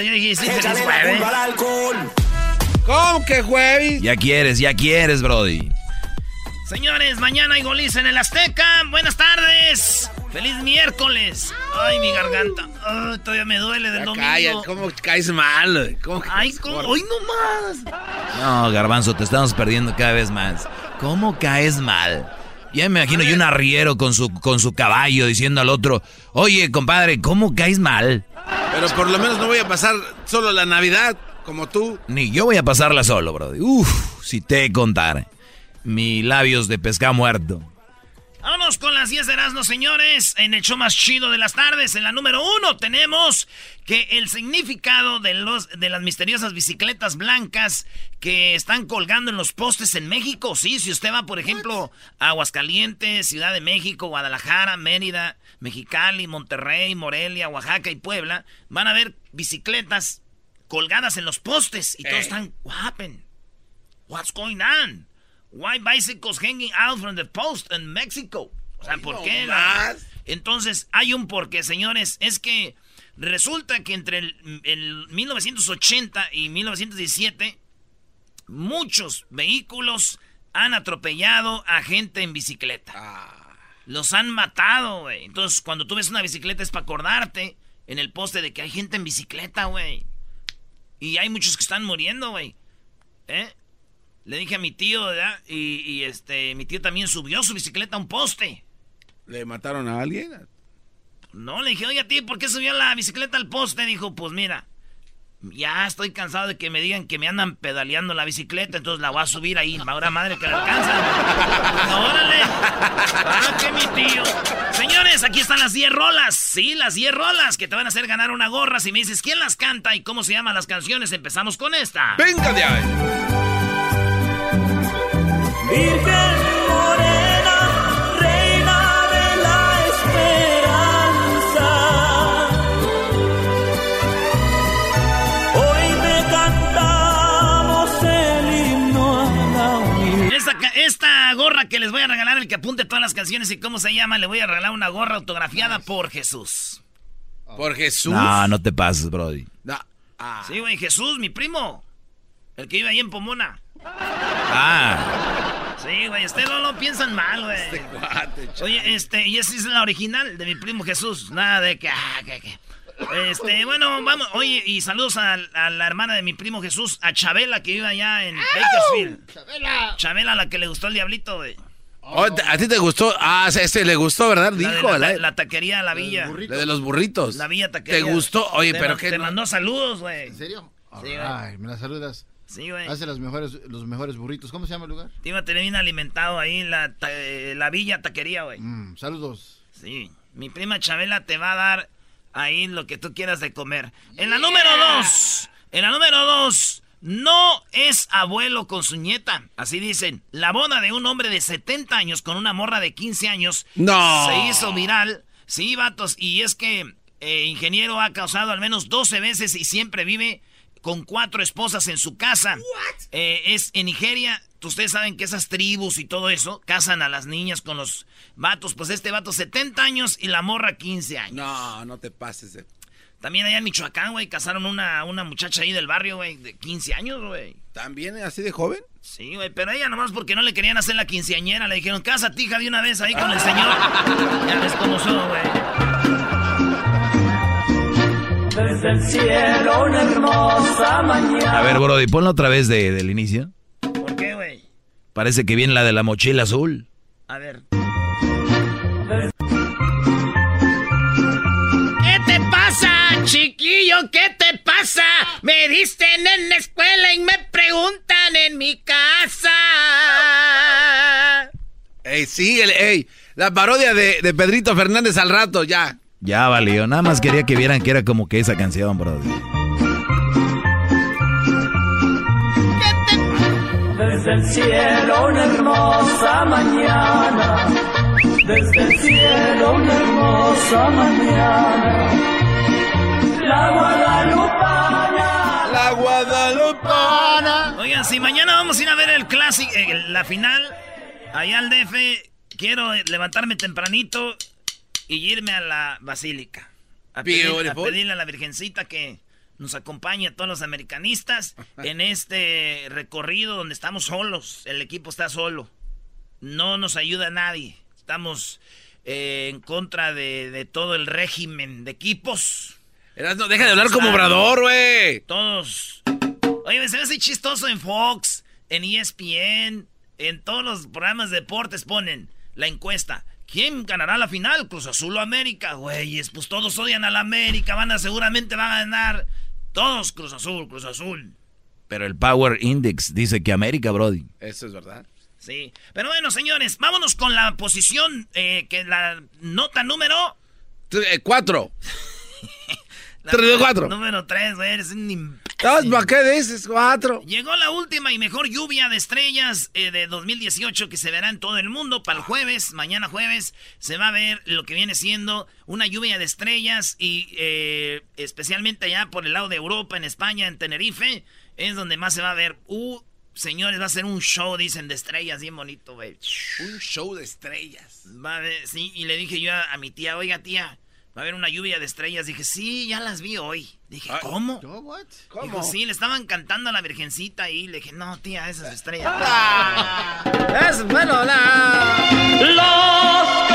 ¡Feliz jueves! ¿Cómo que jueves? Ya quieres, ya quieres, Brody. Señores, mañana hay goliza en el Azteca. Buenas tardes. ¡Feliz miércoles! Ay, mi garganta. Ay, todavía me duele del domingo. Calla, ¿cómo caes mal? ¿Cómo Ay, ¿cómo? hoy no más. No, Garbanzo, te estamos perdiendo cada vez más. ¿Cómo caes mal? Ya me imagino yo un arriero con su, con su caballo diciendo al otro, oye, compadre, ¿cómo caes mal? Pero por lo menos no voy a pasar solo la Navidad como tú. Ni yo voy a pasarla solo, brody. Uf, si te contara. Mi labios de pescado muerto. Vámonos con las 10 de Erasmo, señores. En el show más chido de las tardes, en la número uno, tenemos que el significado de, los, de las misteriosas bicicletas blancas que están colgando en los postes en México. Sí, si usted va, por ejemplo, a Aguascalientes, Ciudad de México, Guadalajara, Mérida, Mexicali, Monterrey, Morelia, Oaxaca y Puebla, van a ver bicicletas colgadas en los postes y todos están, what happened? What's going on? Why bicycles hanging out from the post in Mexico? O sea, ¿por no qué? la- Entonces, hay un porqué, señores. Es que resulta que entre el, el 1980 y 1917, muchos vehículos han atropellado a gente en bicicleta. Los han matado, güey. Entonces, cuando tú ves una bicicleta es para acordarte en el poste de que hay gente en bicicleta, güey. Y hay muchos que están muriendo, güey. ¿Eh? Le dije a mi tío, ¿verdad? Y, y, este, mi tío también subió su bicicleta a un poste. ¿Le mataron a alguien? No, le dije, oye, tío, ¿por qué subió la bicicleta al poste? Dijo, pues mira, ya estoy cansado de que me digan que me andan pedaleando la bicicleta, entonces la voy a subir ahí. Ahora madre que la alcanza. ¡Órale! ¡Ah, que mi tío! Señores, aquí están las 10 rolas. Sí, las 10 rolas que te van a hacer ganar una gorra. Si me dices quién las canta y cómo se llaman las canciones, empezamos con esta. ¡Venga de ahí! Esta, gorra que les voy a regalar, el que apunte todas las canciones y cómo se llama, le voy a regalar una gorra autografiada por Jesús. ¿Por Jesús? No, no te pases, Brody. No. Ah. Sí, güey, Jesús, mi primo. El que vive ahí en Pomona. Ah. Sí, güey, ustedes no lo piensan mal, güey. Oye, este, y esa es la original de mi primo Jesús. Nada de que, ah, que, que. Este, bueno, vamos. Oye, y saludos a, a la hermana de mi primo Jesús, a Chabela, que vive allá en Bakersfield. Chabela. Chabela, la que le gustó el diablito, güey. Oh, ¿A ti te gustó? Ah, ese le gustó, ¿verdad? La Dijo. la, La, la taquería La Villa. la de los burritos. La Villa Taquería. ¿Te gustó? Oye, Te pero qué... Te no- mandó saludos, güey. ¿En serio? Sí, güey. Ay, me la saludas. Sí, güey. Hace los mejores, los mejores burritos. ¿Cómo se llama el lugar? Te iba a tener bien alimentado ahí en la, ta- eh, la Villa Taquería, güey. Mm, saludos. Sí. Mi prima Chabela te va a dar ahí lo que tú quieras de comer. En la número dos. En la número dos. No es abuelo con su nieta. Así dicen. La boda de un hombre de 70 años con una morra de 15 años. No. Se hizo viral. Sí, vatos. Y es que eh, ingeniero ha casado al menos 12 veces y siempre vive con cuatro esposas en su casa. Eh, es en Nigeria. Ustedes saben que esas tribus y todo eso casan a las niñas con los vatos. Pues este vato 70 años y la morra 15 años. No, no te pases. eh. También allá en Michoacán, güey, casaron una, una muchacha ahí del barrio, güey, de 15 años, güey. ¿También así de joven? Sí, güey, pero ella nomás porque no le querían hacer la quinceañera. Le dijeron, cásate, hija, de una vez ahí con el señor. Ya ves cómo son, güey. Desde el cielo una hermosa mañana. A ver, Brody, ponlo otra vez de- del inicio. ¿Por qué, güey? Parece que viene la de la mochila azul. A ver. ¿Qué te pasa, chiquillo? ¿Qué te pasa? Me dicen en la escuela y me preguntan en mi casa. Ey, sí, el, ey, la parodia de, de Pedrito Fernández al rato, ya. Ya valió, nada más quería que vieran que era como que esa canción, Brody. Desde el cielo una hermosa mañana. Desde el cielo una hermosa mañana. La Guadalupana. La Guadalupana. Oigan, si mañana vamos a ir a ver el clásico, eh, la final, allá al DF, quiero levantarme tempranito y irme a la basílica. A, pedir- a pedirle a la Virgencita que nos acompañe a todos los americanistas en este recorrido donde estamos solos. El equipo está solo. No nos ayuda nadie. Estamos eh, en contra de, de todo el régimen de equipos. Deja de hablar como obrador, güey. Todos. Oye, se ve así chistoso en Fox, en ESPN, en todos los programas de deportes ponen la encuesta. ¿Quién ganará la final? Cruz Azul o América. Güeyes, pues todos odian a la América. Van a, seguramente van a ganar. Todos Cruz Azul, Cruz Azul. Pero el Power Index dice que América, Brody. Eso es verdad. Sí. Pero bueno, señores, vámonos con la posición, eh, que la nota número... T- cuatro. la Tres de cuatro. Número 3, güey. Eres un imbécil. ¿Sabes para qué dices cuatro? Llegó la última y mejor lluvia de estrellas eh, de 2018 que se verá en todo el mundo. Para el jueves, mañana jueves, se va a ver lo que viene siendo una lluvia de estrellas y eh, especialmente allá por el lado de Europa, en España, en Tenerife, es donde más se va a ver. Uh, señores, va a ser un show, dicen, de estrellas, bien bonito, güey. Un show de estrellas. Va a haber- sí, y le dije yo a, a mi tía, oiga tía, va a haber una lluvia de estrellas. Dije, sí, ya las vi hoy. Dije, ¿cómo? ¿Yo? ¿What? Dijo, sí, le estaban cantando a la virgencita ahí. Le dije, no, tía, esas estrellas. Ah. Es bueno, la... Las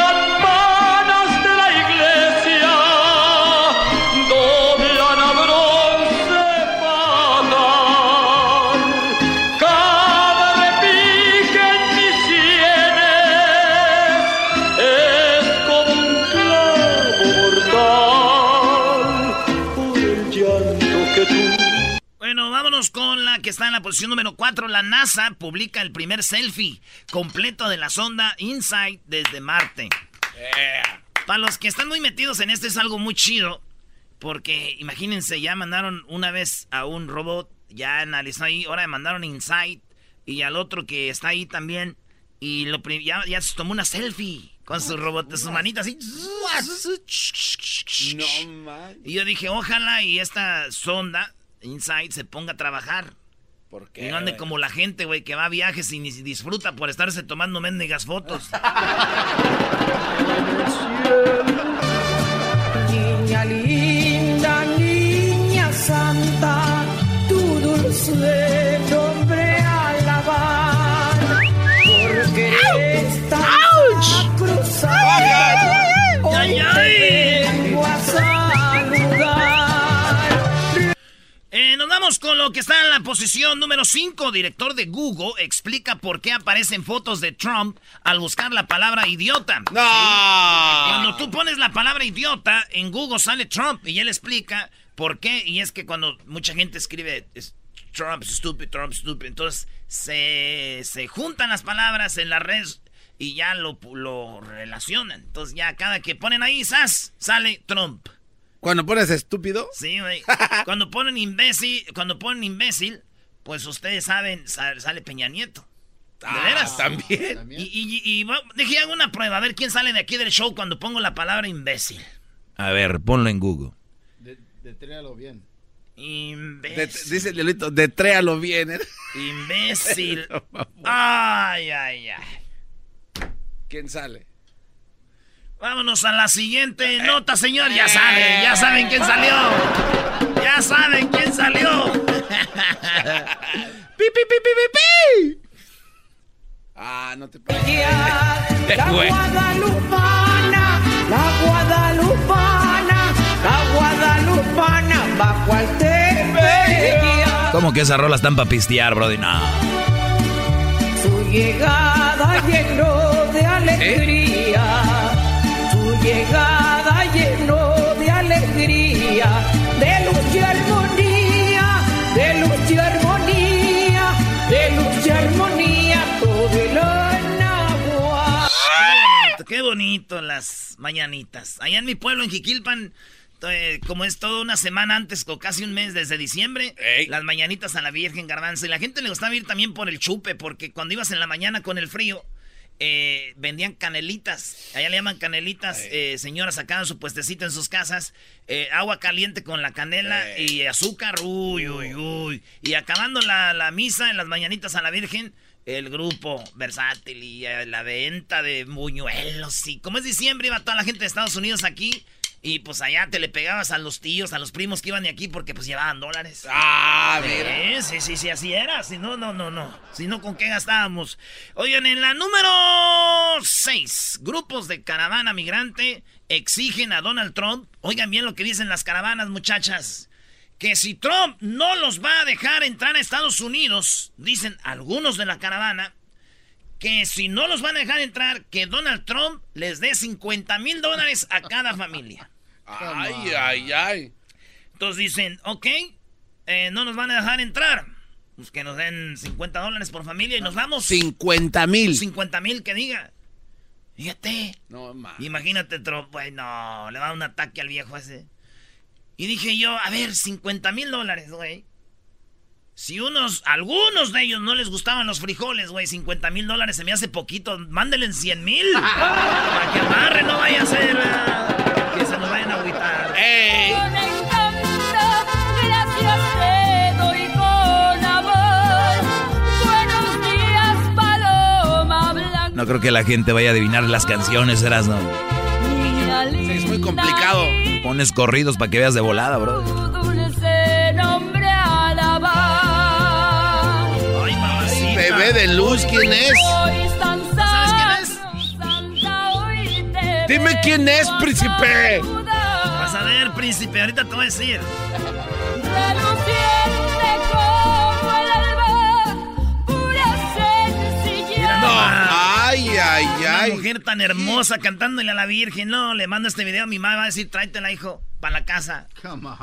posición número 4. La NASA publica el primer selfie completo de la sonda InSight desde Marte. Para los que están muy metidos en esto es algo muy chido. Porque imagínense, ya mandaron una vez a un robot, ya analizó ahí, ahora mandaron InSight y al otro que está ahí también. Y lo ya, ya se tomó una selfie con su robot, de sus manitas así. No, man. Y yo dije, ojalá y esta sonda, Insight, se ponga a trabajar. ¿Por Y qué? no ande como la gente, güey, que va a viajes y ni disfruta por estarse tomando mendigas fotos. Niña linda, niña santa, tu dulce nombre alabar, porque esta cruzada ¡Ay, ay! vengo Eh, nos vamos con lo que está en la posición número 5. Director de Google explica por qué aparecen fotos de Trump al buscar la palabra idiota. ¡No! Cuando tú pones la palabra idiota, en Google sale Trump y él explica por qué. Y es que cuando mucha gente escribe es Trump, stupid, Trump, stupid, entonces se, se juntan las palabras en la red y ya lo, lo relacionan. Entonces ya cada que ponen ahí, ¡zas! sale Trump. Cuando pones estúpido, Sí, güey. Cuando ponen imbécil, cuando ponen imbécil, pues ustedes saben, sa- sale Peña Nieto. ¿De Ah, veras? también. También. Y, y, y va- dije, hago una prueba, a ver quién sale de aquí del show cuando pongo la palabra imbécil. A ver, ponlo en Google. De, detréalo bien. Imbécil. dice el Diablito, detréalo bien. ¿eh? Imbécil. ay, ay, ay. ¿Quién sale? Vámonos a la siguiente nota, señor. Ya saben, ya saben quién salió. Ya saben quién salió. pi, pi, pi, pi, pi, pi. Ah, no te La guadalupana, la guadalupana, la guadalupana, bajo al ¿Cómo que esas rolas están para pistear, brody? No. Su llegada llenó de alegría. Su llegada llenó de alegría, de luz y armonía, de luz y armonía, de luz y armonía, todo el agua. Qué bonito las mañanitas. Allá en mi pueblo, en Jiquilpan, eh, como es toda una semana antes, o casi un mes desde diciembre, las mañanitas a la Virgen Garbanzo. Y la gente le gustaba ir también por el chupe, porque cuando ibas en la mañana con el frío, eh, vendían canelitas. Allá le llaman canelitas. Eh, señoras sacaban su puestecito en sus casas. eh, agua caliente con la canela y azúcar. Uy, uy, uy. Y acabando la, la misa en las mañanitas a la Virgen, el grupo versátil y eh, la venta de buñuelos. Y como es diciembre, iba toda la gente de Estados Unidos aquí. Y pues allá te le pegabas a los tíos, a los primos que iban de aquí porque pues llevaban dólares. Ah, Sí, mira. Sí, sí, sí, así era. Si no, no, no, no. Si no, ¿con qué gastábamos? Oigan, en la número 6, grupos de caravana migrante exigen a Donald Trump. Oigan bien lo que dicen las caravanas, muchachas. Que si Trump no los va a dejar entrar a Estados Unidos, dicen algunos de la caravana, que si no los van a dejar entrar, que Donald Trump les dé 50 mil dólares a cada familia. Ay, ay, ay. Entonces dicen, ok, eh, no nos van a dejar entrar. Pues que nos den 50 dólares por familia y nos vamos. 50 mil. 50 mil que diga. Fíjate. No, ma. Imagínate, Trump, güey, no, le va un ataque al viejo ese. Y dije yo, a ver, 50 mil dólares, güey. Si unos, algunos de ellos no les gustaban los frijoles, güey, 50 mil dólares se me hace poquito. Mándenle 100 mil. para que amarre, no vaya a ser. ¿verdad? No creo que la gente vaya a adivinar las canciones, Erasno. Niña Sí, es muy complicado. Pones corridos para que veas de volada, bro. tu dulce nombre alabar. Ay, mamacita. Bebé de luz, ¿quién es? ¿Sabes quién es? Dime quién es, príncipe. Vas a ver, príncipe, ahorita te voy a decir. Mira No. Nomás. Ay, ay, Una ay. mujer tan hermosa cantándole a la Virgen. No, le mando este video a mi mamá. Va a decir, tráetela, hijo, para la casa. Come on.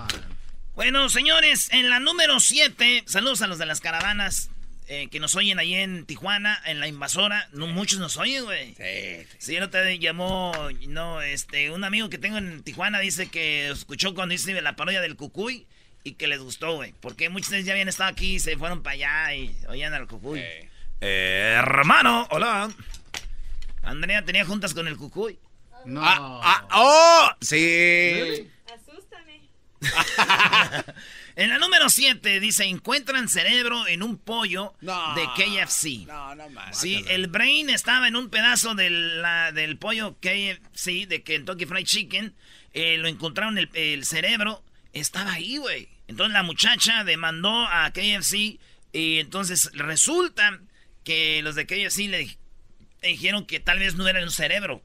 Bueno, señores, en la número 7, saludos a los de las caravanas eh, que nos oyen ahí en Tijuana, en la invasora. No, muchos nos oyen, güey. Sí. Sí, no te llamó, no, este, un amigo que tengo en Tijuana dice que escuchó cuando hice la parodia del Cucuy y que les gustó, güey. Porque muchos de ellos ya habían estado aquí y se fueron para allá y oían al Cucuy. Sí. Eh, hermano, hola. Andrea tenía juntas con el Cucuy. No. Ah, ah, oh, sí. En la número 7 dice, encuentran cerebro en un pollo No. de KFC. No, no más. Sí, el brain estaba en un pedazo del, la- del pollo KFC, de Kentucky Fried Chicken. Eh, lo encontraron, el, el cerebro estaba ahí, güey. Entonces la muchacha demandó a KFC y entonces resulta que los de KFC le, le dijeron que tal vez no era un cerebro,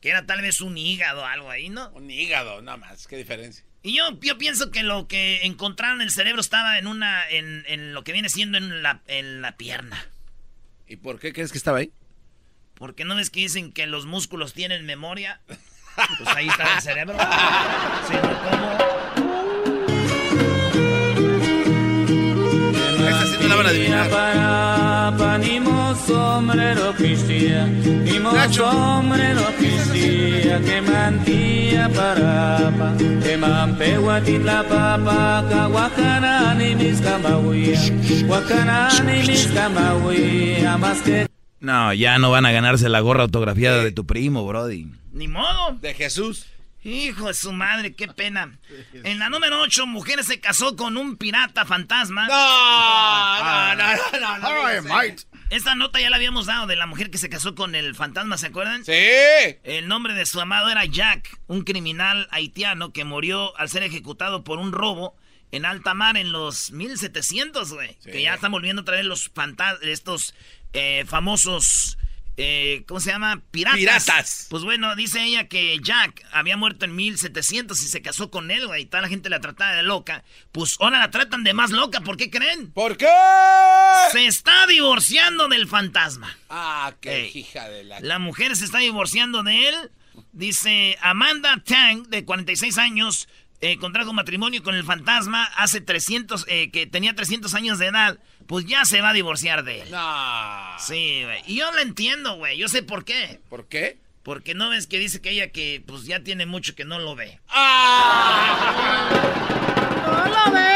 que era tal vez un hígado o algo ahí, ¿no? Un hígado, nada más. ¿Qué diferencia? Y yo, yo pienso que lo que encontraron en el cerebro estaba en una, en, en lo que viene siendo en la, en la pierna. ¿Y por qué crees que estaba ahí? Porque no ves que dicen que los músculos tienen memoria. Pues ahí está el cerebro. Sí, ¿no? ¿Cómo? Que No, ya no van a ganarse la gorra autografiada de tu primo, Brody. Ni modo. De Jesús. Hijo de su madre, qué pena. En la número 8, mujer se casó con un pirata fantasma. No, no, no, no, no. Mate. Esta nota ya la habíamos dado de la mujer que se casó con el fantasma, ¿se acuerdan? Sí. El nombre de su amado era Jack, un criminal haitiano que murió al ser ejecutado por un robo en alta mar en los 1700, güey. Que ya están volviendo a traer los fantas estos eh, famosos, eh, ¿cómo se llama? Piratas. Piratas. Pues bueno, dice ella que Jack había muerto en 1700 y se casó con él, güey. Y toda la gente la trataba de loca. Pues ahora la tratan de más loca, ¿por qué creen? ¿Por qué? Se está divorciando del fantasma. Ah, qué hija de la... La mujer se está divorciando de él. Dice Amanda Tang, de 46 años, eh, contrajo matrimonio con el fantasma hace 300, eh, que tenía 300 años de edad. Pues ya se va a divorciar de él. No. Sí, güey. Y yo lo entiendo, güey. Yo sé por qué. ¿Por qué? Porque no ves que dice que ella que pues ya tiene mucho que no lo ve. No lo veo.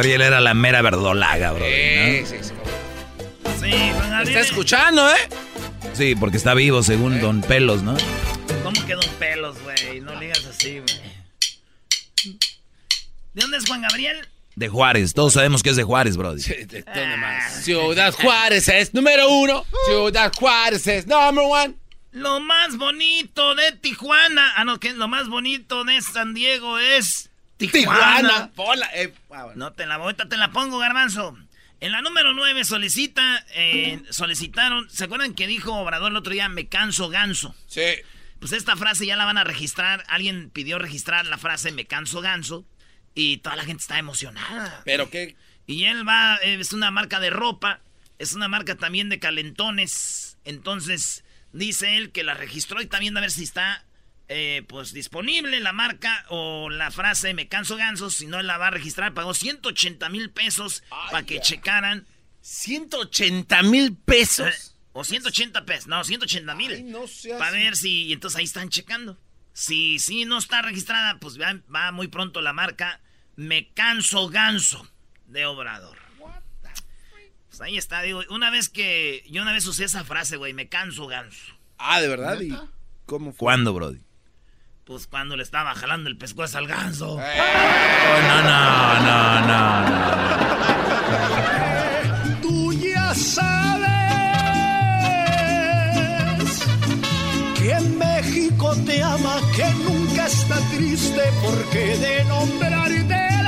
Gabriel era la mera verdolaga, bro. Sí, sí, sí. Sí, Juan Gabriel. Está escuchando, ¿eh? Sí, porque está vivo, según Don Pelos, ¿no? ¿Cómo quedó un pelos, güey? No digas así, güey. ¿De dónde es Juan Gabriel? De Juárez. Todos sabemos que es de Juárez, bro. ¿De ¿Dónde más? Ciudad Juárez es número uno. Ciudad Juárez es number one. Lo más bonito de Tijuana. Ah, no, que lo más bonito de San Diego es Tijuana. Eh, ah. No te la ahorita te la pongo, garbanzo. En la número 9 solicita, eh, solicitaron, ¿se acuerdan que dijo Obrador el otro día, me canso ganso? Sí. Pues esta frase ya la van a registrar, alguien pidió registrar la frase me canso ganso y toda la gente está emocionada. Pero qué. Y él va, eh, es una marca de ropa, es una marca también de calentones. Entonces, dice él que la registró y también a ver si está eh, pues disponible la marca o la frase me canso gansos. Si no, la va a registrar. Pagó 180 mil pesos para que checaran. 180 mil pesos. Eh, o 180 pesos. No, 180 Ay, mil. no Para ver si. Y entonces ahí están checando. Si, si no está registrada, pues va, va muy pronto la marca Me canso ganso de Obrador. Pues ahí está, digo, una vez que. Yo una vez usé esa frase, güey, me canso ganso. Ah, ¿de verdad? ¿Y cómo fue? ¿Cuándo, Brody? Pues cuando le estaba jalando el pescuezo al ganso. Oh, no, no, no, no, no. Tú ya sabes que México te ama, que nunca está triste porque de nombrarte el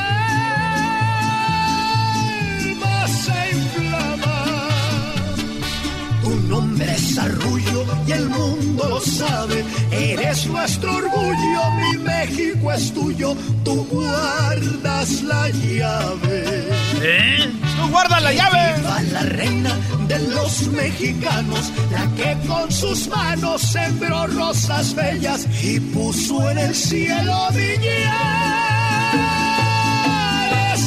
alma se inflama. Tu nombre es Arrullo y el mundo lo sabe. Eres nuestro orgullo, mi México es tuyo. Tú guardas la llave. ¿Eh? ¡Tú guardas la llave! Viva la reina de los mexicanos, la que con sus manos sembró rosas bellas y puso en el cielo millares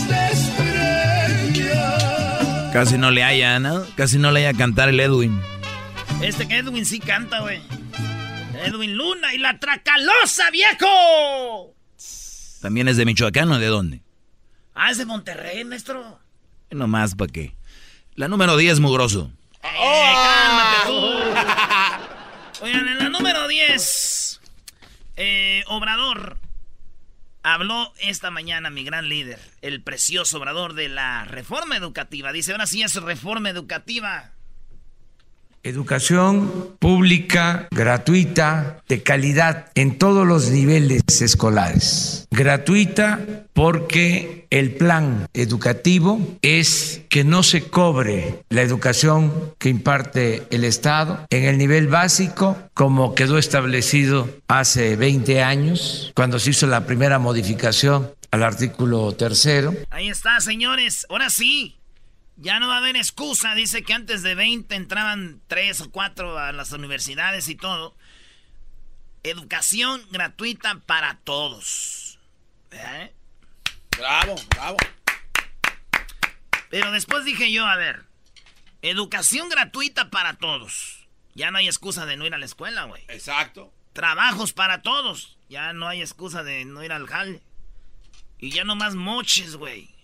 de estrellas. Casi no le haya, ¿no? Casi no le haya cantar el Edwin. Este que Edwin sí canta, güey. Edwin Luna y la Tracalosa, viejo. ¿También es de Michoacán o de dónde? Ah, es de Monterrey, maestro. No más, ¿para qué? La número 10, mugroso. Eh, cálmate tú. Oigan, en la número 10, eh, Obrador habló esta mañana, mi gran líder, el precioso Obrador de la reforma educativa. Dice, ahora sí es reforma educativa. Educación pública, gratuita, de calidad en todos los niveles escolares. Gratuita porque el plan educativo es que no se cobre la educación que imparte el Estado en el nivel básico, como quedó establecido hace 20 años, cuando se hizo la primera modificación al artículo tercero. Ahí está, señores. Ahora sí. Ya no va a haber excusa. Dice que antes de 20 entraban 3 o 4 a las universidades y todo. Educación gratuita para todos. ¿Eh? Bravo, bravo. Pero después dije yo, a ver, educación gratuita para todos. Ya no hay excusa de no ir a la escuela, güey. Exacto. Trabajos para todos. Ya no hay excusa de no ir al jale. Y ya no más moches, güey.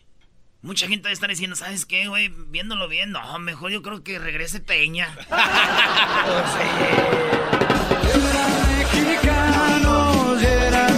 Mucha gente estar diciendo, ¿sabes qué, güey? Viéndolo bien, no, mejor yo creo que regrese Peña.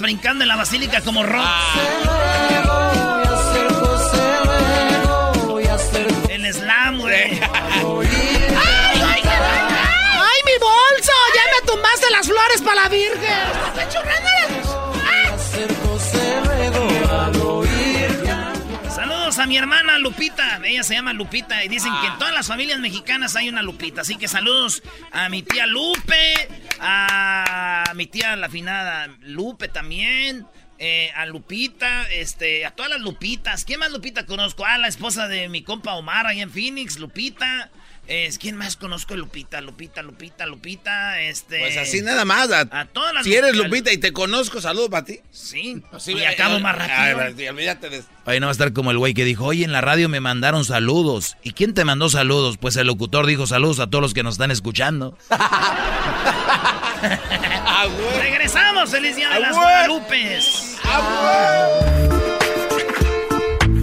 brincando en la basílica como rock? El slam, güey. ¡Ay, mi bolso! ¡Ya me tumbaste las flores para la Virgen! Mi hermana Lupita. Ella se llama Lupita y dicen que en todas las familias mexicanas hay una Lupita. Así que saludos a mi tía Lupe, a mi tía la afinada Lupe también. eh, a Lupita, este, a todas las Lupitas. ¿Quién más Lupita conozco? Ah, la esposa de mi compa Omar ahí en Phoenix, Lupita. Es, ¿Quién más conozco Lupita? Lupita, Lupita, Lupita, este... Pues así nada más. A, a todas las si eres Lupita- y te conozco, saludos para ti. Sí, Así, y acabo más rápido. Sí, olvídate de Ahí no va a estar como el güey que dijo, oye, en la radio me mandaron saludos. ¿Y quién te mandó saludos? Pues el locutor dijo saludos a todos los que nos están escuchando. Regresamos, feliz día de Ah, las güey. Guadalupes.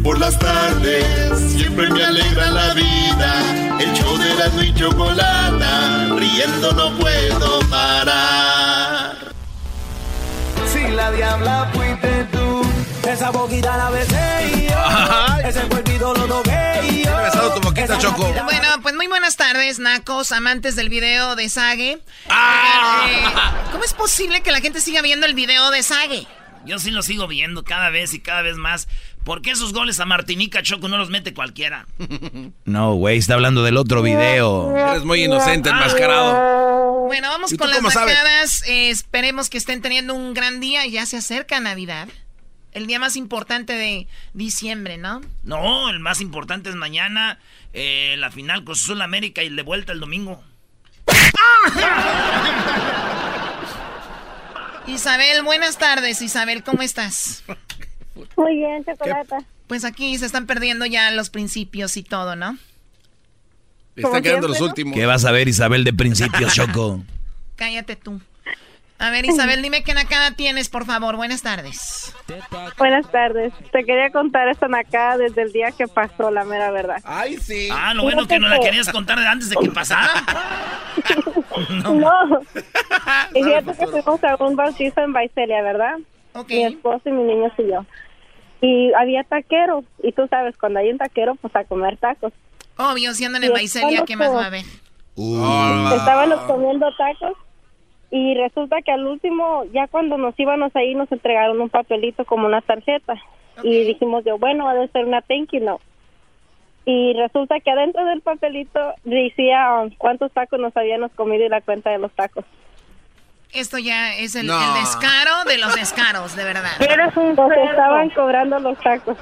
Por las tardes siempre me alegra la vida. El show de la y chocolata, riendo no puedo parar. Si la diabla fuiste tú, esa boquita la besé y yo, ese cuerpito lo toqué y yo. besado tu boquita, Choco. Bueno, pues muy buenas tardes, nacos, amantes del video de Sage. Ah. Eh, ¿Cómo es posible que la gente siga viendo el video de Sage? Yo sí lo sigo viendo cada vez y cada vez más. ¿Por qué esos goles a Martinica Choco no los mete cualquiera? No, güey, está hablando del otro video. Eres muy inocente, enmascarado. Bueno, vamos ¿Y tú con las nacadas. Eh, esperemos que estén teniendo un gran día. Ya se acerca Navidad. El día más importante de diciembre, ¿no? No, el más importante es mañana, eh, la final con Azul América y de vuelta el domingo. Isabel, buenas tardes. Isabel, ¿cómo estás? Muy bien, chocolate. Pues aquí se están perdiendo ya los principios y todo, ¿no? Están quedando los últimos. ¿Qué vas a ver, Isabel, de principios, Choco? Cállate tú. A ver, Isabel, dime qué nacada tienes, por favor. Buenas tardes. Buenas tardes. Te quería contar esta nacada desde el día que pasó, la mera verdad. Ay, sí. Ah, lo bueno que no la querías contar de antes de que pasara. No. Y fíjate que fuimos a un bautizo en Baicelia, ¿verdad? Mi esposo y mis niños y yo. Y había taqueros. Y tú sabes, cuando hay un taquero, pues a comer tacos. Obvio, si andan en Baicelia, ¿qué más va a haber? Estábamos comiendo tacos. Y resulta que al último, ya cuando nos íbamos ahí, nos entregaron un papelito como una tarjeta. Y dijimos yo, bueno, ha de ser una thank you note. Y resulta que adentro del papelito decía um, cuántos tacos nos habíamos comido y la cuenta de los tacos. Esto ya es el, No. el descaro de los descaros, de verdad. Nos estaban cobrando los tacos.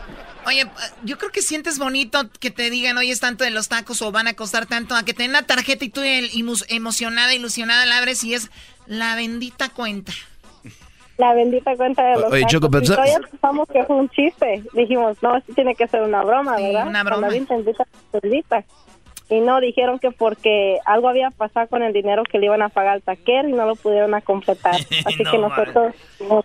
Oye, yo creo que sientes bonito que te digan, oye, es tanto de los tacos o van a costar tanto, a que te den la tarjeta y tú el- emocionada, ilusionada la abres y es la bendita cuenta. La bendita cuenta de los Oye, tacos. Choco, pero y sa- todavía pensamos que fue un chiste. Dijimos, no, esto tiene que ser una broma, Sí, ¿verdad? una broma. Tendita. Y no, dijeron que porque algo había pasado con el dinero que le iban a pagar al taquero y no lo pudieron a completar. Así No, que nosotros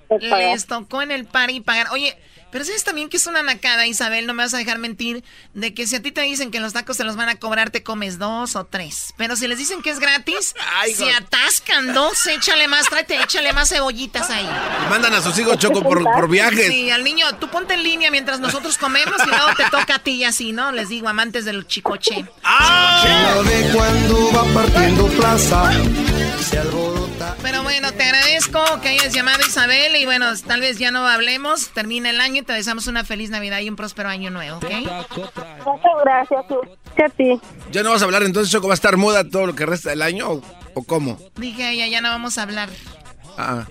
pagar. Les tocó en el party pagar. Oye, Pero sabes también que es una nacada, Isabel, no me vas a dejar mentir, de que si a ti te dicen que los tacos se los van a cobrar, te comes dos o tres. Pero si les dicen que es gratis, se atascan dos, échale más, tráete, échale más cebollitas ahí. mandan a sus hijos choco por, por viajes. Sí, al niño, tú ponte en línea mientras nosotros comemos y luego te toca a ti y así, ¿no? Les digo, amantes del chicoche. ¡Ah! cuando va partiendo plaza, se Pero bueno, te agradezco que hayas llamado Isabel y bueno, tal vez ya no hablemos, termina el año y te deseamos una feliz Navidad y un próspero año nuevo, ¿ok? Muchas gracias, a ti. ¿Ya no vas a hablar entonces, Choco? ¿Va a estar muda todo lo que resta del año o, o cómo? Dije ella, ya no vamos a hablar. Ah.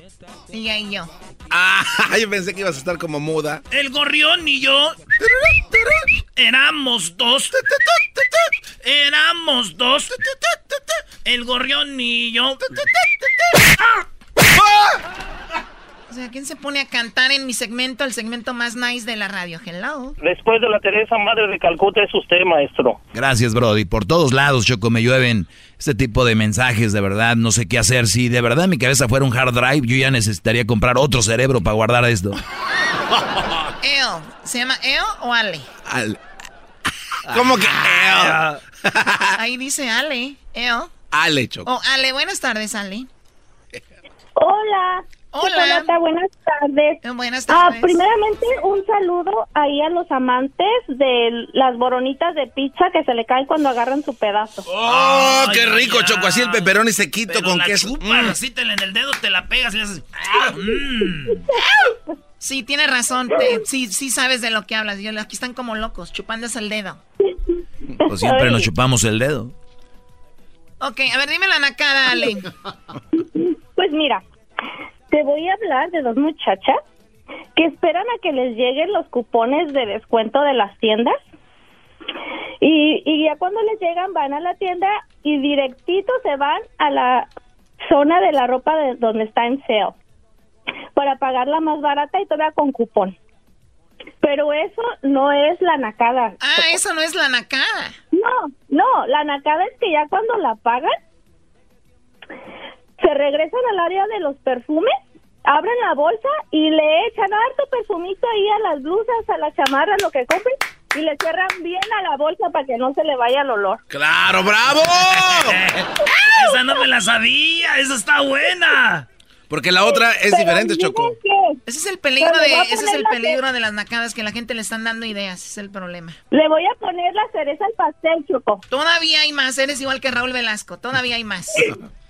Ella y yo. Ah, yo pensé que ibas a estar como muda. El gorrión y yo éramos dos. Éramos dos. El gorrión y yo. O sea, ¿quién se pone a cantar en mi segmento, el segmento más nice de la radio? Hello. Después de la Teresa Madre de Calcuta es usted, maestro. Gracias, Brody. Por todos lados, Choco, me llueven este tipo de mensajes, de verdad. No sé qué hacer. Si de verdad mi cabeza fuera un hard drive, yo ya necesitaría comprar otro cerebro para guardar esto. Eo. ¿Se llama Eo o Ale? Ale. ¿Cómo que Eo? Ahí dice Ale. Eo. Ale, Choco. Oh, Ale, buenas tardes, Ale. Hola. Hola. buenas tardes. Eh, buenas Ah, tardes. primeramente, un saludo ahí a los amantes de las boronitas de pizza que se le caen cuando agarran su pedazo. ¡Oh, qué rico, Choco! Así el peperón y sequito Pero con la queso. chupas, Mm. así te la en el dedo, te la pegas y le haces. Mm. Sí, tienes razón. te- sí, sí sabes de lo que hablas. Yo, aquí están como locos, chupándose el dedo. Pues siempre nos chupamos el dedo. Ok, a ver, dime la nacada, Ale. Pues mira, te voy a hablar de dos muchachas que esperan a que les lleguen los cupones de descuento de las tiendas. Y, y ya cuando les llegan van a la tienda y directito se van a la zona de la ropa de donde está en sale para pagarla más barata y todavía con cupón. Pero eso no es la nacada. Ah, eso no es la nacada. No, no, la nacada es que ya cuando la pagan, se regresan al área de los perfumes, abren la bolsa y le echan harto perfumito ahí a las blusas, a las chamarras, lo que compren, y le cierran bien a la bolsa para que no se le vaya el olor. ¡Claro, bravo! Esa no me la sabía, esa está buena. Porque la otra es diferente, Choco. Ese es el peligro de, ese es el la peligro de las nacadas que la gente le están dando ideas, ese es el problema. Le voy a poner la cereza al pastel, Choco. Todavía hay más, eres igual que Raúl Velasco, todavía hay más.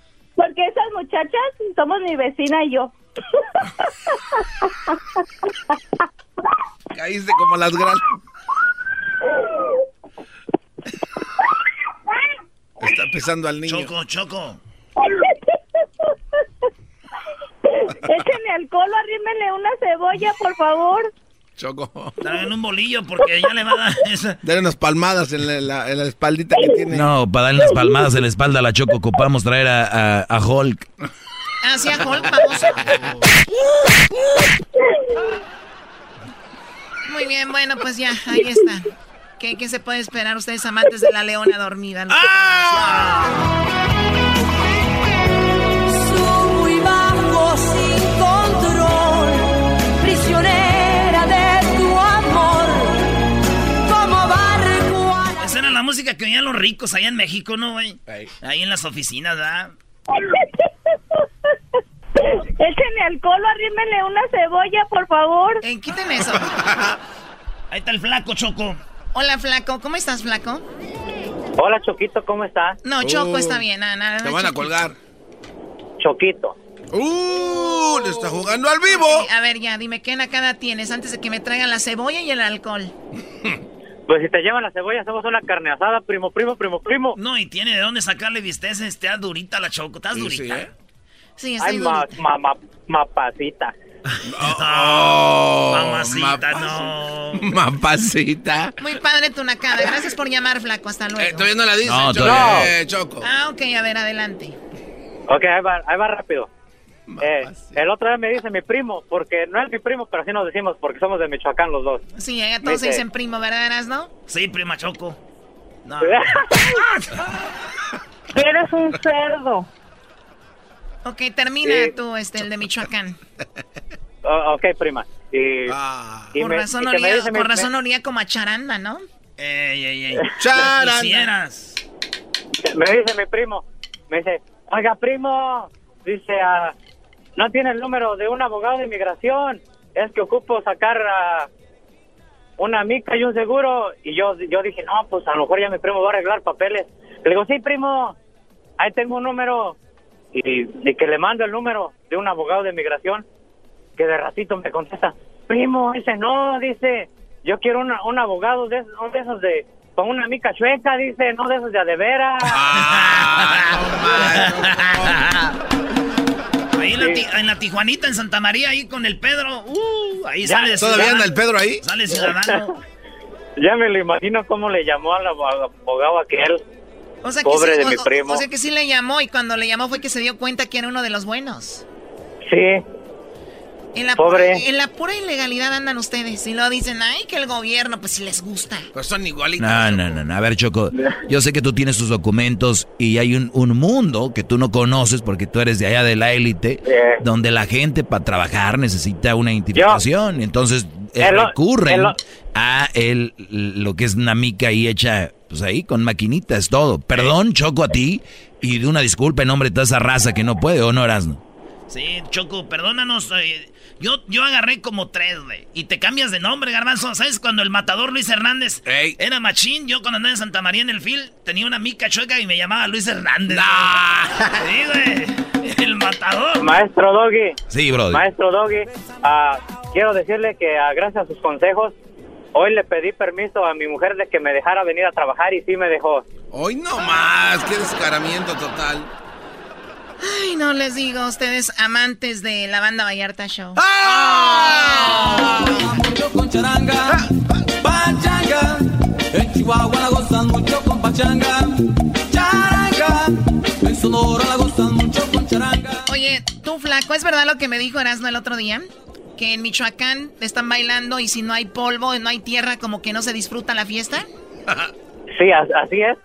Porque esas muchachas somos mi vecina y yo. Caíste como las grandes. Está pesando al niño. Choco, Choco. Échenle alcohol o arrímenle una cebolla, por favor. Choco. Traen un bolillo porque ya le va a dar esa. Dale unas palmadas en la, la- en la espaldita que tiene. No, para darle unas palmadas en la espalda a la Choco, ocupamos traer a, a- a Hulk. Hacia Hulk, vamos. Muy bien, bueno, pues ya, ahí está. ¿Qué, qué se puede esperar ustedes amantes de la leona dormida? ¿no? Soy música que oían los ricos allá en México, ¿no, güey? Ahí en las oficinas, ¿verdad? Échenle alcohol o arrímenle una cebolla, por favor. Eh, quiten eso. Ahí está el flaco, Choco. Hola, flaco. ¿Cómo estás, flaco? Hola, Choquito, ¿cómo estás? No, Choco Oh. está bien. Nada, nada, Te van a colgar. Choquito. ¡Uh! Le está jugando al vivo. A ver, ya, dime, ¿qué nacada tienes antes de que me traigan la cebolla y el alcohol? Pues si te llevan la cebolla, hacemos una carne asada, primo, primo, primo, primo. No, y tiene de dónde sacarle bisteces. Está durita la Choco, estás Sí, durita. sí, ¿eh? Sí, estoy Ay, ma, ma, ma- mapacita. Oh, Mamacita, mapas- no. Mapacita. Muy padre tu nacada. Gracias por llamar, flaco. Hasta luego. Eh, todavía no la dice, No, Choco. Eh, Choco. Ah, ok, a ver, adelante. Ok, ahí va, ahí va rápido. Eh, el otro día me dice mi primo, porque no es mi primo, pero así nos decimos, porque somos de Michoacán los dos. Sí, ya todos se Dice- dicen primo, ¿verdad, no? Sí, prima Choco. No. Eres un cerdo. Ok, termina Sí. tú, este, el de Michoacán. O- ok, prima. Y, Ah. y Con me- razón, y olía, mi- con razón olía como a charanda, ¿no? Ey, ey, ey. Charanda. Me dice mi primo, me dice, oiga primo, dice, ah, no tiene el número de un abogado de inmigración, es que ocupo sacar ah, una mica y un seguro. Y yo, yo dije, no, pues a lo mejor ya mi primo va a arreglar papeles. Le digo, sí primo, ahí tengo un número. Y, y que le mando el número de un abogado de inmigración, que de ratito me contesta, primo, ese no, dice, yo quiero una- un abogado de, esos- de esos de, con una mica chueca, dice, no de esos de a de veras. Ahí en la, en la Tijuanita, en Santa María, ahí con el Pedro. Uh, ahí Ya, sale ¿todavía ciudadano. anda el Pedro ahí? Sale ciudadano. Ya me lo imagino cómo le llamó al abo- abogado aquel. O sea, Pobre sí, de mi primo. O sea que sí le llamó y cuando le llamó fue que se dio cuenta que era uno de los buenos. Sí. En la, Pobre. en la pura ilegalidad andan ustedes y luego dicen, ay, que el gobierno, pues si les gusta. Pues son igualitos. No, no, no, no. A ver, Choco, yo sé que tú tienes tus documentos y hay un, un mundo que tú no conoces porque tú eres de allá de la élite, donde la gente para trabajar necesita una identificación. Entonces eh, recurren a el, lo que es una mica ahí hecha, pues ahí con maquinitas, todo. Perdón, Choco, a ti y de una disculpa en nombre de toda esa raza que no puede, ¿o no, Erasmo? Sí, Choco, perdónanos. eh, yo, yo agarré como tres, güey. Y te cambias de nombre, Garbanzo. ¿Sabes? Cuando el matador Luis Hernández era machín, yo cuando andaba en Santa María en el field, tenía una mica chueca y me llamaba Luis Hernández. Sí, güey. El matador. Maestro Doggy. Sí, brother. Maestro Doggy, ah, quiero decirle que ah, gracias a sus consejos, hoy le pedí permiso a mi mujer de que me dejara venir a trabajar y sí me dejó. Hoy no más, qué descaramiento total. Ay, no les digo, ustedes amantes de la banda Vallarta Show. Mucho con charanga, pachanga. En Chihuahua la gozan mucho con pachanga. Charanga. En Sonora la gozan mucho con charanga. Oye, tú flaco, ¿es verdad lo que me dijo Erasmo el otro día? Que en Michoacán están bailando y si no hay polvo, no hay tierra, como que no se disfruta la fiesta. Sí, as- así es.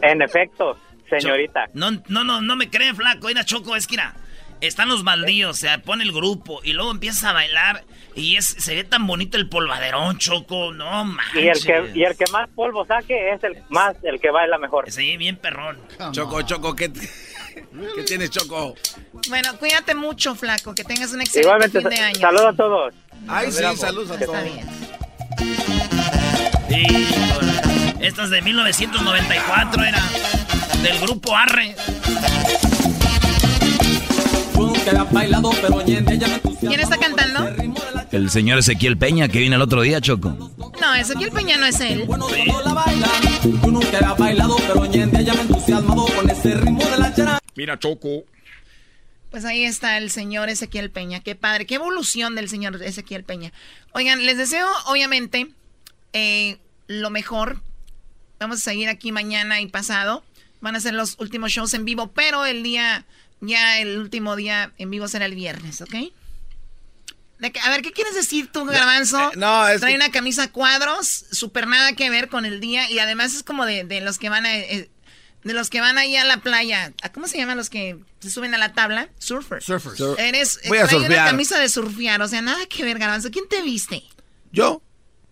En efecto, señorita. No, no, no, no me creen, flaco. Mira, Choco, es que mira, están los baldíos, se pone el grupo y luego empiezas a bailar y es, se ve tan bonito el polvaderón, Choco. No manches. Y el que y el que más polvo saque es el más el que baila mejor. Sí, bien perrón. Choco, Choco, ¿qué, ¿qué tienes, Choco? Bueno, cuídate mucho, flaco, que tengas un excelente Igualmente, fin de año. saludos a todos. Ay, Nos sí, saludos a Que- todos. Híjole. Esta es de 1994, era del grupo Arre. ¿Quién está cantando? El señor Ezequiel Peña que vino el otro día, Choco. No, Ezequiel Peña no es él. Yo nunca había bailado, pero ñende ya me entusiasmado con ese ritmo de la charanga. Mira, Choco. Pues ahí está el señor Ezequiel Peña. Qué padre, qué evolución del señor Ezequiel Peña. Oigan, les deseo, obviamente, eh, lo mejor. Vamos a seguir aquí mañana y pasado. Van a ser los últimos shows en vivo, pero el día, ya el último día en vivo será el viernes, ¿ok? De que- a ver, ¿qué quieres decir tú, Garbanzo? eh, no, es Trae que- una camisa a cuadros, súper nada que ver con el día y además es como de, de los que van a... eh, de los que van ahí a la playa. ¿A ¿Cómo se llaman los que se suben a la tabla? Surfers. Surfers. Sur- Eres, Voy a trae una surfear. camisa de surfear, o sea, nada que ver, Garbanzo. ¿Quién te viste? ¿Yo?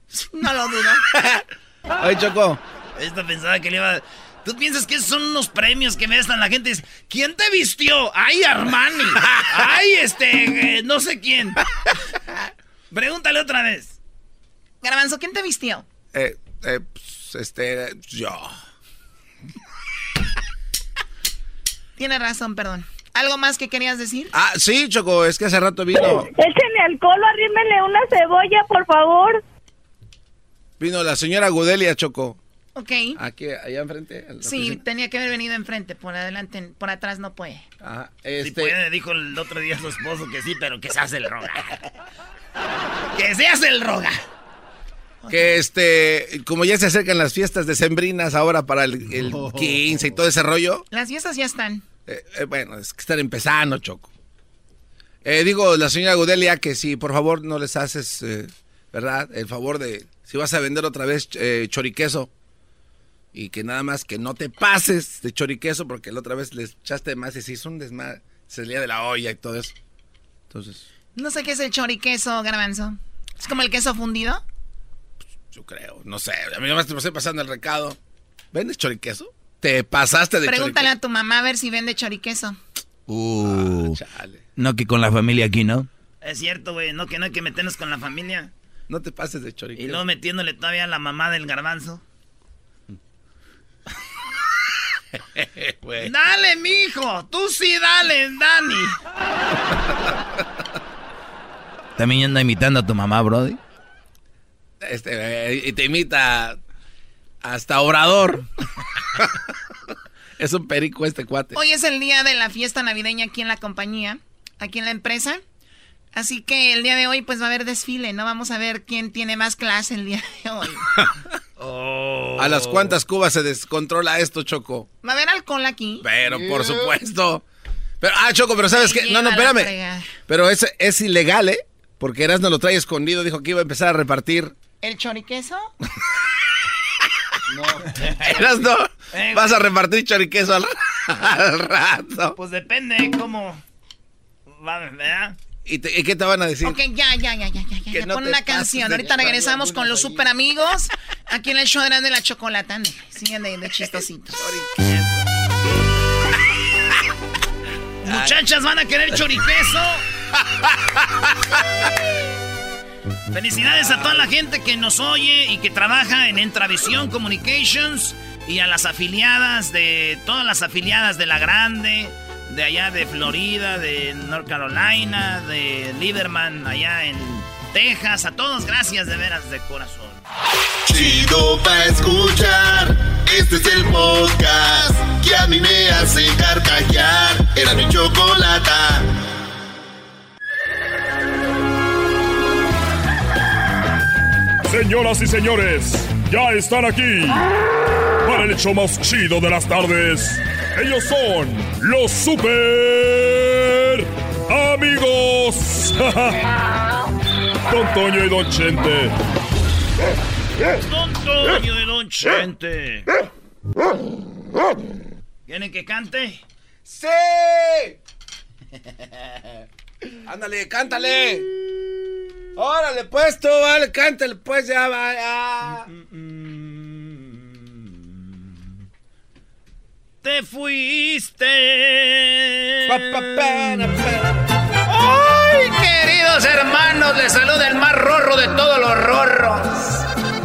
No lo dudo. Ay, Choco. Esta pensaba que le iba. ¿Tú piensas que esos son unos premios que me dan la gente? Dice, ¿Quién te vistió? ¡Ay, Armani! ¡Ay, este! eh, no sé quién. Pregúntale otra vez. Garbanzo, ¿quién te vistió? Eh, eh, pues, este, yo. Tienes razón, perdón. ¿Algo más que querías decir? Ah, sí, Choco, es que hace rato vino, Échenle alcohol, arrímenle una cebolla, por favor. vino la señora Gudelia, Choco. Ok. Aquí, allá enfrente. Sí, oficina. tenía que haber venido enfrente, por adelante, por atrás no puede. Ajá, Si este, puede, dijo el otro día su esposo que sí, pero que se hace el roga. ¡Que se hace el roga! que este, como ya se acercan las fiestas decembrinas ahora para el, el 15 y todo ese rollo, Las fiestas ya están. eh, eh, bueno, es que están empezando, Choco. Eh, digo, la señora Gudelia, que si por favor no les haces, eh, ¿verdad? El favor de, si vas a vender otra vez eh, choriqueso, y que nada más que no te pases de choriqueso, porque la otra vez les echaste más y se hizo un desmadre, se salía de la olla y todo eso. Entonces, No sé qué es el choriqueso, garbanzo. ¿Es como el queso fundido? Yo creo, no sé. A mí nomás te pasé pasando el recado. ¿Vendes choriqueso? ¿Te pasaste de Pregúntale a tu mamá a ver si vende choriqueso. Uh, no que con la familia aquí, ¿no? Es cierto, güey. No que no hay que meternos con la familia. No te pases de choriqueso. Y luego metiéndole todavía a la mamá del garbanzo. dale, mijo. Tú sí, dale, Dani. También anda imitando a tu mamá, Brody. Este, y te imita hasta Obrador. es un perico este cuate. Hoy es el día de la fiesta navideña aquí en la compañía, aquí en la empresa. Así que el día de hoy pues va a haber desfile, ¿no? Vamos a ver quién tiene más clase el día de hoy. ¿A las cuantas cubas se descontrola esto, Choco? Va a haber alcohol aquí. Pero, por supuesto. Pero, ah, Choco, pero ¿sabes qué? No, no, espérame. Pero es, es ilegal, ¿eh? Porque Erasmo lo trae escondido, dijo que iba a empezar a repartir. ¿El choriqueso? no. Erasmo, eh, vas a repartir choriqueso al, rato. Pues depende cómo va, ¿verdad? ¿Y, qué te van a decir? Ok, ya, ya, ya, ya, ya. ya. Pon una canción. Ahorita regresamos con los super amigos aquí en el show de la chocolata. Sigan de, de chistositos. Muchachas, ¿van a querer choriqueso? Felicidades a toda la gente que nos oye y que trabaja en Entravisión Communications y a las afiliadas de todas las afiliadas de La Grande, de allá de Florida, de North Carolina, de Lieberman allá en Texas. A todos, gracias de veras de corazón. Chido pa escuchar. Este es el podcast que a mí me hace carcajear. Era mi chocolata. Señoras y señores, ya están aquí el hecho más chido de las tardes. Ellos son los super amigos. Don Toño y Don Chente. Don Toño y Don Chente. ¿Quieren que cante? ¡Sí! Ándale, cántale. Órale, pues tú, vale, cántale, pues ya va. Te fuiste. ¡Ay, queridos hermanos! Les saluda el más rorro de todos los rorros.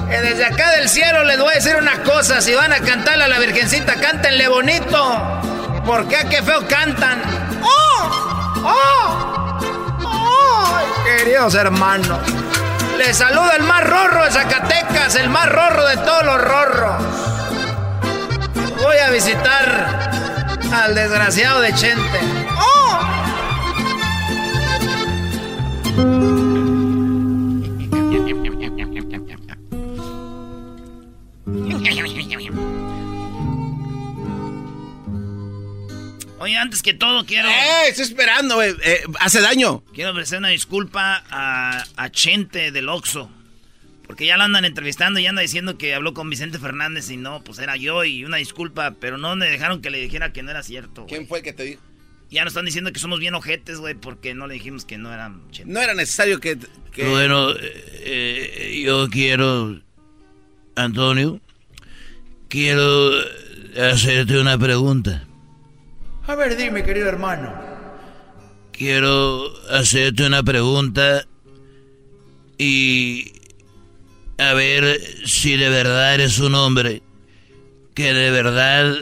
Que desde acá del cielo les voy a decir una cosa. Si van a cantarle a la Virgencita, cántenle bonito. Porque a qué feo cantan. ¡Oh! ¡Oh! queridos hermanos. Les saluda el más rorro de Zacatecas, el más rorro de todos los rorros. Voy a visitar al desgraciado de Chente. ¡Oh! Oye, antes que todo quiero... ¡Eh! Estoy esperando, güey. Eh, hace daño. Quiero ofrecer una disculpa a, a Chente del Oxo. Porque ya lo andan entrevistando y anda diciendo que habló con Vicente Fernández y no, pues era yo y una disculpa, pero no me dejaron que le dijera que no era cierto. ¿Quién fue el que te dijo? Ya nos están diciendo que somos bien ojetes, güey, porque no le dijimos que no eran. No era necesario que... Bueno, eh, yo quiero, Antonio, quiero hacerte una pregunta. A ver, dime, querido hermano. Quiero hacerte una pregunta y a ver si de verdad eres un hombre que de verdad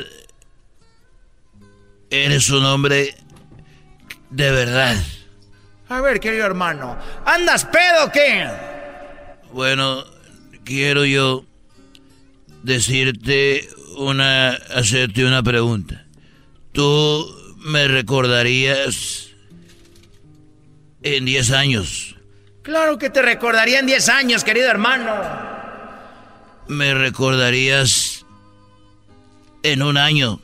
eres un hombre de verdad. A ver, querido hermano, ¿andas pedo o qué? Bueno, quiero yo decirte una, hacerte una pregunta. Tú me recordarías en 10 años. Claro que te recordaría en 10 años, querido hermano. Me recordarías en un año.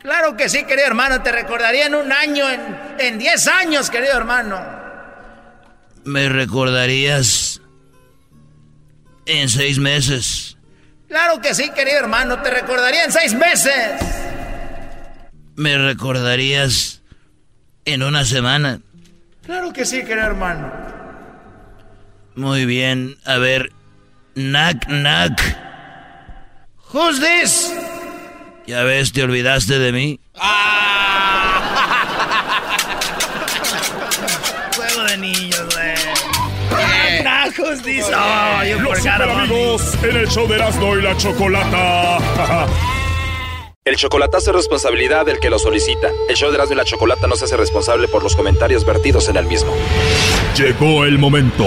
Claro que sí, querido hermano, te recordaría en un año, en 10 años, querido hermano. Me recordarías en seis meses. Claro que sí, querido hermano, te recordaría en seis meses me recordarías en una semana. Claro que sí, querido hermano. Muy bien, a ver. Knock, knock. Who's this? Ya ves, te olvidaste de mí. Juego de niños, güey. Los super amigos en el show de Erasmo y la Chocolata. El chocolatazo es responsabilidad del que lo solicita. El show de Erasmo y la Chocolata no se hace responsable por los comentarios vertidos en el mismo. Llegó el momento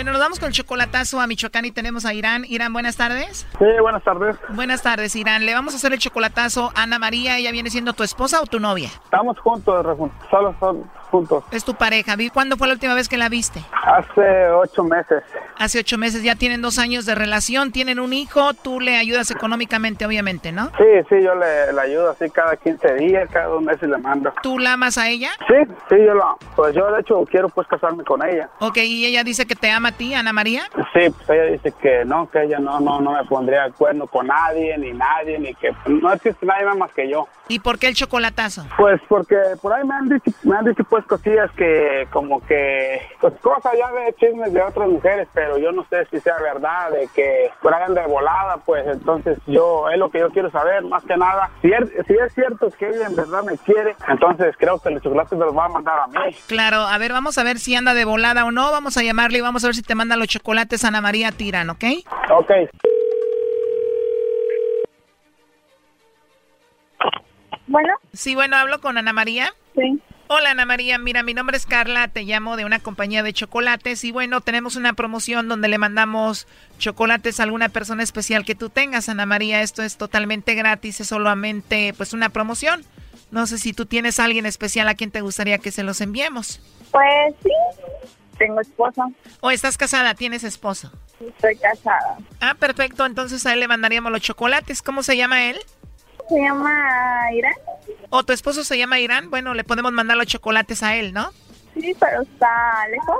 Bueno, nos vamos con el chocolatazo a Michoacán y tenemos a Irán. Irán, buenas tardes. Sí, buenas tardes. Buenas tardes, Irán. Le vamos a hacer el chocolatazo a Ana María. ¿Ella viene siendo tu esposa o tu novia? Estamos juntos, solo son juntos. Es tu pareja. ¿Cuándo fue la última vez que la viste? Hace ocho meses. Hace ocho meses. Ya tienen dos años de relación, tienen un hijo. Tú le ayudas económicamente, obviamente, ¿no? Sí, sí, yo le, le ayudo así cada 15 días, cada dos meses le mando. ¿Tú la amas a ella? Sí, sí, yo lo Pues yo de hecho quiero pues casarme con ella. Ok, ¿y ella dice que te ama a ti, Ana María? Sí, pues ella dice que no, que ella no, no, no me pondría de acuerdo con nadie, ni nadie, ni que no existe nadie más que yo. ¿Y por qué el chocolatazo? Pues porque por ahí me han dicho, me han dicho pues cosillas que como que, pues cosas ya de chismes de otras mujeres, pero yo no sé si sea verdad, de que por ahí anda de volada, pues entonces yo, es lo que yo quiero saber, más que nada, si es, si es cierto que ella en verdad me quiere, entonces creo que el chocolate me los va a mandar a mí. Claro, a ver, vamos a ver si anda de volada o no. Vamos a llamarle y vamos a ver si te manda los chocolates Ana María Tiran, ¿ok? Ok. Bueno. Sí, bueno, hablo con Ana María. Sí. Hola Ana María, mira, mi nombre es Carla, te llamo de una compañía de chocolates y bueno, tenemos una promoción donde le mandamos chocolates a alguna persona especial que tú tengas, Ana María. Esto es totalmente gratis, es solamente pues una promoción. No sé si tú tienes a alguien especial a quien te gustaría que se los enviemos. Pues sí, tengo esposo. ¿O estás casada? ¿Tienes esposo? Estoy casada. Ah, perfecto, entonces a él le mandaríamos los chocolates. ¿Cómo se llama él? Se llama Irán. ¿O tu esposo se llama Irán? Bueno, le podemos mandar los chocolates a él, ¿no? Sí, pero está lejos.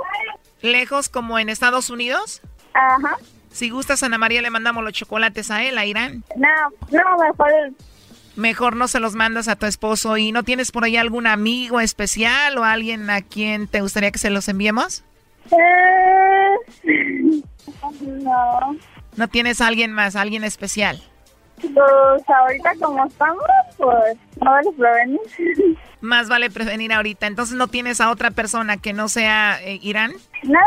¿Lejos como en Estados Unidos? Ajá. Si gustas, Ana María, le mandamos los chocolates a él, a Irán. No, no, mejor. Mejor no se los mandas a tu esposo. ¿Y no tienes por ahí algún amigo especial o alguien a quien te gustaría que se los enviemos? Eh, no. ¿No tienes a alguien más, alguien especial? Pues ahorita como estamos, pues no vale prevenir. Más vale prevenir ahorita. Entonces, ¿no tienes a otra persona que no sea eh, Irán? No,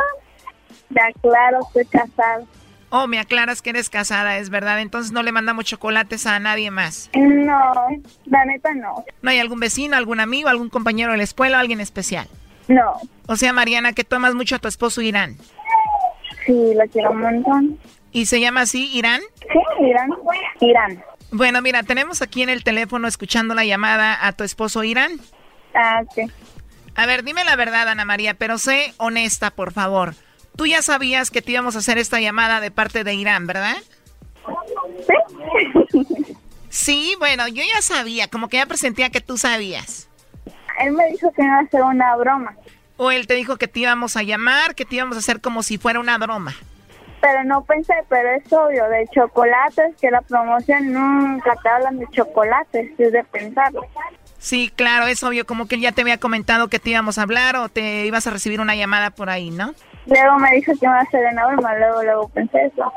ya claro, estoy casada. Oh, me aclaras que eres casada, es verdad. Entonces, no le mandamos chocolates a nadie más. No, la neta no. ¿No hay algún vecino, algún amigo, algún compañero de la escuela, alguien especial? No. O sea, Mariana, que tomas mucho a tu esposo Irán. Sí, lo quiero un montón. ¿Y se llama así, Irán? Sí, Irán. Irán. Bueno, mira, tenemos aquí en el teléfono escuchando la llamada a tu esposo Irán. Ah, sí. A ver, dime la verdad, Ana María, pero sé honesta, por favor. Tú ya sabías que te íbamos a hacer esta llamada de parte de Irán, ¿verdad? Sí. Sí, bueno, yo ya sabía, como que ya presentía que tú sabías. Él me dijo que iba a hacer una broma. O él te dijo que te íbamos a llamar, que te íbamos a hacer como si fuera una broma. Pero no pensé, pero es obvio, de chocolates, que la promoción nunca te hablan de chocolates, es de pensarlo. Sí, claro, es obvio, como que él ya te había comentado que te íbamos a hablar o te ibas a recibir una llamada por ahí, ¿no? Luego me dijo que iba a hacer una broma, luego, luego pensé eso.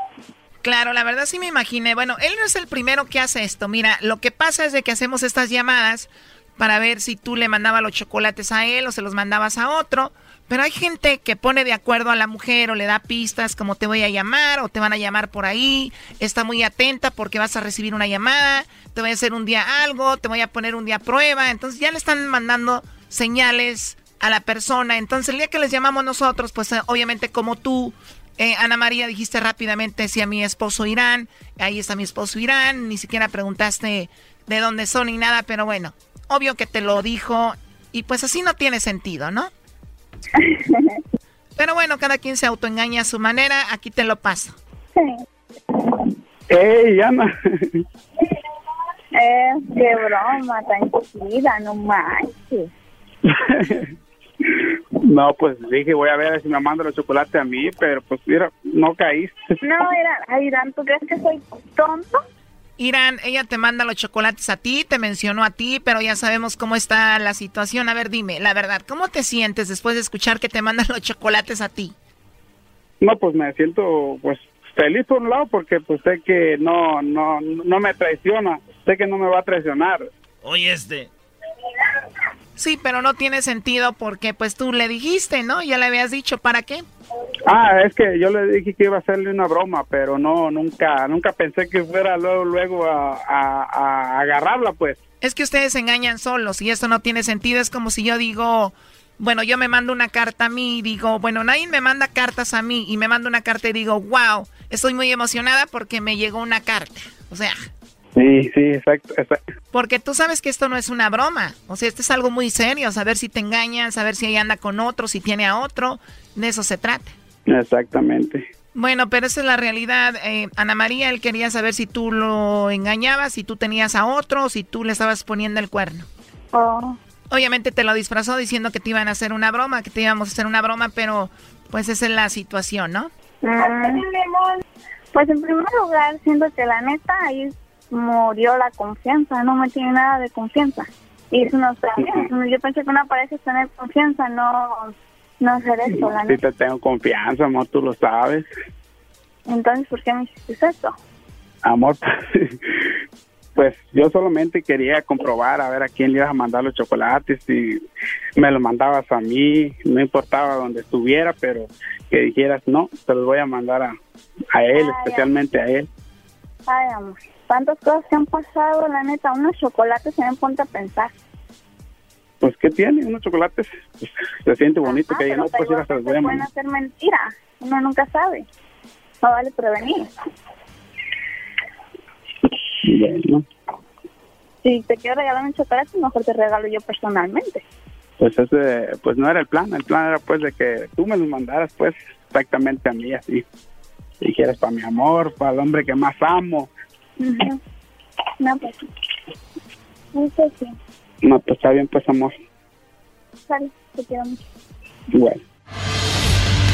Claro, la verdad sí me imaginé. Bueno, él no es el primero que hace esto. Mira, lo que pasa es de que hacemos estas llamadas para ver si tú le mandabas los chocolates a él o se los mandabas a otro. Pero hay gente que pone de acuerdo a la mujer o le da pistas como te voy a llamar o te van a llamar por ahí. Está muy atenta porque vas a recibir una llamada, te voy a hacer un día algo, te voy a poner un día prueba. Entonces ya le están mandando señales a la persona. Entonces el día que les llamamos nosotros, pues eh, obviamente como tú, eh, Ana María, dijiste rápidamente si a mi esposo Irán, ahí está mi esposo Irán, ni siquiera preguntaste de dónde son ni nada, pero bueno, obvio que te lo dijo y pues así no tiene sentido, ¿no? Pero bueno, cada quien se autoengaña a su manera, aquí te lo paso. ¡Ey! Eh, qué broma, tan chida, no manches. no, pues dije, voy a ver si me manda los chocolates a mí, pero pues mira, no caíste. No, Irán, Irán, ¿tú crees que soy tonto? Irán, ella te manda los chocolates a ti, te mencionó a ti, pero ya sabemos cómo está la situación. A ver, dime, la verdad, ¿cómo te sientes después de escuchar que te mandan los chocolates a ti? No, pues me siento pues feliz por un lado porque pues sé que no no no me traiciona, sé que no me va a traicionar. Oye, este. Sí, pero no tiene sentido porque pues tú le dijiste, ¿no? Ya le habías dicho, ¿para qué? Ah, es que yo le dije que iba a hacerle una broma, pero no, nunca, nunca pensé que fuera luego, luego a, a agarrarla, pues. Es que ustedes se engañan solos y esto no tiene sentido. Es como si yo digo, bueno, yo me mando una carta a mí y digo, bueno, nadie me manda cartas a mí y me mando una carta y digo, wow, estoy muy emocionada porque me llegó una carta. O sea. Sí, sí, exacto, exacto. Porque tú sabes que esto no es una broma. O sea, esto es algo muy serio. Saber si te engañan, saber si ella anda con otro, si tiene a otro. De eso se trata. Exactamente. Bueno, pero esa es la realidad. Eh, Ana María, él quería saber si tú lo engañabas, si tú tenías a otro, si tú le estabas poniendo el cuerno. Oh. Obviamente te lo disfrazó diciendo que te iban a hacer una broma, que te íbamos a hacer una broma, pero pues esa es la situación, ¿no? Mm. Pues en primer lugar, siento que la neta ahí murió la confianza, no me tiene nada de confianza. Y eso no está bien. Yo pensé que una pareja es tener confianza, no, no hacer eso, Sí te tengo confianza, amor, tú lo sabes. Entonces, ¿por qué me hiciste eso? Amor, pues yo solamente quería comprobar a ver a quién le ibas a mandar los chocolates y me los mandabas a mí, no importaba dónde estuviera, pero que dijeras, no, te los voy a mandar a, a él, especialmente a él. Ay, amor, tantas cosas que han pasado, la neta, unos chocolates se me ponte a pensar. Pues, ¿qué tiene? Unos chocolates, pues, se siente bonito que digan, no, pues ya se los voy a Pueden hacer mentira, uno nunca sabe. No vale prevenir. Bueno, Si te quiero regalar un chocolate, mejor te regalo yo personalmente. pues ese, pues no era el plan, el plan era pues de que tú me los mandaras pues exactamente a mí así. Dijeras para mi amor, para el hombre que más amo. No, pues. Eso sí. No, pues está bien pues amor. Sale, te quiero mucho. Bueno.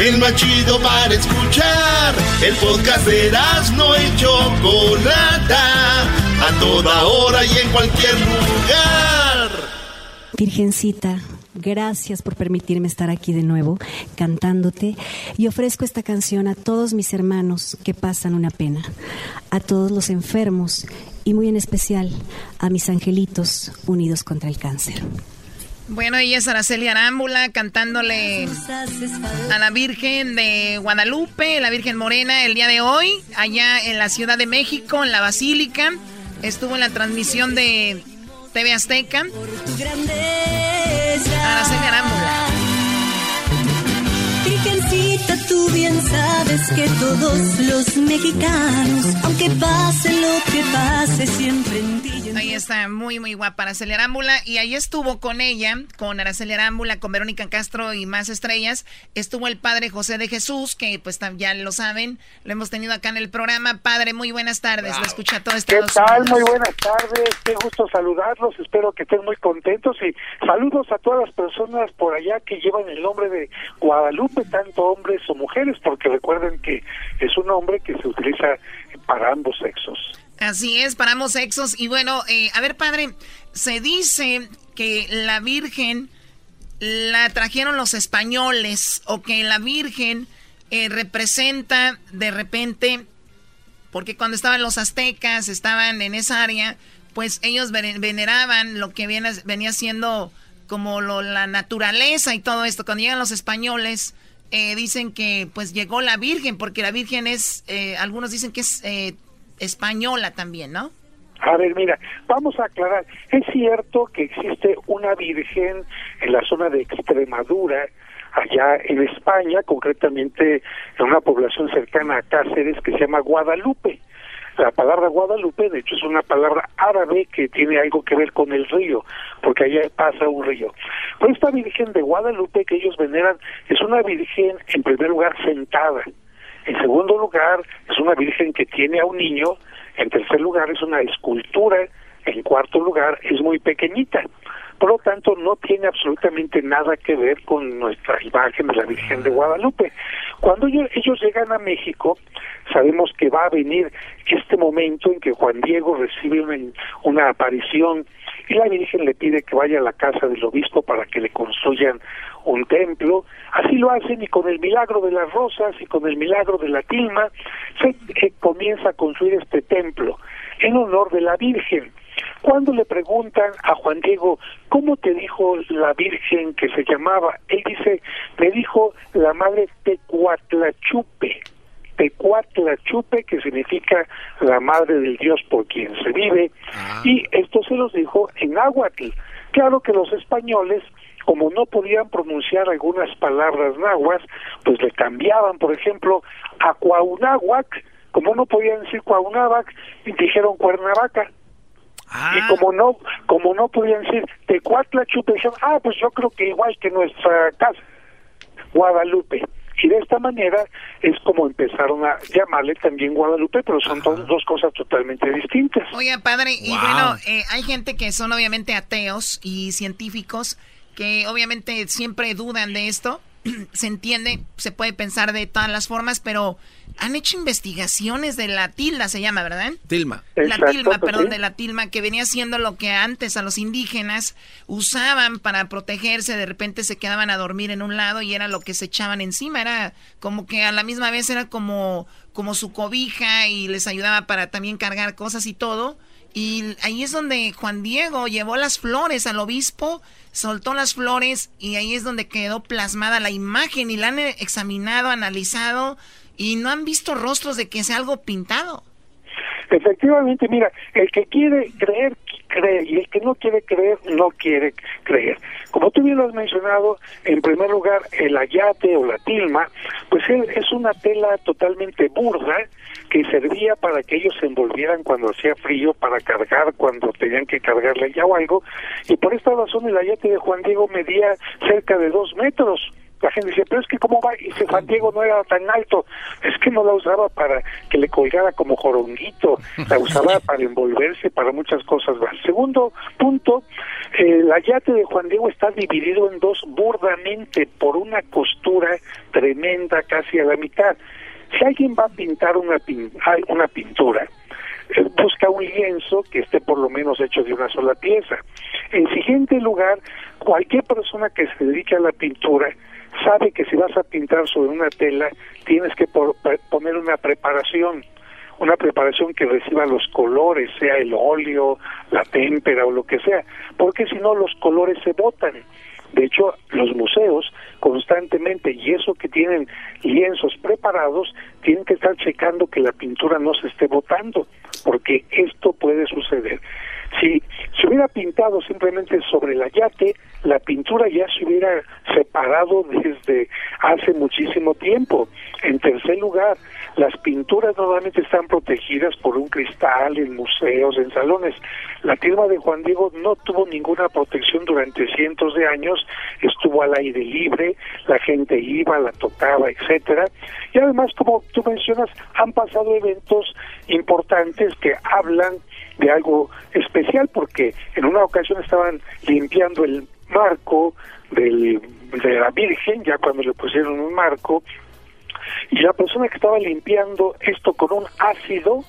El más chido para escuchar. El podcast de no y Chocolata. A toda hora y en cualquier lugar. Virgencita, gracias por permitirme estar aquí de nuevo cantándote y ofrezco esta canción a todos mis hermanos que pasan una pena, a todos los enfermos y muy en especial a mis angelitos unidos contra el cáncer. Bueno, ella es Araceli Arámbula cantándole a la Virgen de Guadalupe, la Virgen Morena, el día de hoy, allá en la Ciudad de México, en la Basílica. Estuvo en la transmisión de TV Azteca. Araceli Arámbula. Virgencita, tú bien sabes que todos los mexicanos, aunque pase lo que pase, siempre en ti. Ahí está, muy, muy guapa Araceli Arámbula. Y ahí estuvo con ella, con Araceli Arámbula, con Verónica Castro y más estrellas. Estuvo el padre José de Jesús, que pues ya lo saben, lo hemos tenido acá en el programa. Padre, muy buenas tardes. Lo escucha todo ¿Qué Estados tal? Muy buenas tardes, qué gusto saludarlos, espero que estén muy contentos y saludos a todas las personas por allá que llevan el nombre de Guadalupe, tanto hombres o mujeres, porque recuerden que es un nombre que se utiliza para ambos sexos. Así es, para ambos sexos. Y bueno, eh, a ver, padre, se dice que la Virgen la trajeron los españoles o que la Virgen eh, representa de repente, porque cuando estaban los aztecas, estaban en esa área, pues ellos vene- veneraban lo que viene, venía siendo como lo- la naturaleza y todo esto. Cuando llegan los españoles, eh, dicen que pues llegó la Virgen, porque la Virgen es, eh, algunos dicen que es eh, española también, ¿no? A ver, mira, vamos a aclarar. Es cierto que existe una virgen en la zona de Extremadura, allá en España, concretamente en una población cercana a Cáceres que se llama Guadalupe. La palabra Guadalupe, de hecho, es una palabra árabe que tiene algo que ver con el río, porque allá pasa un río. Pero esta Virgen de Guadalupe que ellos veneran es una Virgen, en primer lugar, sentada. En segundo lugar, es una Virgen que tiene a un niño. En tercer lugar, es una escultura. En cuarto lugar, es muy pequeñita. Por lo tanto, no tiene absolutamente nada que ver con nuestra imagen de la Virgen de Guadalupe. Cuando ellos, llegan a México, sabemos que va a venir este momento en que Juan Diego recibe una, una aparición y la Virgen le pide que vaya a la casa del obispo para que le construyan un templo. Así lo hacen y con el milagro de las rosas y con el milagro de la tilma se eh, comienza a construir este templo en honor de la Virgen. Cuando le preguntan a Juan Diego, ¿cómo te dijo la Virgen que se llamaba? Él dice, me dijo la madre Tecuatlachupe. Tecuatlachupe, que significa la madre del Dios por quien se vive, y esto se los dijo en náhuatl. Claro que los españoles como no podían pronunciar algunas palabras nahuas, pues le cambiaban, por ejemplo, a Cuaunáhuac, como no podían decir Cuaunáhuac, dijeron Cuernavaca. Y como no, como no podían decir Tecuatlachupe, dijeron, ah, pues yo creo que igual que nuestra casa, Guadalupe. Y de esta manera es como empezaron a llamarle también Guadalupe, pero son dos cosas totalmente distintas. Oiga, padre, y bueno, eh, hay gente que son obviamente ateos y científicos que obviamente siempre dudan de esto. se entiende, se puede pensar de todas las formas, pero han hecho investigaciones de la tilma, se llama, ¿verdad? Tilma. La tilma, perdón, de la tilma, que venía siendo lo que antes a los indígenas usaban para protegerse, de repente se quedaban a dormir en un lado y era lo que se echaban encima, era como que a la misma vez era como, como su cobija y les ayudaba para también cargar cosas y todo. Y ahí es donde Juan Diego llevó las flores al obispo, soltó las flores y ahí es donde quedó plasmada la imagen y la han examinado, analizado y no han visto rostros de que sea algo pintado. Efectivamente, mira, el que quiere creer, cree, y el que no quiere creer, no quiere creer. Como tú bien lo has mencionado, en primer lugar, el ayate o la tilma, pues es una tela totalmente burda que servía para que ellos se envolvieran cuando hacía frío, para cargar cuando tenían que cargarle ya o algo, y por esta razón el ayate de Juan Diego medía cerca de dos metros la gente dice, pero es que cómo va, y si Juan Diego no era tan alto, es que no la usaba para que le colgara como joronguito, la usaba para envolverse, para muchas cosas más. Segundo punto, el ayate de Juan Diego está dividido en dos burdamente por una costura tremenda casi a la mitad. Si alguien va a pintar una, una pintura, eh, busca un lienzo que esté por lo menos hecho de una sola pieza. En siguiente lugar, cualquier persona que se dedique a la pintura sabe que si vas a pintar sobre una tela tienes que poner una preparación, una preparación que reciba los colores, sea el óleo, la témpera o lo que sea, porque si no los colores se botan. De hecho, los museos constantemente, y eso que tienen lienzos preparados, tienen que estar checando que la pintura no se esté botando, porque esto puede suceder. Si se hubiera pintado simplemente sobre el ayate, la pintura ya se hubiera separado desde hace muchísimo tiempo. En tercer lugar, las pinturas normalmente están protegidas por un cristal en museos, en salones. La firma de Juan Diego no tuvo ninguna protección durante cientos de años, estuvo al aire libre, la gente iba, la tocaba, etcétera. Y además, como tú mencionas, han pasado eventos importantes que hablan de algo especial porque en una ocasión estaban limpiando el marco del, de la Virgen, ya cuando le pusieron un marco, y la persona que estaba limpiando esto con un ácido,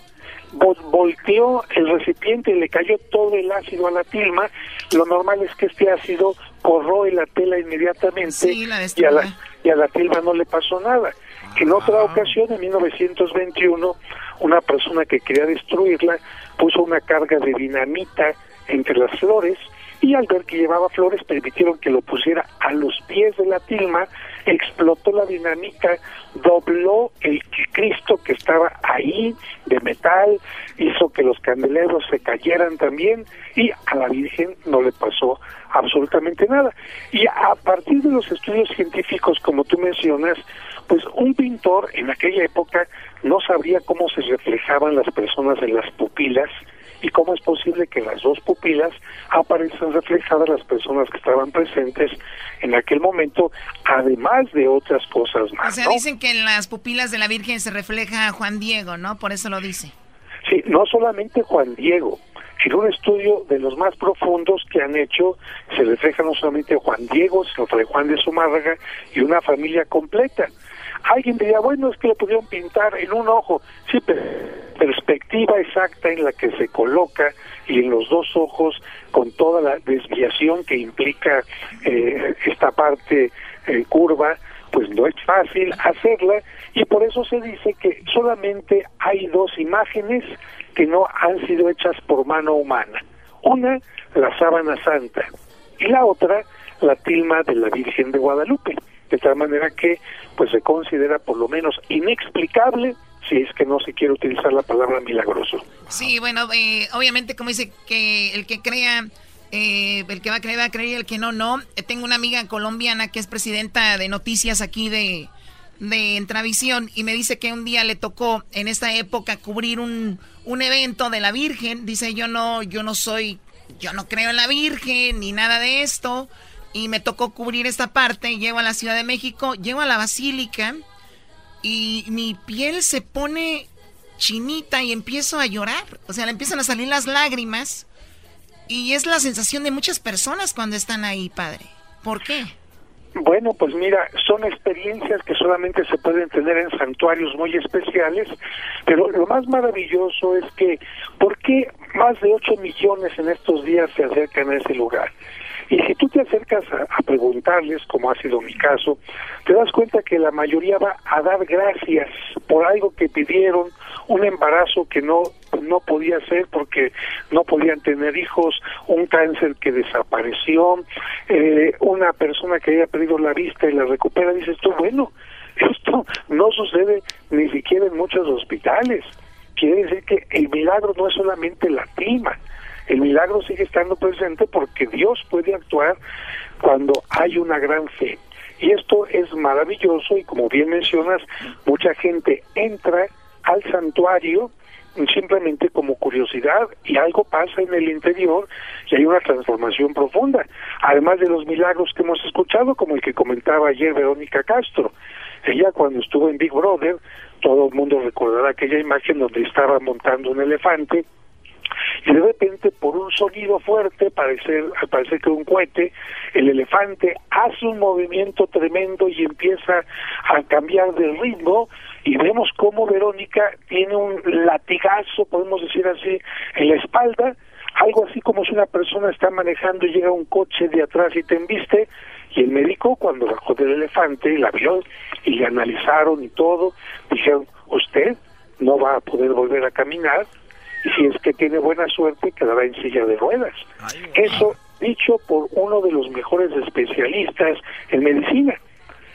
volteó el recipiente y le cayó todo el ácido a la tilma. Lo normal es que este ácido corroe la tela inmediatamente y, a la, y a la tilma no le pasó nada. En otra ocasión, en 1921, una persona que quería destruirla puso una carga de dinamita entre las flores y al ver que llevaba flores permitieron que lo pusiera a los pies de la tilma explotó la dinámica, dobló el Cristo que estaba ahí de metal, hizo que los candeleros se cayeran también y a la Virgen no le pasó absolutamente nada. Y a partir de los estudios científicos, como tú mencionas, pues un pintor en aquella época no sabría cómo se reflejaban las personas en las pupilas y cómo es posible que las dos pupilas aparezcan reflejadas las personas que estaban presentes en aquel momento, además de otras cosas más. O sea, dicen que en las pupilas de la Virgen se refleja Juan Diego, ¿no? Por eso lo dice. Sí, no solamente Juan Diego. En un estudio de los más profundos que han hecho, se refleja no solamente Juan Diego, sino Fray Juan de Zumárraga y una familia completa. Alguien diría, bueno, es que lo pudieron pintar en un ojo. Sí, pero perspectiva exacta en la que se coloca y en los dos ojos con toda la desviación que implica eh, esta parte eh, curva, pues no es fácil hacerla y por eso se dice que solamente hay dos imágenes que no han sido hechas por mano humana. Una, la sábana santa y la otra, la tilma de la Virgen de Guadalupe de tal manera que pues se considera por lo menos inexplicable si es que no se quiere utilizar la palabra milagroso. Sí, bueno, eh, obviamente como dice que el que crea, eh, el que va a creer va a creer, el que no, no. Eh, tengo una amiga colombiana que es presidenta de noticias aquí de, de Entravisión y me dice que un día le tocó en esta época cubrir un, un evento de la Virgen. Dice, yo no, yo no soy, yo no creo en la Virgen ni nada de esto y me tocó cubrir esta parte. Llego a la Ciudad de México, llego a la Basílica y mi piel se pone chinita y empiezo a llorar. O sea, le empiezan a salir las lágrimas. Y es la sensación de muchas personas cuando están ahí, padre. ¿Por qué? Bueno, pues mira, son experiencias que solamente se pueden tener en santuarios muy especiales, pero lo más maravilloso es que, ¿por qué más de 8 millones en estos días se acercan a ese lugar? Y si tú te acercas a, preguntarles, como ha sido mi caso, te das cuenta que la mayoría va a dar gracias por algo que pidieron, un embarazo que no no podía ser porque no podían tener hijos, un cáncer que desapareció, eh, una persona que había perdido la vista y la recupera, dices tú, bueno, esto no sucede ni siquiera en muchos hospitales. Quiere decir que el milagro no es solamente la clima, el milagro sigue estando presente porque Dios puede actuar cuando hay una gran fe. Y esto es maravilloso y como bien mencionas, mucha gente entra al santuario simplemente como curiosidad y algo pasa en el interior y hay una transformación profunda. Además de los milagros que hemos escuchado, como el que comentaba ayer Verónica Castro. Ella cuando estuvo en Big Brother, todo el mundo recordará aquella imagen donde estaba montando un elefante y de repente por un sonido fuerte, parece, al parecer que un cohete, el elefante hace un movimiento tremendo y empieza a cambiar de ritmo y vemos cómo Verónica tiene un latigazo, podemos decir así, en la espalda, algo así como si una persona está manejando y llega un coche de atrás y te embiste, y el médico cuando bajó del elefante la vio y le analizaron y todo, dijeron, usted no va a poder volver a caminar, si es que tiene buena suerte quedará en silla de ruedas. Eso dicho por uno de los mejores especialistas en medicina.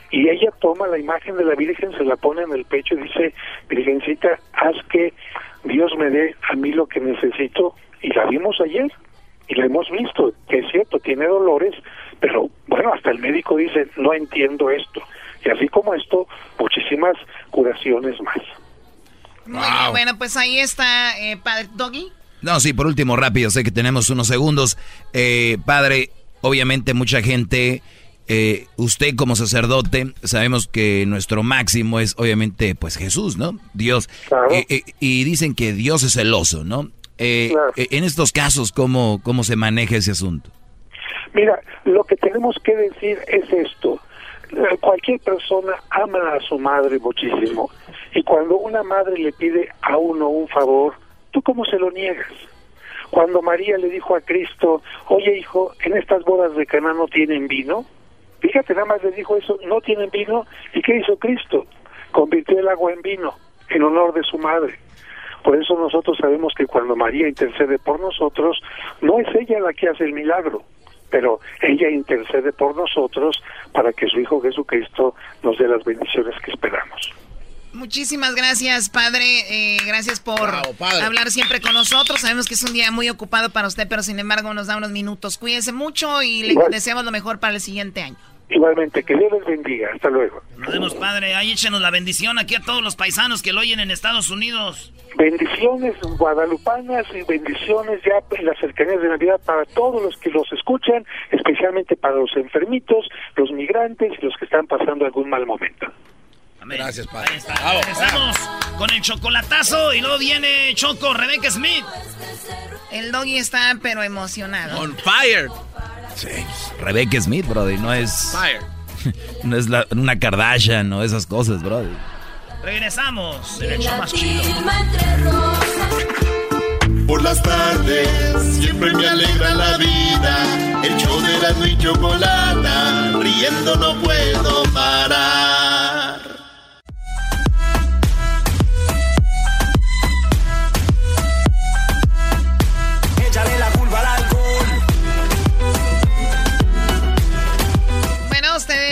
Y ella toma la imagen de la Virgen, se la pone en el pecho y dice, Virgencita, haz que Dios me dé a mí lo que necesito. Y la vimos ayer y la hemos visto, que es cierto, tiene dolores, pero bueno, hasta el médico dice, no entiendo esto. Y así como esto, muchísimas curaciones más. Muy bien, bueno, pues ahí está, eh, padre Doggy. No, sí, por último, rápido, sé que tenemos unos segundos. Eh, padre, obviamente mucha gente, eh, usted como sacerdote, sabemos que nuestro máximo es obviamente pues Jesús, ¿no? Dios. y dicen que Dios es celoso, ¿no? En estos casos, ¿cómo, ¿cómo se maneja ese asunto? Mira, lo que tenemos que decir es esto. Cualquier persona ama a su madre muchísimo y cuando una madre le pide a uno un favor, ¿tú cómo se lo niegas? Cuando María le dijo a Cristo, oye hijo, en estas bodas de Caná no tienen vino, fíjate, nada más le dijo eso, no tienen vino, ¿y qué hizo Cristo? Convirtió el agua en vino, en honor de su madre. Por eso nosotros sabemos que cuando María intercede por nosotros, no es ella la que hace el milagro, pero ella intercede por nosotros para que su Hijo Jesucristo nos dé las bendiciones que esperamos. Muchísimas gracias, padre. Eh, gracias por hablar siempre con nosotros. Sabemos que es un día muy ocupado para usted, pero sin embargo nos da unos minutos. Cuídense mucho y le deseamos lo mejor para el siguiente año. Igualmente, que Dios les bendiga. Hasta luego. Nos vemos, padre. Ahí échenos la bendición aquí a todos los paisanos que lo oyen en Estados Unidos. Bendiciones guadalupanas y bendiciones ya en las cercanías de Navidad para todos los que los escuchan, especialmente para los enfermitos, los migrantes y los que están pasando algún mal momento. Gracias, padre. Estamos con el chocolatazo y luego viene Choco Rebecca Smith. El doggy está pero emocionado. On fire. Sí. Rebecca Smith, brother, no es. Fire. No es la, una Kardashian o esas cosas, brother. Regresamos en el show más chido. Por las tardes siempre me alegra la vida. El show de la y chocolata, riendo no puedo parar.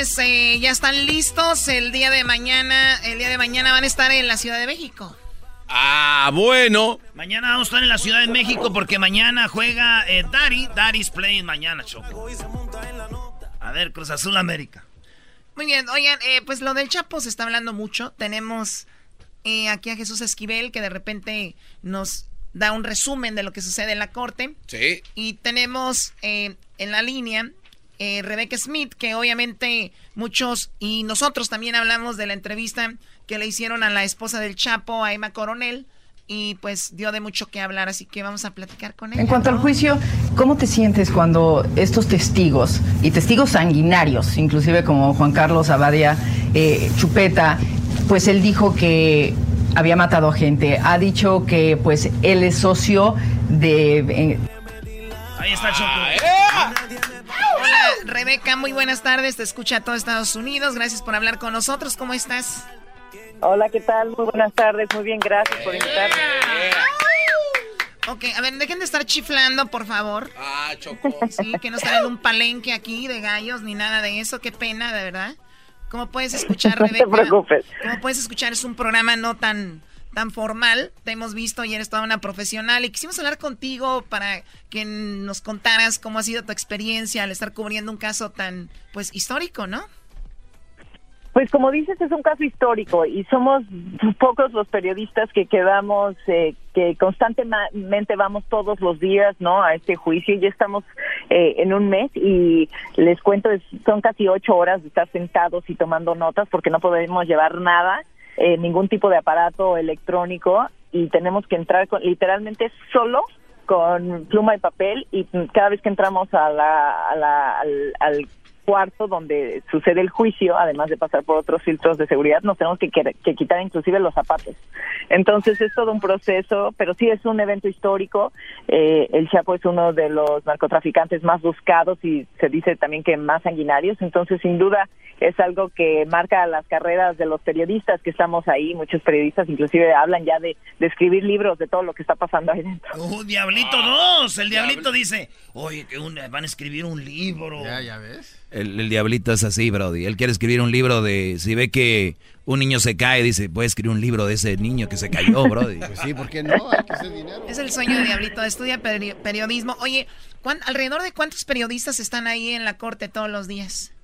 Ustedes eh, ya están listos. El día de mañana, el día de mañana van a estar en la Ciudad de México. Ah, bueno. Mañana vamos a estar en la Ciudad de México porque mañana juega eh, Dari. Dari's playing mañana, Choco. A ver, Cruz Azul América. Muy bien, oigan, eh, pues lo del Chapo se está hablando mucho. Tenemos eh, aquí a Jesús Esquivel que de repente nos da un resumen de lo que sucede en la corte. Sí. Y tenemos en la línea eh, Rebecca Smith, que obviamente muchos y nosotros también hablamos de la entrevista que le hicieron a la esposa del Chapo, a Emma Coronel, y pues dio de mucho que hablar, así que vamos a platicar con ella. En cuanto al juicio, ¿cómo te sientes cuando estos testigos, y testigos sanguinarios, inclusive como Juan Carlos Abadia eh, Chupeta, pues él dijo que había matado gente, ha dicho que pues él es socio de... Eh, Ahí está Choco. Ah, Hola, Rebeca, muy buenas tardes. Te escucha todo Estados Unidos. Gracias por hablar con nosotros. ¿Cómo estás? Hola, ¿qué tal? Muy buenas tardes. Muy bien, gracias por invitarme. Ok, a ver, dejen de estar chiflando, por favor. Ah, Choco. Sí, que no estén en un palenque aquí de gallos ni nada de eso. Qué pena, de verdad. ¿Cómo puedes escuchar, Rebeca? No te preocupes. ¿Cómo puedes escuchar? Es un programa no tan tan formal. Te hemos visto y eres toda una profesional y quisimos hablar contigo para que nos contaras cómo ha sido tu experiencia al estar cubriendo un caso tan, pues, histórico, ¿no? Pues como dices, es un caso histórico y somos pocos los periodistas que quedamos, eh, que constantemente vamos todos los días, ¿no? A este juicio. Ya estamos eh, en un mes y les cuento, son casi ocho horas de estar sentados y tomando notas porque no podemos llevar nada eh, ningún tipo de aparato electrónico y tenemos que entrar con, literalmente solo con pluma y papel y cada vez que entramos a la, al, al cuarto donde sucede el juicio, además de pasar por otros filtros de seguridad, nos tenemos que, que, quitar inclusive los zapatos. Entonces es todo un proceso, pero sí es un evento histórico. Eh, el Chapo es uno de los narcotraficantes más buscados y se dice también que más sanguinarios. Entonces, sin duda, es algo que marca las carreras de los periodistas que estamos ahí. Muchos periodistas inclusive hablan ya de, escribir libros de todo lo que está pasando ahí dentro. ¡Oh, Diablito 2! El Diablito dice, oye, que van a escribir un libro. Ya, ya ves. El, diablito es así, Brody. Él quiere escribir un libro de. Si ve que un niño se cae, dice, puede escribir un libro de ese niño que se cayó, Brody. Pues sí, ¿por qué no? Hay que hacer dinero. Es el sueño de Diablito. Estudia periodismo. Oye, ¿alrededor de cuántos periodistas están ahí en la corte todos los días?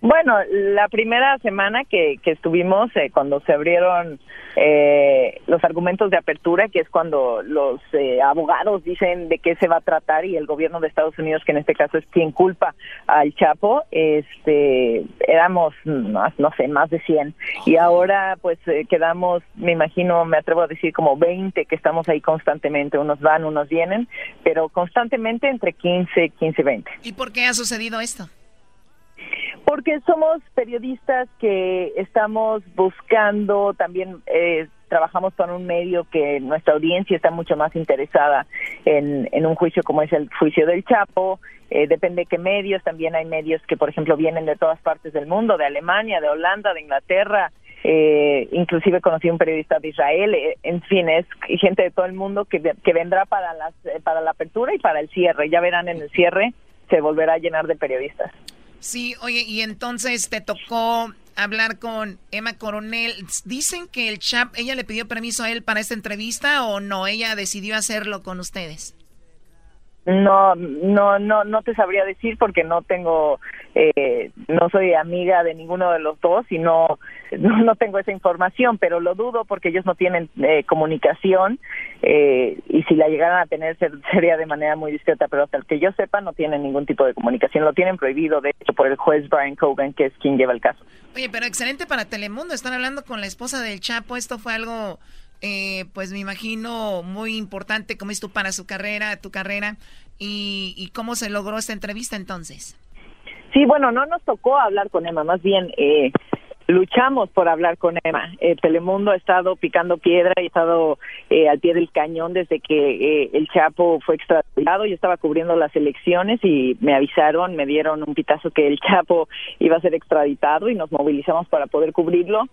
Bueno, la primera semana que, que estuvimos, eh, cuando se abrieron eh, los argumentos de apertura, que es cuando los eh, abogados dicen de qué se va a tratar y el gobierno de Estados Unidos, que en este caso es quien culpa al Chapo, este, éramos, no, sé, más de 100. Y ahora pues eh, quedamos, me imagino, me atrevo a decir como 20 que estamos ahí constantemente, unos van, unos vienen, pero constantemente entre 15, 15, 20. ¿Y por qué ha sucedido esto? Porque somos periodistas que estamos buscando, también eh, trabajamos con un medio que nuestra audiencia está mucho más interesada en, un juicio como es el juicio del Chapo. Eh, depende de qué medios, también hay medios que, por ejemplo, vienen de todas partes del mundo, de Alemania, de Holanda, de Inglaterra, eh, inclusive conocí un periodista de Israel, eh, en fin, es gente de todo el mundo que, vendrá para, las, para la apertura y para el cierre. Ya verán en el cierre se volverá a llenar de periodistas. Sí, oye, y entonces te tocó hablar con Emma Coronel. Dicen que el Chap, ella le pidió permiso a él para esta entrevista o no, ella decidió hacerlo con ustedes. No, no, no, no te sabría decir porque no tengo, eh, no soy amiga de ninguno de los dos y no, no, tengo esa información, pero lo dudo porque ellos no tienen eh, comunicación eh, y si la llegaran a tener sería de manera muy discreta, pero hasta el que yo sepa no tienen ningún tipo de comunicación, lo tienen prohibido de hecho por el juez Brian Cogan que es quien lleva el caso. Oye, pero excelente para Telemundo, están hablando con la esposa del Chapo, esto fue algo eh, pues me imagino muy importante como es tú para su carrera, tu carrera, y, cómo se logró esta entrevista entonces. Sí, bueno, no nos tocó hablar con Emma, más bien eh, luchamos por hablar con Emma. Eh, Telemundo ha estado picando piedra y ha estado eh, al pie del cañón desde que el Chapo fue extraditado. Yo estaba cubriendo las elecciones y me avisaron, me dieron un pitazo que el Chapo iba a ser extraditado y nos movilizamos para poder cubrirlo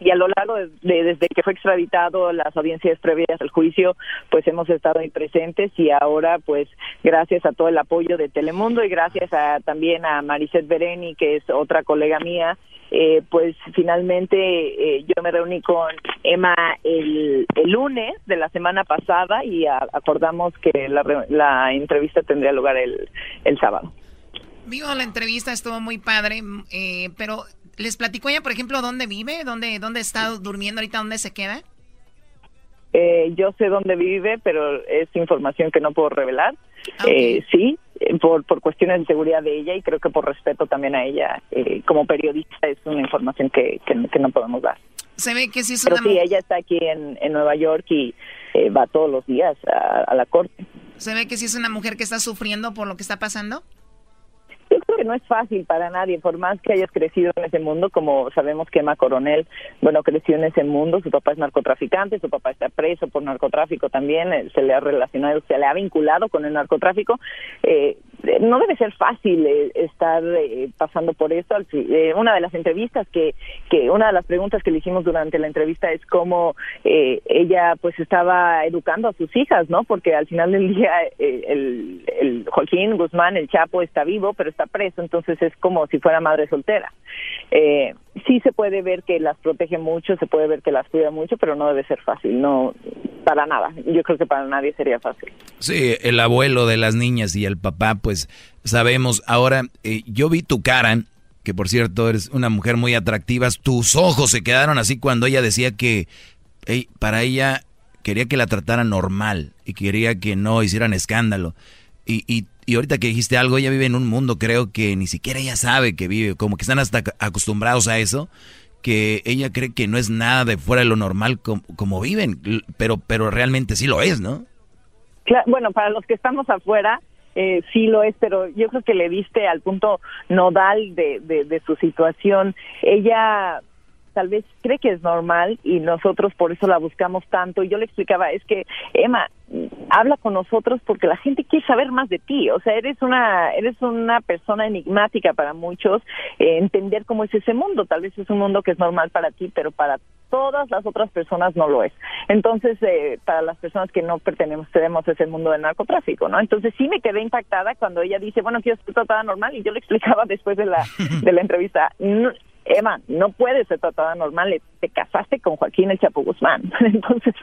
y a lo largo de, desde que fue extraditado las audiencias previas al juicio pues hemos estado ahí presentes y ahora pues gracias a todo el apoyo de Telemundo y gracias a, también a Maricet Bereni que es otra colega mía eh, pues finalmente eh, yo me reuní con Emma el, lunes de la semana pasada y acordamos que la, la entrevista tendría lugar el, el sábado. Vivo la entrevista, estuvo muy padre, eh, pero ¿Les platicó ella, por ejemplo, dónde vive? ¿Dónde, dónde está durmiendo ahorita? ¿Dónde se queda? Eh, yo sé dónde vive, pero es información que no puedo revelar. Ah, eh, sí, eh, por, por cuestiones de seguridad de ella y creo que por respeto también a ella como periodista es una información que, que, no podemos dar. Se ve que sí es Pero sí, ella está aquí en, en Nueva York y va todos los días a, a la corte. ¿Se ve que sí es una mujer que está sufriendo por lo que está pasando? Creo que no es fácil para nadie, por más que hayas crecido en ese mundo, como sabemos que Emma Coronel, bueno, creció en ese mundo, su papá es narcotraficante, su papá está preso por narcotráfico también, eh, se le ha relacionado, se le ha vinculado con el narcotráfico. Eh, no debe ser fácil eh, estar pasando por esto. una de las entrevistas que, que, una de las preguntas que le hicimos durante la entrevista es cómo ella pues estaba educando a sus hijas, ¿no? Porque al final del día el, el Joaquín Guzmán, el Chapo, está vivo, pero está preso, entonces es como si fuera madre soltera. Sí se puede ver que las protege mucho, se puede ver que las cuida mucho, pero no debe ser fácil, no para nada. Yo creo que para nadie sería fácil. Sí, el abuelo de las niñas y el papá, pues sabemos. Ahora, eh, yo vi tu cara, que por cierto eres una mujer muy atractiva, tus ojos se quedaron así cuando ella decía que para ella quería que la trataran normal y quería que no hicieran escándalo. Y, y y ahorita que dijiste algo, ella vive en un mundo, creo que ni siquiera ella sabe que vive, como que están hasta acostumbrados a eso, que ella cree que no es nada de fuera de lo normal como, viven, pero, pero realmente sí lo es, ¿no? bueno, para los que estamos afuera, eh, sí lo es, pero yo creo que le diste al punto nodal de, de su situación. Ella tal vez cree que es normal y nosotros por eso la buscamos tanto. Y yo le explicaba, es que, Emma, habla con nosotros porque la gente quiere saber más de ti. O sea, eres una, eres una persona enigmática para muchos. Eh, entender cómo es ese mundo. Tal vez es un mundo que es normal para ti, pero para todas las otras personas no lo es. Entonces, eh, para las personas que no pertenecemos a ese mundo del narcotráfico, ¿no? Entonces sí me quedé impactada cuando ella dice, bueno, ser tratada normal y yo le explicaba después de la, de la entrevista, Emma, no puedes ser tratada normal, te casaste con Joaquín el Chapo Guzmán. Entonces,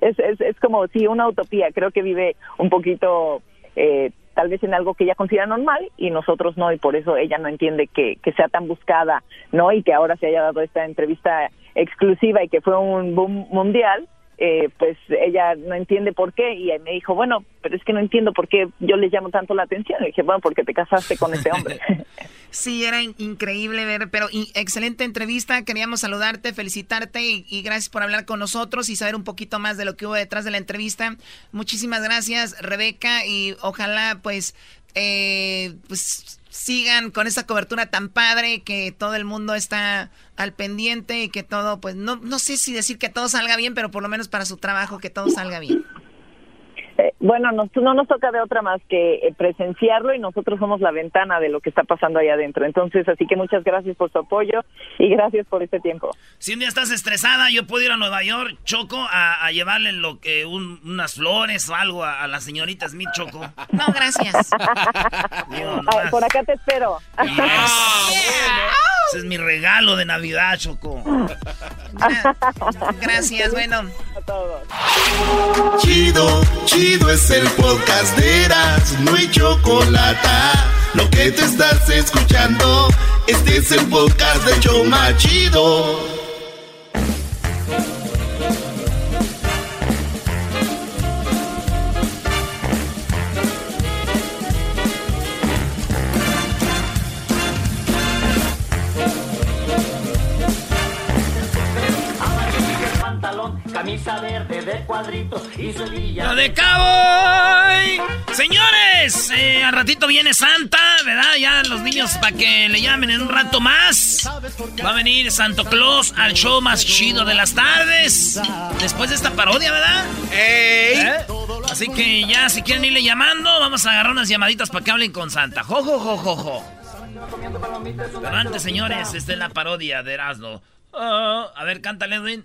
es, es, es como si una utopía, creo que vive un poquito... Eh, tal vez en algo que ella considera normal y nosotros no, y por eso ella no entiende que, que sea tan buscada, ¿no? Y que ahora se haya dado esta entrevista exclusiva y que fue un boom mundial, eh, pues ella no entiende por qué y me dijo, bueno, pero es que no entiendo por qué yo le llamo tanto la atención. Y dije, bueno, porque te casaste con ese hombre. sí, era increíble ver, pero excelente entrevista. Queríamos saludarte, felicitarte y, gracias por hablar con nosotros y saber un poquito más de lo que hubo detrás de la entrevista. Muchísimas gracias, Rebeca, y ojalá pues, eh, pues sigan con esa cobertura tan padre que todo el mundo está al pendiente y que todo, pues no, no sé si decir que todo salga bien, pero por lo menos para su trabajo que todo salga bien. Eh, bueno, nos- no nos toca de otra más que eh, presenciarlo y nosotros somos la ventana de lo que está pasando ahí adentro. Entonces, así que muchas gracias por su apoyo y gracias por este tiempo. Si un día estás estresada, yo puedo ir a Nueva York, Choco, a, a llevarle lo que un- unas flores o algo a, a la señorita Smith, Choco. No, gracias. Digo, Ay, por acá te espero. Ese es mi regalo de Navidad, Choco. Gracias, bueno. Chido, chido es el podcast de Eras, no hay chocolate. Lo que te estás escuchando, este es el podcast de Choma Chido. Camisa verde de cuadritos y sevilla. ¡Lo de Cowboy! Señores, eh, al ratito viene Santa, ¿verdad? Ya los niños para que le llamen en un rato más. Va a venir Santo Claus al show más chido de las tardes. Después de esta parodia, ¿verdad? ¿Eh? Así que ya, si quieren irle llamando, vamos a agarrar unas llamaditas para que hablen con Santa. ¡Jo, jo, jo, jo, jo! Pero antes, señores, esta es la parodia de Erasmo. Ah, a ver, cántale, Edwin.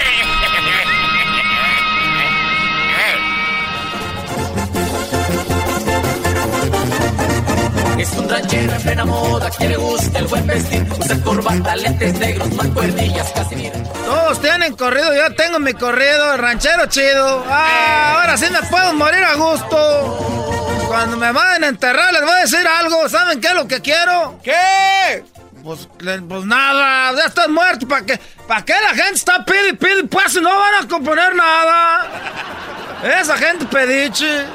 Es un ranchero en plena moda que le gusta el buen vestir. Usa corbata, lentes negros, mancuernillas, casi mira. Todos tienen corrido, yo tengo mi corrido, el ranchero chido. Ah, ahora sí me puedo morir a gusto. Cuando me vayan a enterrar les voy a decir algo. ¿Saben qué es lo que quiero? ¿Qué? Pues, pues nada, ya estás muerto. ¿Para qué, ¿Para qué la gente está pide pide? Pues no van a componer nada. Esa gente pediche.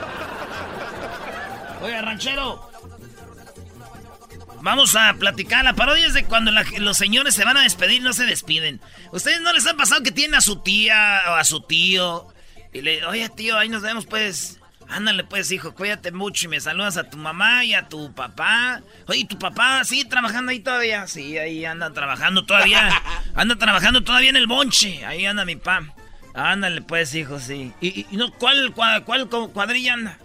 Oye, ranchero. Vamos a platicar. La parodia es de cuando la- los señores se van a despedir, no se despiden. ¿Ustedes no les han pasado que tienen a su tía o a su tío? Y le, oye, tío, ahí nos vemos, pues. Ándale, pues, hijo, cuídate mucho y me saludas a tu mamá y a tu papá. Oye, ¿y ¿tu papá sigue trabajando ahí todavía? Sí, ahí anda trabajando todavía. Anda trabajando todavía en el bonche. Ahí anda mi papá. Ándale, pues, hijo, sí. ¿Y, y- y no, cuál, cuál, cuál cuadrilla anda?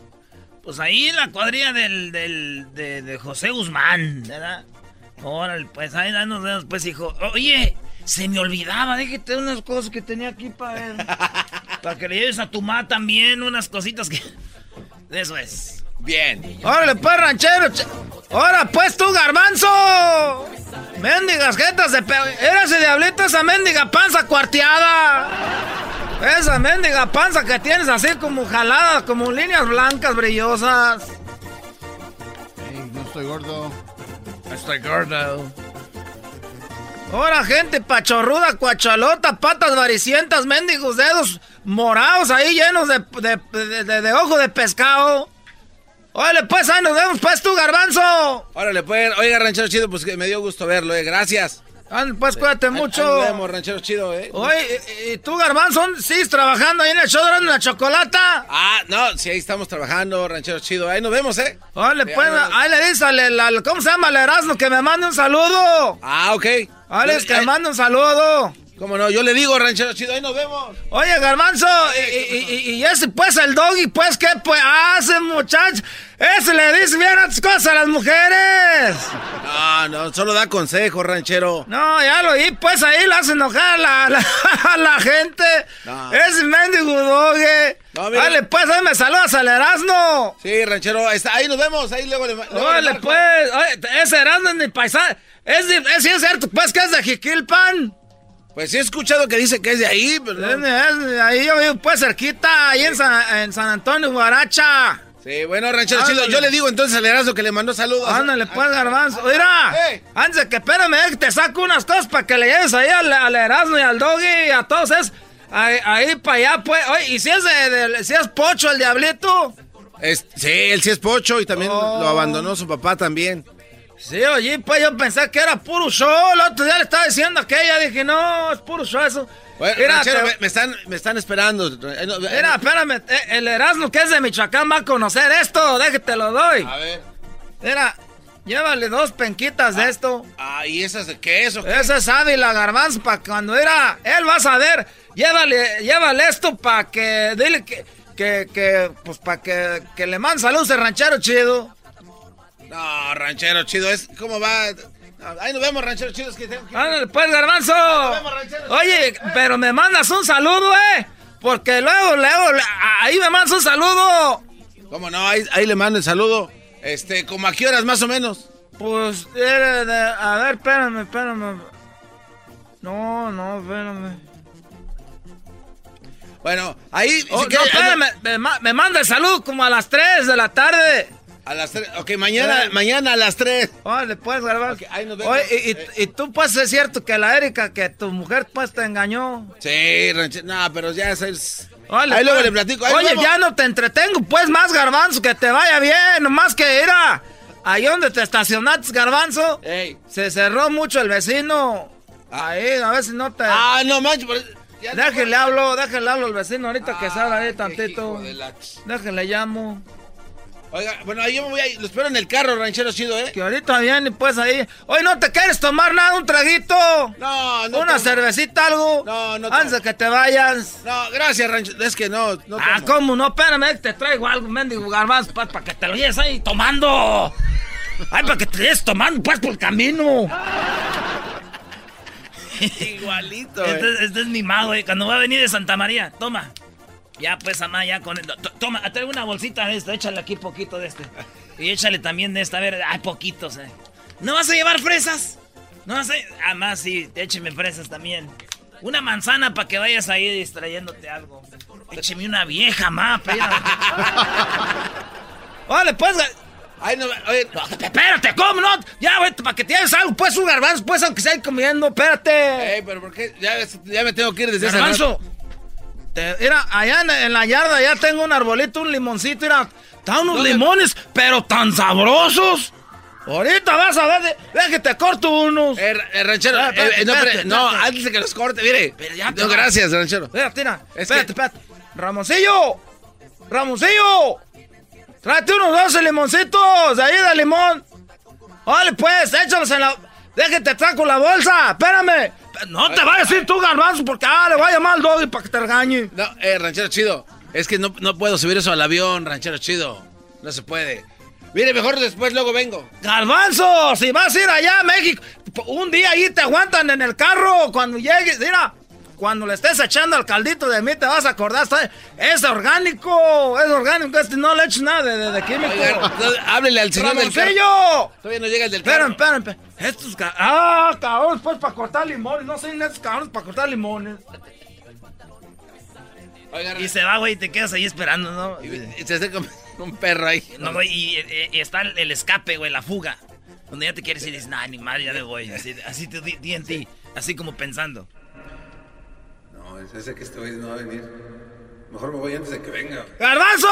Pues ahí la cuadrilla del, del, de, de José Guzmán, ¿verdad? Órale, pues ahí ahí nos vemos, pues, hijo. Oye, se me olvidaba, déjate unas cosas que tenía aquí para para que le lleves a tu mamá también, unas cositas que... Eso es. Bien. Órale, pues, ranchero. Ahora, pues, tú, garbanzo. Mendigas jetas de pe... Era ese diablito, esa mendiga panza cuarteada. Esa mendiga panza que tienes así como jalada, como líneas blancas brillosas. no estoy gordo. Estoy gordo. Ahora, gente pachorruda, cuachalota, patas varicientas, mendigos dedos morados ahí llenos de, de, de- de- de ojo de pescado. Órale, pues, ahí nos vemos, pues, tú, garbanzo. Órale, pues, oiga, ranchero chido, pues que me dio gusto verlo, eh. Gracias. Ande, pues, cuídate mucho. nos vemos, ranchero chido, eh. Oye, ¿y- ¿y tú, Garbanzo, sigues trabajando ahí en el show de la chocolata? Ah, no, sí, ahí estamos trabajando, ranchero chido. Ahí nos vemos, ¿eh? Órale, Sí, pues, ahí ahí le dices al, ¿cómo se llama? Al Erasmo que me mande un saludo. Ah, ok. Órale, es que me mande un saludo. ¿Cómo no? Yo le digo, ranchero chido, ahí nos vemos. Oye, Garbanzo, y, y- y- ese, pues, el doggy, pues, ¿qué pues hace, muchacho? Ese le dice bien otras cosas a las mujeres. No, no, solo da consejo, ranchero. No, ya lo oí, pues, ahí lo hace enojar a la, la- a la gente. No. Ese mendigo doggy. No. Dale, pues, ahí me saludas al Erasmo. Sí, ranchero, ahí está- ahí nos vemos, ahí luego le luego le Órale, marco. pues, oye, ese Erasmo es mi paisano. Es, es, es cierto, pues, que es de Jiquilpan. Pues sí he escuchado que dice que es de ahí, pero... Es de- es de ahí yo vivo, pues, cerquita, ahí en San, en San Antonio, Guaracha. Sí, bueno, ranchero chido, Ándale. yo le digo entonces al Erazo que le mandó saludos. Ándale, pues, garbanzo. Mira, ¡Ey! antes de que espérame, te saco unas cosas para que le lleves ahí al, al Erasmo y al Doggy y a todos es ahí, ahí para allá, pues. Oye, ¿y si es de, de- si es Pocho el diablito? Es- sí, él sí es pocho y también Oh. lo abandonó su papá también. Sí, oye, pues yo pensé que era puro show. El otro día le estaba diciendo aquella, dije, no, es puro show eso. Bueno, Mira, ranchero, me, me están, me están esperando. Eh, no, eh, Mira, espérame, eh, el Erasmo que es de Michoacán va a conocer esto, déjate lo doy. A ver. Mira, llévale dos penquitas de esto. Ah, ¿y esas de qué es? Ese es Ávila Garbanzo para cuando era, él va a saber, llévale, llévale esto para que, dile que, que, que, pues para que, que le mande saludos al ranchero chido. No, ranchero chido, es ¿cómo va? Ahí nos vemos, ranchero chido. Es que tengo que- Ándale, pues, Garbanzo. vemos, ranchero. Oye, pero me mandas un saludo, ¿eh? Porque luego, luego, ahí me mandas un saludo. ¿Cómo no? Ahí, ahí le mando el saludo. Este, ¿como a qué horas más o menos? Pues, era de- a ver, espérame, espérame. No, no, espérame. Bueno, ahí... Oh, si no, espérame, me, me manda el saludo como a las 3 de la tarde. A las 3. Ok, mañana, mañana a las 3. Órale, pues, Garbanzo. ahí nos vemos. Oye, y, y- y tú, pues, es cierto que la Erika, que tu mujer, pues, te engañó. Sí, ranchero. No, pero ya es. Órale, ahí luego pues. le platico. ahí Oye, vamos. ya no te entretengo, pues, más, Garbanzo, que te vaya bien. Nomás que era ahí donde te estacionaste, Garbanzo. Ey. Se cerró mucho el vecino. Ahí, a ver si no te... Ah, no manches. pero- ya no- Déjale hablo, déjale hablo al vecino ahorita que salga ahí tantito. Déjale llamo. Oiga, bueno, ahí yo me voy a ir. Lo espero en el carro, ranchero chido, ¿eh? Que ahorita viene pues ahí. Oye, ¿no te quieres tomar nada? ¿Un traguito? No, no. ¿Una tomo. cervecita, algo? No, no Antes de que te vayas. No, gracias, ranchero. Es que no. no ah, tomo. ¿cómo no? Espérame, te traigo algo, mendigo garbanzo, pues, para que te lo lleves ahí tomando. Ay, para que te lleves tomando, pues, por el camino. Igualito, Este, eh. este es mi mago, eh. Cuando va a venir de Santa María, toma. Ya, pues, amá, ya con... to- Toma, trae una bolsita de esto, échale aquí poquito de este. Y échale también de esta, a ver, hay poquitos, eh. ¿No vas a llevar fresas? ¿No vas a...? Ah, más, sí, écheme fresas también. Una manzana para que vayas ahí distrayéndote algo. Écheme una vieja, ma, Vale, pues... Ay, no, oye, No, espérate, ¿cómo no? Ya, güey, para que te lleves algo, pues, un garbanzo, pues, aunque sea comiendo, espérate. Ey, pero ¿por qué? Ya, ya me tengo que ir desde hace Garbanzo, rato. Mira, allá en, en la yarda ya tengo un arbolito, un limoncito, mira, están unos ¿Dónde? limones, pero tan sabrosos. Ahorita vas a ver, de- ve que te corto unos. Eh, eh, ranchero, eh, eh, no, espérate, no, espérate. antes de que los corte, mire. Pero ya no, gracias, ranchero. Espérate, mira, Es espérate, que- espérate. Ramoncillo, Ramoncillo, tráete unos 12 limoncitos de ahí de limón. Vale, pues, échalos en la... Déjate, traco la bolsa, espérame. No te vayas a ir tú, garbanzo, porque ah, le voy a llamar al doggy para que te regañe. No, eh, ranchero chido. Es que no, no puedo subir eso al avión, ranchero chido. No se puede. Mire, mejor después luego vengo. Garbanzo, si vas a ir allá a México, un día ahí te aguantan en el carro cuando llegues, mira, cuando le estés echando al caldito de mí te vas a acordar, está- es orgánico, es orgánico, este no le eches nada de, de- de químico. Oigan, no, háblele al señor del. Todavía no llega el del Esperen, carro. esperen, esperen. Estos ca- Ah, cabrones, pues para cortar limones, no soy estos cabrones para cortar limones. Y se va, güey, y te quedas ahí esperando, ¿no? y se acerca un- un perro ahí. No, güey, y, eh, y está el, escape, güey, la fuga. Donde ya te quieres ir y dices, nah, ni madre, ya me voy. Así, así te di en ti, así como pensando. Es ese que estoy no va a venir. Mejor me voy antes de que venga. ¡Garbanzo!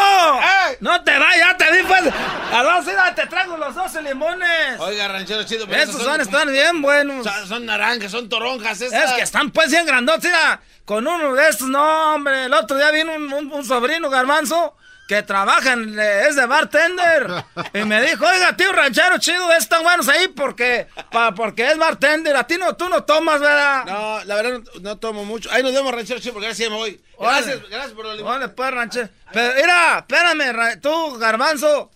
¡No te vayas, ya te di, pues! ¡Garbanzo, mira, te traigo los 12 limones! Oiga, ranchero chido. pero Estos esos son, están bien buenos. Son, son naranjas, son toronjas esas. Es que están pues bien grandotes, mira. Con uno de estos, no, hombre. El otro día vino un, un- un sobrino, garbanzo, que trabaja en, eh, es de bartender. Y me dijo, oiga, tío ranchero chido, están buenos ahí porque, pa- porque es bartender. A ti no, tú no tomas, ¿verdad? No, la verdad no, no tomo mucho. Ahí nos vemos, ranchero chido, porque ahora sí me voy. Gracias, gracias por limones. Órale, pues, ranchero. Pero, mira, espérame, ra- tú, garbanzo,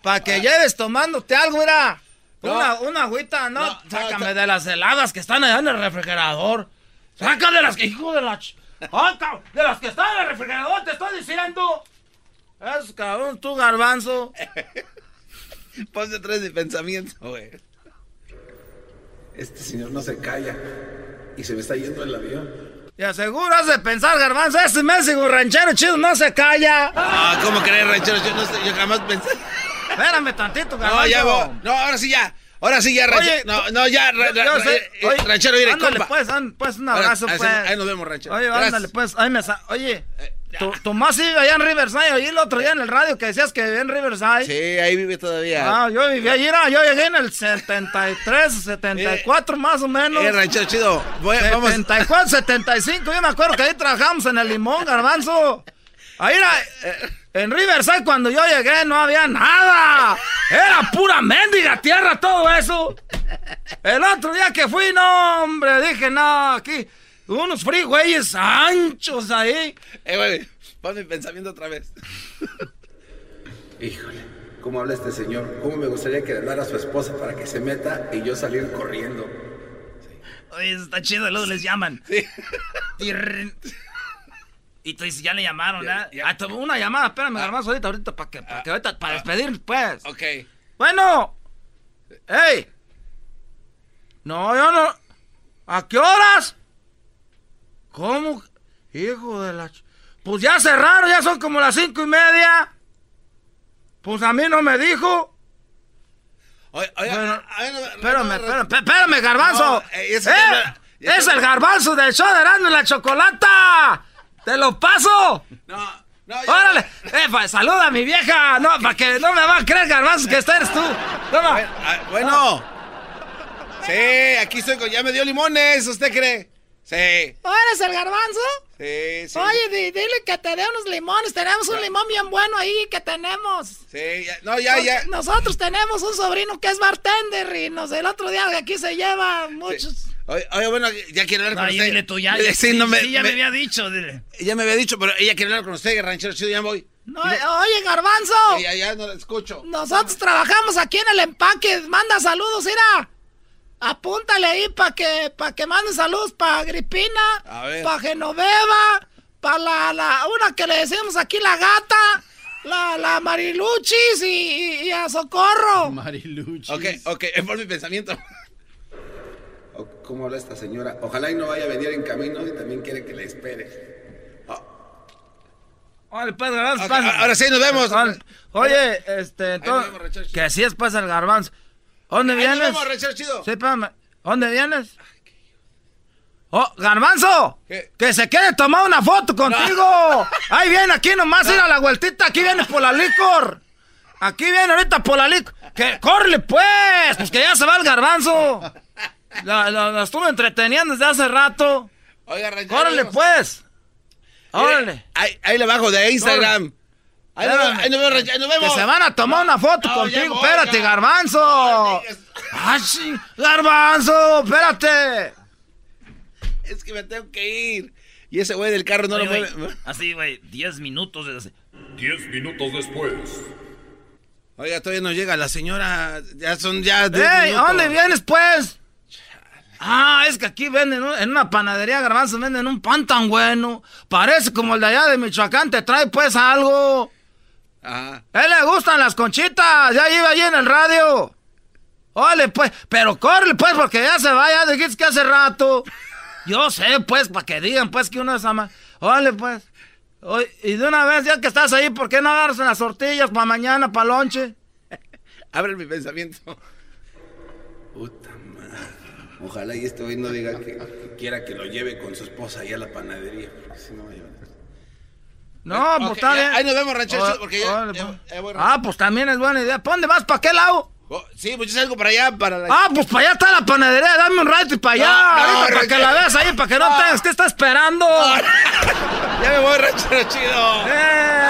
para que lleves tomándote algo, mira. No. Una, una agüita, ¿no? No, Sácame no, de las heladas que están allá en el refrigerador. Saca de las que, hijo de la... ch- Ah, de las que están en el refrigerador, te estoy diciendo. Es cabrón, tú, garbanzo. Ponte tres de pensamiento, güey. Este señor no se calla. Y se me está yendo el avión. Y aseguro has de pensar, garbanzo, este México ranchero chido no se calla. Ah, ¿cómo crees, ranchero? Yo, no sé, yo jamás pensé. Espérame tantito, garbanzo. No, ya voy. No, ahora sí ya. Ahora sí ya, ranchero. Oye, no, no, ya. ra- sé, eh, eh, Oye, ranchero, mire, ándale, compa. pues, pues, un abrazo, pues. ahí nos vemos, ranchero. Oye, Gracias. ándale, pues, ahí me Oye, Tu, Tomás vive allá en Riverside, ahí el otro día en el radio que decías que vivía en Riverside. Sí, ahí vive todavía. Ah, yo vivía allí, yo llegué en el 73, 74 más o menos. Eh, ranchero chido. Voy, 74, 75, yo me acuerdo que ahí trabajamos en el limón, garbanzo. Ahí era, eh, en Riverside cuando yo llegué no había nada. Era pura mendiga tierra todo eso. El otro día que fui, no, hombre, dije, no, aquí unos freeways anchos ahí. Eh, güey, pon mi pensamiento otra vez. Híjole, ¿cómo habla este señor? ¿Cómo me gustaría que le hablara a su esposa para que se meta y yo salir corriendo? Oye, está chido, luego les llaman. Sí. Y tú dices, ya le llamaron, ¿eh? Ah, una llamada, espérame, ah. ahorita, ahorita, para que, para que ahorita, para ah. despedir, pues. Ok. Bueno. ¡Ey! No, yo no. ¿A qué horas? ¿Cómo? Hijo de la... Pues ya cerraron, ya son como las cinco y media. Pues a mí no me dijo. Oye, oye, espérame, espérame, espérame, garbanzo. Eh, ¡Eh! es el garbanzo del show de Erasmo y la Chocolata. ¡Te lo paso! No, no. ¡Órale! Eh, saluda a mi vieja. No, para que no me va a creer, garbanzo, que esta eres tú. Bueno. Sí, aquí estoy con... Ya me dio limones, ¿usted cree? Sí. eres el garbanzo? Sí, sí. Oye, dile que te dé unos limones. Tenemos un limón bien bueno ahí que tenemos. Sí, ya, no, ya, ya. Nosotros tenemos un sobrino que es bartender y nos, el otro día aquí se lleva muchos. Oye, oye, bueno, ya quiero hablar con usted. Dile tú ya. Sí, no me, ya me, había dicho. Dile. Ya me había dicho, pero ella quiere hablar con usted, ranchero chido, ya voy. No, oye, garbanzo. Ya, ya, no la escucho. Nosotros trabajamos aquí en el empaque. Manda saludos, mira. Apúntale ahí para que, pa que mande saludos para Agripina, para Genoveva, para la, la, una que le decimos aquí la gata, la, la Mariluchis y, a Socorro. Mariluchis. Ok, ok, es por mi pensamiento. ¿Cómo habla esta señora? Ojalá y no vaya a venir en camino y también quiere que le espere. Oh. pues, ahora sí, nos vemos. Oye, este, que así es pues el garbanzo. ¿Dónde vienes? ¿Dónde vienes? ¡Oh, Garbanzo! ¡Que se quede tomar una foto contigo! ¡Ahí viene, aquí nomás ir a la vueltita! ¡Aquí viene por la licor! ¡Aquí viene ahorita por la licor! ¡Que corre pues! ¡Pues que ya se va el Garbanzo! La, estuve entreteniendo desde hace rato. Oiga, ¡Córrele pues! ¡Órale! Ahí, ahí le bajo de Instagram. Ahí, nos, vemos, Que se van a tomar una foto contigo. espérate, garbanzo. ¡Ay, garbanzo! ¡Espérate! Es que me tengo que ir. Y ese güey del carro no lo mueve. Así, güey, diez minutos. De... Diez minutos después. Oiga, todavía no llega la señora. Ya son ya. ¡Ey! ¿A dónde vienes, pues? Ah, es que aquí venden en una panadería garbanzo, venden un pan tan bueno. Parece como el de allá de Michoacán, te trae pues algo. A él le gustan las conchitas, ya iba allí en el radio. Ole, pues, pero corre, pues, porque ya se va, ya dijiste que hace rato. Yo sé, pues, para que digan, pues, que uno es ama. Ole, pues. y de una vez, ya que estás ahí, ¿por qué no agarras las tortillas para mañana, para lonche? Abre mi pensamiento. Puta madre. Ojalá y este hoy no diga que, quiera que lo lleve con su esposa allá a la panadería, porque si no No, pues está bien. Ahí nos vemos, ranchero, porque ya, pues. Ah, pues también es buena idea. ¿Para dónde vas? ¿Para qué lado? Oh, sí, pues yo salgo para allá, para la... Ah, pues para allá está la panadería, dame un rato y para allá. para que la veas ahí, para que no, tengas que está esperando. ya me voy, ranchero chido. Eh.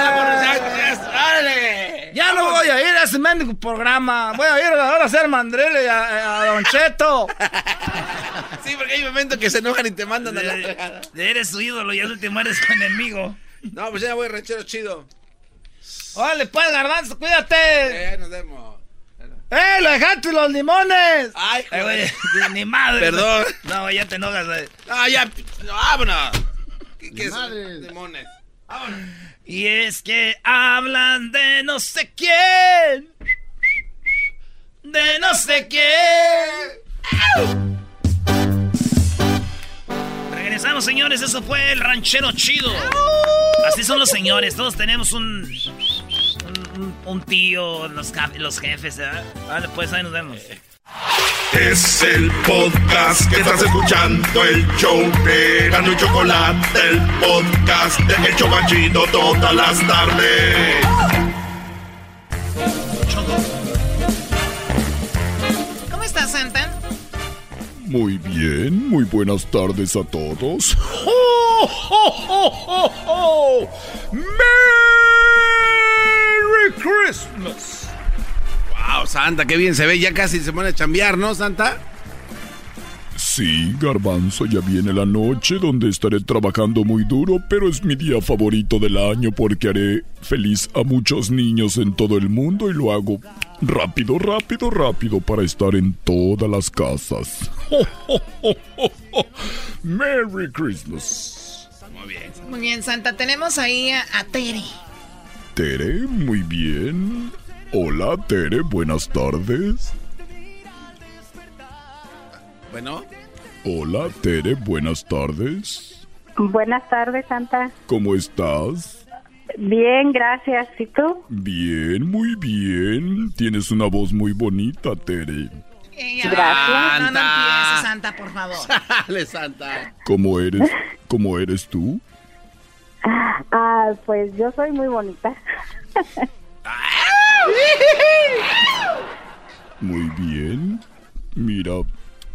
¡Dale! Ya no voy a ir a ese mendigo programa. Voy a ir ahora a hacer mandrele a, a, Don Cheto. sí, porque hay momentos que se enojan y te mandan a la fregada. Eres su ídolo y al último eres su enemigo. No, pues ya voy, ranchero chido. Órale, pues, garbanzo, cuídate. Eh, nos vemos. ¡Eh, lo dejaste los limones! Ay, eh, güey, ni madre. Perdón. No, ya te enojas, güey. No, ya, no, vámonos. ¿Qué, qué es? Limones. Vámonos. Y es que hablan de no sé quién. De no sé quién. Regresamos, señores. Eso fue el ranchero chido. Así son los señores. Todos tenemos un. Un, tío, los, los jefes, ¿verdad? Vale, pues ahí nos vemos. Es el podcast que estás escuchando, el show de Gano y Chocolate, el podcast de El Chocachito todas las tardes. ¿Cómo estás, Santa? Muy bien, muy buenas tardes a todos. ¡Oh, oh, oh, oh, ¡Merry Christmas! Wow, Santa, qué bien se ve. Ya casi se pone a chambear, ¿no, Santa? Sí, garbanzo, ya viene la noche donde estaré trabajando muy duro, pero es mi día favorito del año porque haré feliz a muchos niños en todo el mundo y lo hago rápido, rápido, rápido para estar en todas las casas. Merry Christmas. Muy bien. Muy bien, Santa. Tenemos ahí a, a Tere. Tere, muy bien. Hola, Tere, buenas tardes. Bueno. Hola, Tere, buenas tardes. Buenas tardes, Santa. ¿Cómo estás? Bien, gracias. ¿Y tú? Bien, muy bien. Tienes una voz muy bonita, Tere. Ver, No, no empieces, Santa, por favor. Dale, Santa. ¿Cómo eres? ¿Cómo eres tú? Ah, pues yo soy muy bonita. Muy bien. Mira,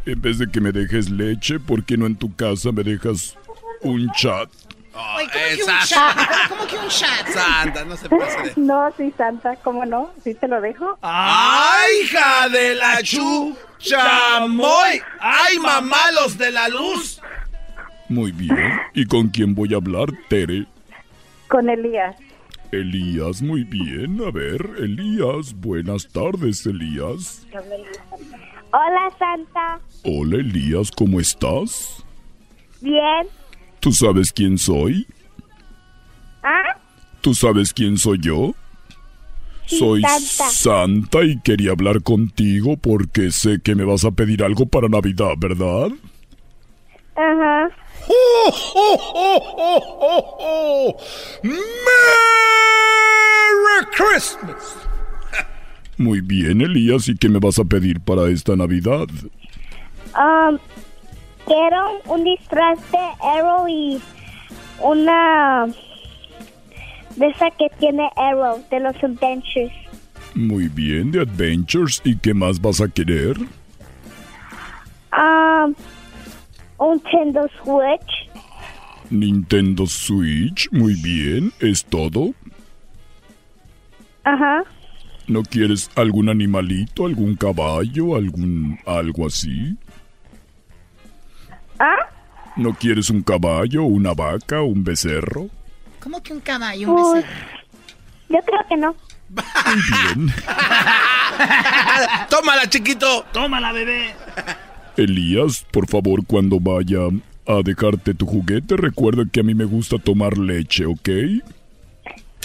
en vez de que me dejes leche, ¿por qué no en tu casa me dejas un chat? Oye, ¿cómo que un chat? ¿Cómo, que un chat? Santa, no se pase de... No, sí, Santa, ¿cómo no? ¿Sí te lo dejo? ¡Ay, hija de la chuchamoy! ¡Ay, mamalos de la luz! Muy bien. ¿Y con quién voy a hablar, Tere? Con Elías. Elías, muy bien. A ver, Elías, buenas tardes, Elías. Hola, Santa. Hola, Elías, ¿cómo estás? Bien. ¿Tú sabes quién soy? ¿Ah? ¿Tú sabes quién soy yo? Sí, soy Santa. Santa y quería hablar contigo porque sé que me vas a pedir algo para Navidad, ¿verdad? Ajá. ¡Oh, oh, oh, oh, oh, oh! ¡Merry Christmas! Muy bien, Elías, ¿y qué me vas a pedir para esta Navidad? Um, quiero un disfraz de Arrow y una de esa que tiene Arrow, de los Adventures. Muy bien, de Adventures, ¿y qué más vas a querer? Um, un Nintendo Switch. Nintendo Switch, muy bien, ¿es todo? Ajá. ¿No quieres algún animalito, algún caballo, algún algo así? ¿Ah? ¿No quieres un caballo, una vaca, un becerro? ¿Cómo que un caballo, un becerro? Yo creo que no. Bien. ¡Tómala, chiquito! ¡Tómala, bebé! Elías, por favor, cuando vaya a dejarte tu juguete, recuerda que a mí me gusta tomar leche, ¿ok?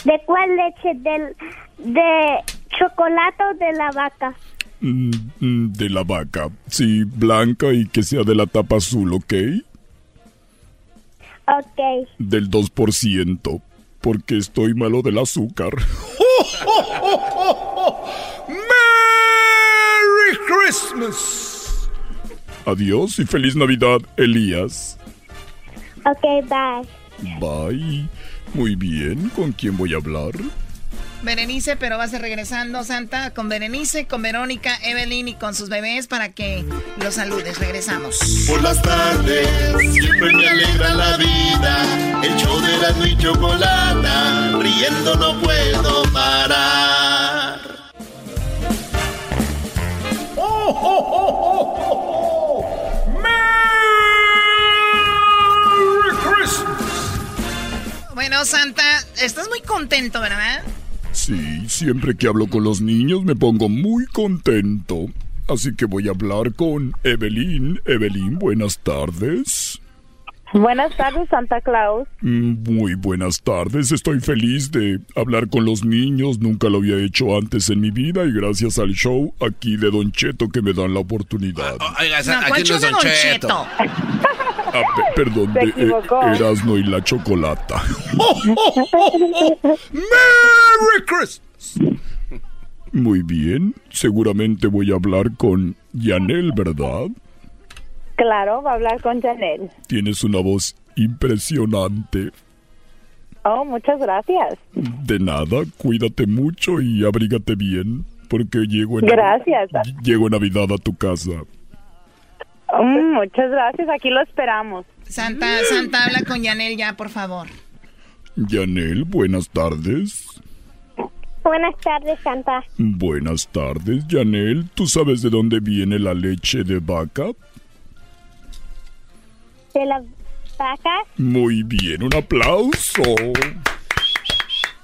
¿De cuál leche? ¿Del, ¿De chocolate o de la vaca? Mm, mm, de la vaca. Sí, blanca y que sea de la tapa azul, ¿ok? Ok. Del 2%, porque estoy malo del azúcar. ¡Merry Christmas! Adiós y feliz Navidad, Elías. Ok, bye. Bye. Muy bien, ¿con quién voy a hablar? Berenice, pero vas a ir regresando, Santa, con Berenice, con Verónica, Evelyn y con sus bebés para que los saludes. Regresamos. Por las tardes siempre me alegra la vida. El show de la y chocolata, riendo no puedo parar. ¡Oh, oh, oh, oh, oh, oh! ¡Merry Christmas! Bueno, Santa, estás muy contento, ¿verdad? Sí, siempre que hablo con los niños me pongo muy contento. Así que voy a hablar con Evelyn. Evelyn, buenas tardes. Buenas tardes, Santa Claus. Mm, Muy buenas tardes, estoy feliz de hablar con los niños, nunca lo había hecho antes en mi vida y gracias al show aquí de Don Cheto que me dan la oportunidad. Oiga, No, ¿cuál show de Don Cheto? Ah, pe- perdón, de eh, Erasmo y la Chocolata. ¡Merry Christmas! Muy bien, seguramente voy a hablar con Yanel, ¿verdad? Claro, va a hablar con Janel. Tienes una voz impresionante. Oh, muchas gracias. De nada, cuídate mucho y abrígate bien, porque llego en, Gracias. llego en Navidad a tu casa. Mm, muchas gracias, aquí lo esperamos. Santa, Santa, habla con Yanel ya, por favor. Yanel, buenas tardes. Buenas tardes, Santa. Buenas tardes, Yanel. ¿Tú sabes de dónde viene la leche de vaca? ¿De las vacas? Muy bien, un aplauso.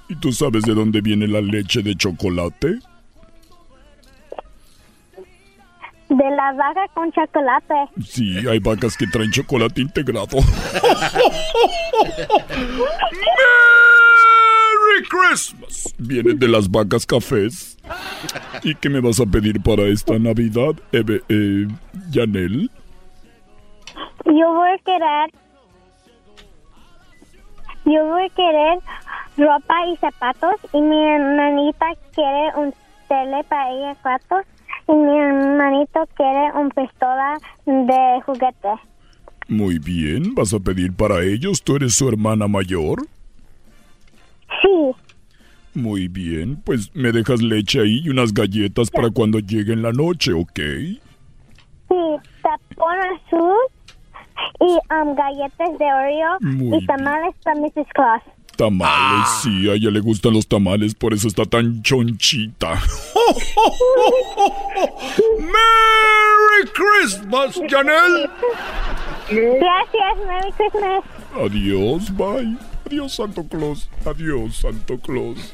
¿Y tú sabes de dónde viene la leche de chocolate? De la vaca con chocolate. Sí, hay vacas que traen chocolate integrado. ¡Merry Christmas! Viene de las vacas cafés. ¿Y qué me vas a pedir para esta Navidad, Eve, eh, Yanel? Yo voy a querer. Yo voy a querer ropa y zapatos. Y mi hermanita quiere un tele para ella cuatro. Y mi hermanito quiere un pistola de juguete. Muy bien, ¿vas a pedir para ellos? ¿Tú eres su hermana mayor? Sí. Muy bien, pues me dejas leche ahí y unas galletas para cuando llegue en la noche, ¿ok? Sí, tapón azul y um, galletas de Oreo Muy y tamales para Mrs. Claus. Tamales, sí, a ella le gustan los tamales, por eso está tan chonchita. ¡Merry Christmas, Janel! Gracias, Merry Christmas. Adiós, bye. Adiós, Santo Claus. Adiós, Santo Claus.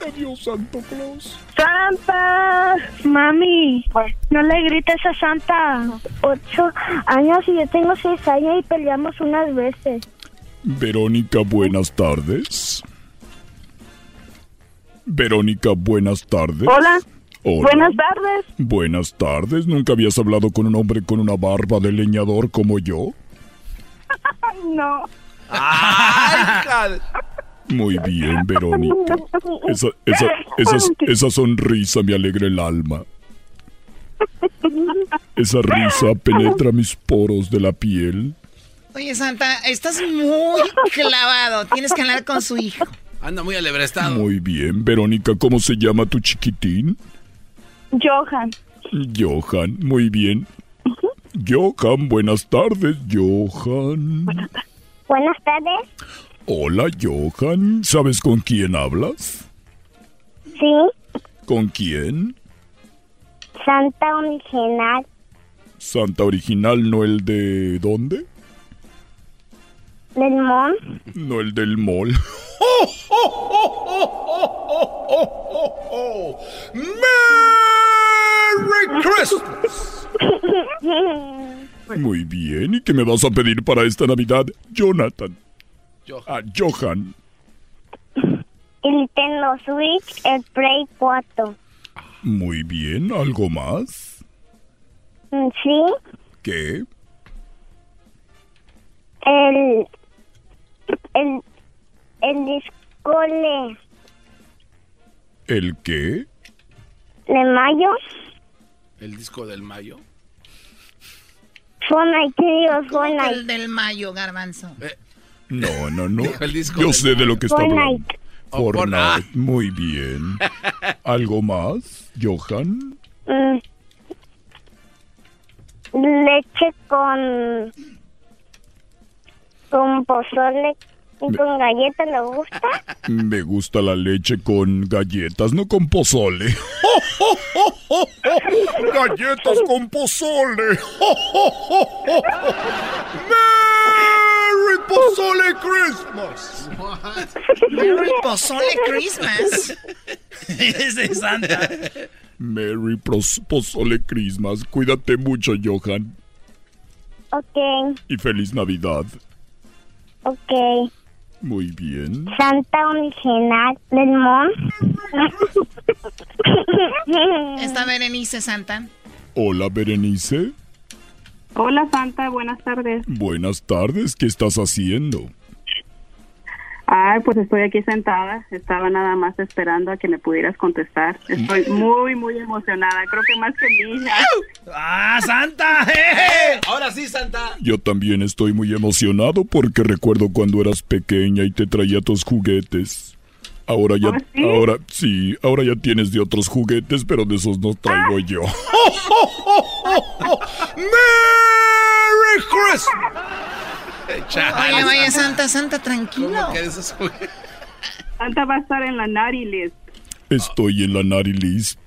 Adiós, Santo Claus. Santa, mami, no le grites a Santa. Ocho años y yo tengo seis años y peleamos unas veces. Verónica, buenas tardes. Verónica, buenas tardes. Hola. Hola. Buenas tardes. Buenas tardes. ¿Nunca habías hablado con un hombre con una barba de leñador como yo? No. Muy bien, Verónica. Esa, esa, esa, esa sonrisa me alegra el alma. Esa risa penetra mis poros de la piel. Oye, Santa, estás muy clavado. Tienes que hablar con su hijo. Anda muy alebrestado. Muy bien, Verónica, ¿cómo se llama tu chiquitín? Johan. Johan, muy bien. Johan, buenas tardes, Johan. Buenas tardes. Hola, Johan. ¿Sabes con quién hablas? Sí, ¿Con quién? Santa Original. Santa Original, no el de... ¿Dónde? Del Mon. No el del mall. ¡Merry Christmas! Muy bien, ¿y qué me vas a pedir para esta Navidad, Jonathan? Ah, Johan. El Nintendo Switch, el Play 4. Muy bien, ¿algo más? Mm, Sí, ¿Qué? el. El. El discole ¿El qué? de mayo. El disco del mayo. Fortnite, ¿qué digo? Fortnite. El del mayo, garbanzo. No, no, no. el disco Yo sé de lo que está hablando. Fortnite. Oh, Fortnite. Muy bien. ¿Algo más, Johan? Mm. Leche con. Con pozole y con galletas, ¿le gusta? Me gusta la leche con galletas, no con pozole. ¡Galletas con pozole! ¡Merry Pozole Christmas! Merry Pozole Christmas. es de Santa. Merry Pros- Pozole Christmas. Cuídate mucho, Johan. Ok, Y feliz Navidad. Ok. Muy bien. Santa Original del Mon. Está Berenice, Santa. Hola, Berenice. Hola Santa, buenas tardes. Buenas tardes. ¿Qué estás haciendo? Ay, pues estoy aquí sentada. Estaba nada más esperando a que me pudieras contestar. Estoy muy, muy emocionada. Creo que más que mi hija. ¡Ah, Santa! ¡Eh! Ahora sí, Santa. Yo también estoy muy emocionado porque recuerdo cuando eras pequeña y te traía tus juguetes. Ahora ya, ¿Ah, sí? ahora sí, ahora ya tienes de otros juguetes, pero de esos no traigo yo. ¡Merry Christmas! Oye, vaya, Santa, Santa, tranquilo. Santa va a estar en la List. Estoy en la Nari List.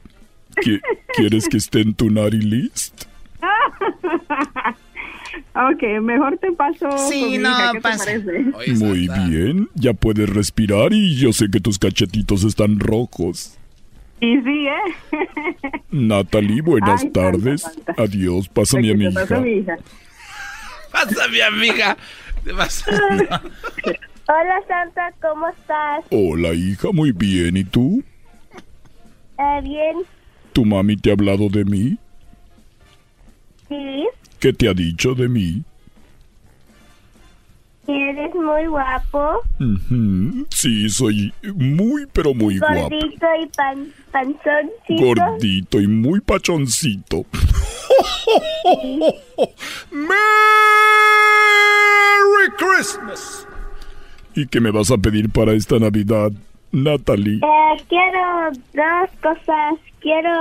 ¿Qui- ¿Quieres que esté en tu Nari List? ok, mejor te paso. Sí, con mi no, hija, ¿qué te pasa. parece? Muy bien, ya puedes respirar y yo sé que tus cachetitos están rojos. Y sí, ¿eh? Natalie, buenas Ay, Santa, tardes. Santa. Adiós, pásame a mi hija. Pasa, mi amiga. Te vas- Hola Santa, ¿cómo estás? Hola, hija, muy bien. ¿Y tú? Eh, bien, ¿Tu mami te ha hablado de mí? sí, ¿Qué te ha dicho de mí? Eres muy guapo, Sí, soy muy, pero muy guapo. gordito y pan, panzoncito. Gordito y muy pachoncito. ¡Merry Christmas! ¿Y qué me vas a pedir para esta Navidad, Natalie? Eh, quiero dos cosas. Quiero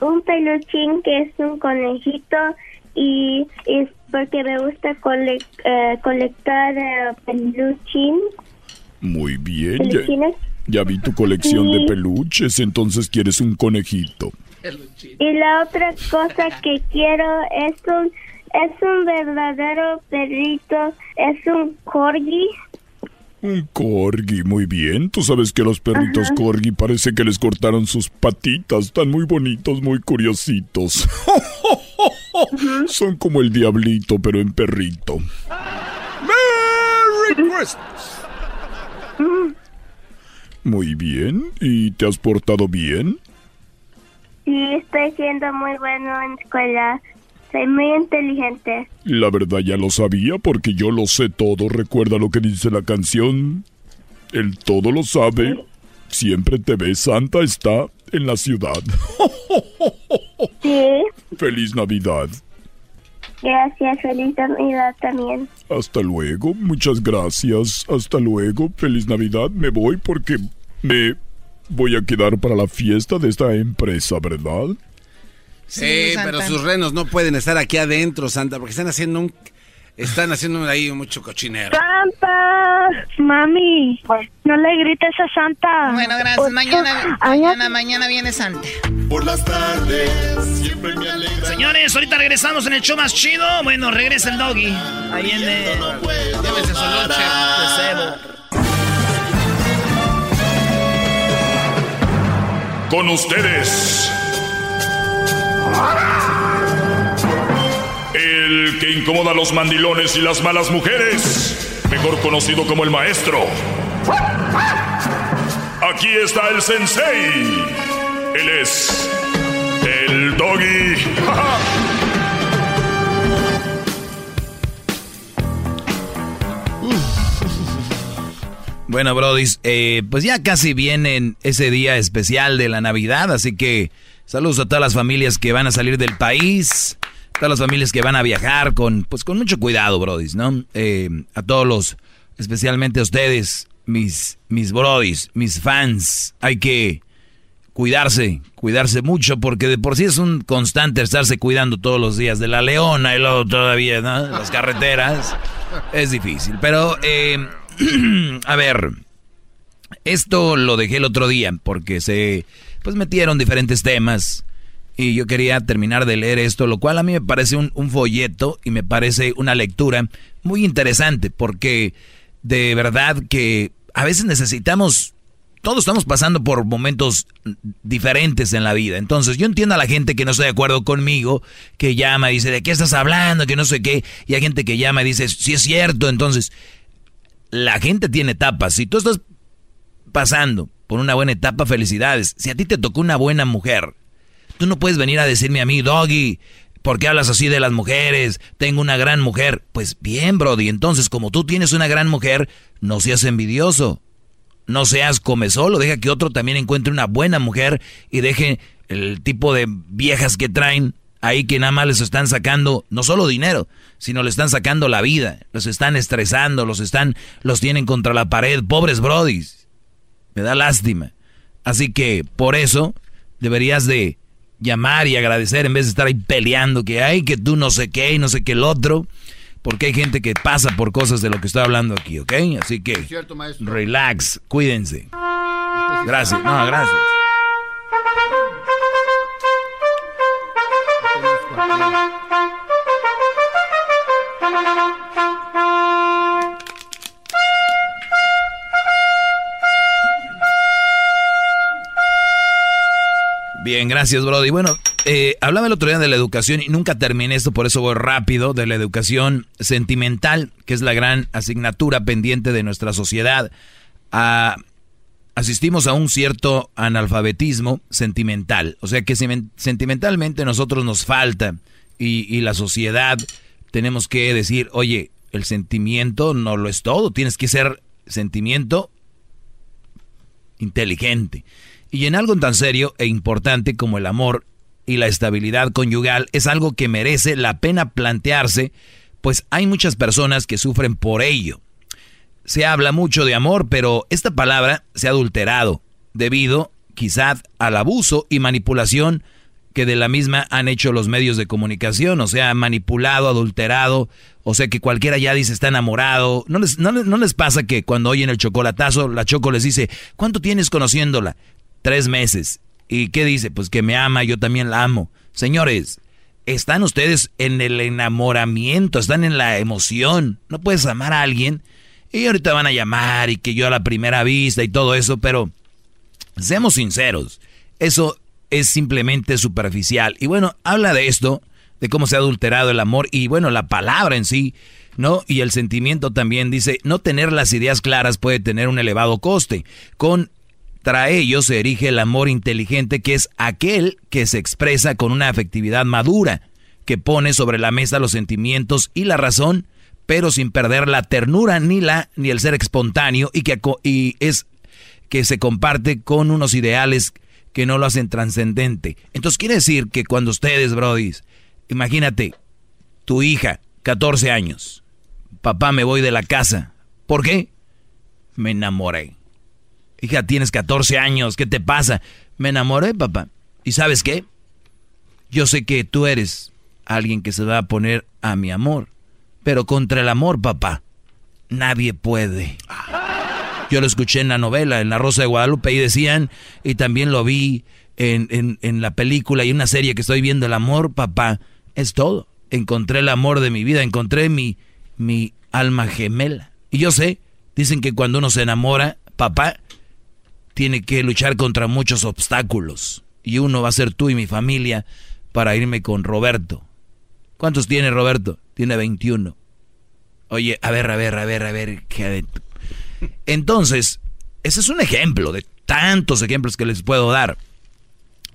un peluchín que es un conejito y es porque me gusta cole- eh, colectar eh, peluchín. Muy bien, ya, peluchines. ya vi tu colección de peluches, entonces quieres un conejito. Y la otra cosa que quiero es un es un verdadero perrito, es un corgi. Un corgi, muy bien. Tú sabes que los perritos Ajá. corgi parece que les cortaron sus patitas. Están muy bonitos, muy curiositos. Son como el diablito, pero en perrito. ¡Merry Christmas! Muy bien. ¿Y te has portado bien? Sí, estoy siendo muy bueno en escuela. Soy muy inteligente. La verdad ya lo sabía porque yo lo sé todo. Recuerda lo que dice la canción. El todo lo sabe. Siempre te ve. Santa está en la ciudad. Sí, Feliz Navidad. gracias, feliz Navidad también. Hasta luego. Muchas gracias. Hasta luego. Feliz Navidad. Me voy porque me voy a quedar para la fiesta de esta empresa, ¿verdad? Sí, pero sus renos no pueden estar aquí adentro, Santa, porque están haciendo un... Están haciendo ahí mucho cochinero. Santa, mami, no le grites a Santa. Bueno, gracias. Mañana, mañana, mañana viene Santa. Por las tardes siempre me alegra. Señores, ahorita regresamos en el show más chido. Bueno, regresa el doggy. Ahí viene. Llévese su cebo. Con ustedes. Que incomoda a los mandilones y las malas mujeres. Mejor conocido como el maestro. Aquí está el sensei. Él es el doggy. Bueno, Brody, eh, pues ya casi viene ese día especial de la Navidad, así que saludos a todas las familias que van a salir del país, todas las familias que van a viajar con, pues con mucho cuidado, Brody, ¿no? Eh, a todos los, especialmente a ustedes, mis, mis Brodis, mis fans, hay que cuidarse, cuidarse mucho, porque de por sí es un constante estarse cuidando todos los días de la leona y luego todavía, ¿no? Las carreteras. Es difícil, pero eh, a ver, esto lo dejé el otro día porque se pues metieron diferentes temas y yo quería terminar de leer esto, lo cual a mí me parece un, folleto y me parece una lectura muy interesante porque de verdad que a veces necesitamos todos estamos pasando por momentos diferentes en la vida. Entonces, yo entiendo a la gente que no está de acuerdo conmigo, que llama y dice, ¿de qué estás hablando? Que no sé qué. Y hay gente que llama y dice, sí es cierto. Entonces, la gente tiene etapas. Si tú estás pasando por una buena etapa, felicidades. Si a ti te tocó una buena mujer, tú no puedes venir a decirme a mí, Doggy, ¿por qué hablas así de las mujeres? Tengo una gran mujer. Pues bien, Brody, entonces como tú tienes una gran mujer, no seas envidioso. No seas come solo, deja que otro también encuentre una buena mujer y deje el tipo de viejas que traen ahí que nada más les están sacando no solo dinero, sino le están sacando la vida, los están estresando, los están los tienen contra la pared, pobres brodis. Me da lástima. Así que por eso deberías de llamar y agradecer en vez de estar ahí peleando que hay que tú no sé qué y no sé qué el otro porque hay gente que pasa por cosas de lo que estoy hablando aquí, ¿ok? Así que relax, cuídense. Gracias, no, gracias. Bien, gracias, Brody. Bueno, eh, hablaba el otro día de la educación y nunca terminé esto, por eso voy rápido, de la educación sentimental, que es la gran asignatura pendiente de nuestra sociedad. asistimos a un cierto analfabetismo sentimental, o sea que sentimentalmente nosotros nos falta y, y la sociedad tenemos que decir, oye, el sentimiento no lo es todo, tienes que ser sentimiento inteligente. Y en algo tan serio e importante como el amor y la estabilidad conyugal es algo que merece la pena plantearse, pues hay muchas personas que sufren por ello. Se habla mucho de amor, pero esta palabra se ha adulterado debido quizás al abuso y manipulación que de la misma han hecho los medios de comunicación, o sea, manipulado, adulterado, o sea que cualquiera ya dice está enamorado. ¿No les, no, no les pasa que cuando oyen el chocolatazo, la choco les dice, ¿cuánto tienes conociéndola? Tres meses. ¿Y qué dice? Pues que me ama, yo también la amo. Señores, están ustedes en el enamoramiento, están en la emoción. No puedes amar a alguien y ahorita van a llamar y que yo a la primera vista y todo eso, pero seamos sinceros, eso es simplemente superficial. Y bueno, habla de esto, de cómo se ha adulterado el amor y bueno, la palabra en sí, ¿no? Y el sentimiento también dice, no tener las ideas claras puede tener un elevado coste. Con contra ello se erige el amor inteligente, que es aquel que se expresa con una afectividad madura, que pone sobre la mesa los sentimientos y la razón, pero sin perder la ternura ni la ni el ser espontáneo y que es que se comparte con unos ideales que no lo hacen trascendente. Entonces quiere decir que cuando ustedes, brodis, imagínate, tu hija, 14 años, papá me voy de la casa. ¿Por qué? Me enamoré. Hija, tienes 14 años, ¿qué te pasa? Me enamoré, papá. ¿Y sabes qué? Yo sé que tú eres alguien que se va a poner a mi amor. Pero contra el amor, papá, nadie puede. Yo lo escuché en la novela, en La Rosa de Guadalupe, y decían, y también lo vi en, en la película y una serie que estoy viendo, el amor, papá, es todo. Encontré el amor de mi vida, encontré mi, mi alma gemela. Y yo sé, dicen que cuando uno se enamora, papá, tiene que luchar contra muchos obstáculos. Y uno va a ser tú y mi familia para irme con Roberto. ¿Cuántos tiene Roberto? Tiene 21. Oye, a ver, a ver, a ver, a ver. Entonces, ese es un ejemplo de tantos ejemplos que les puedo dar.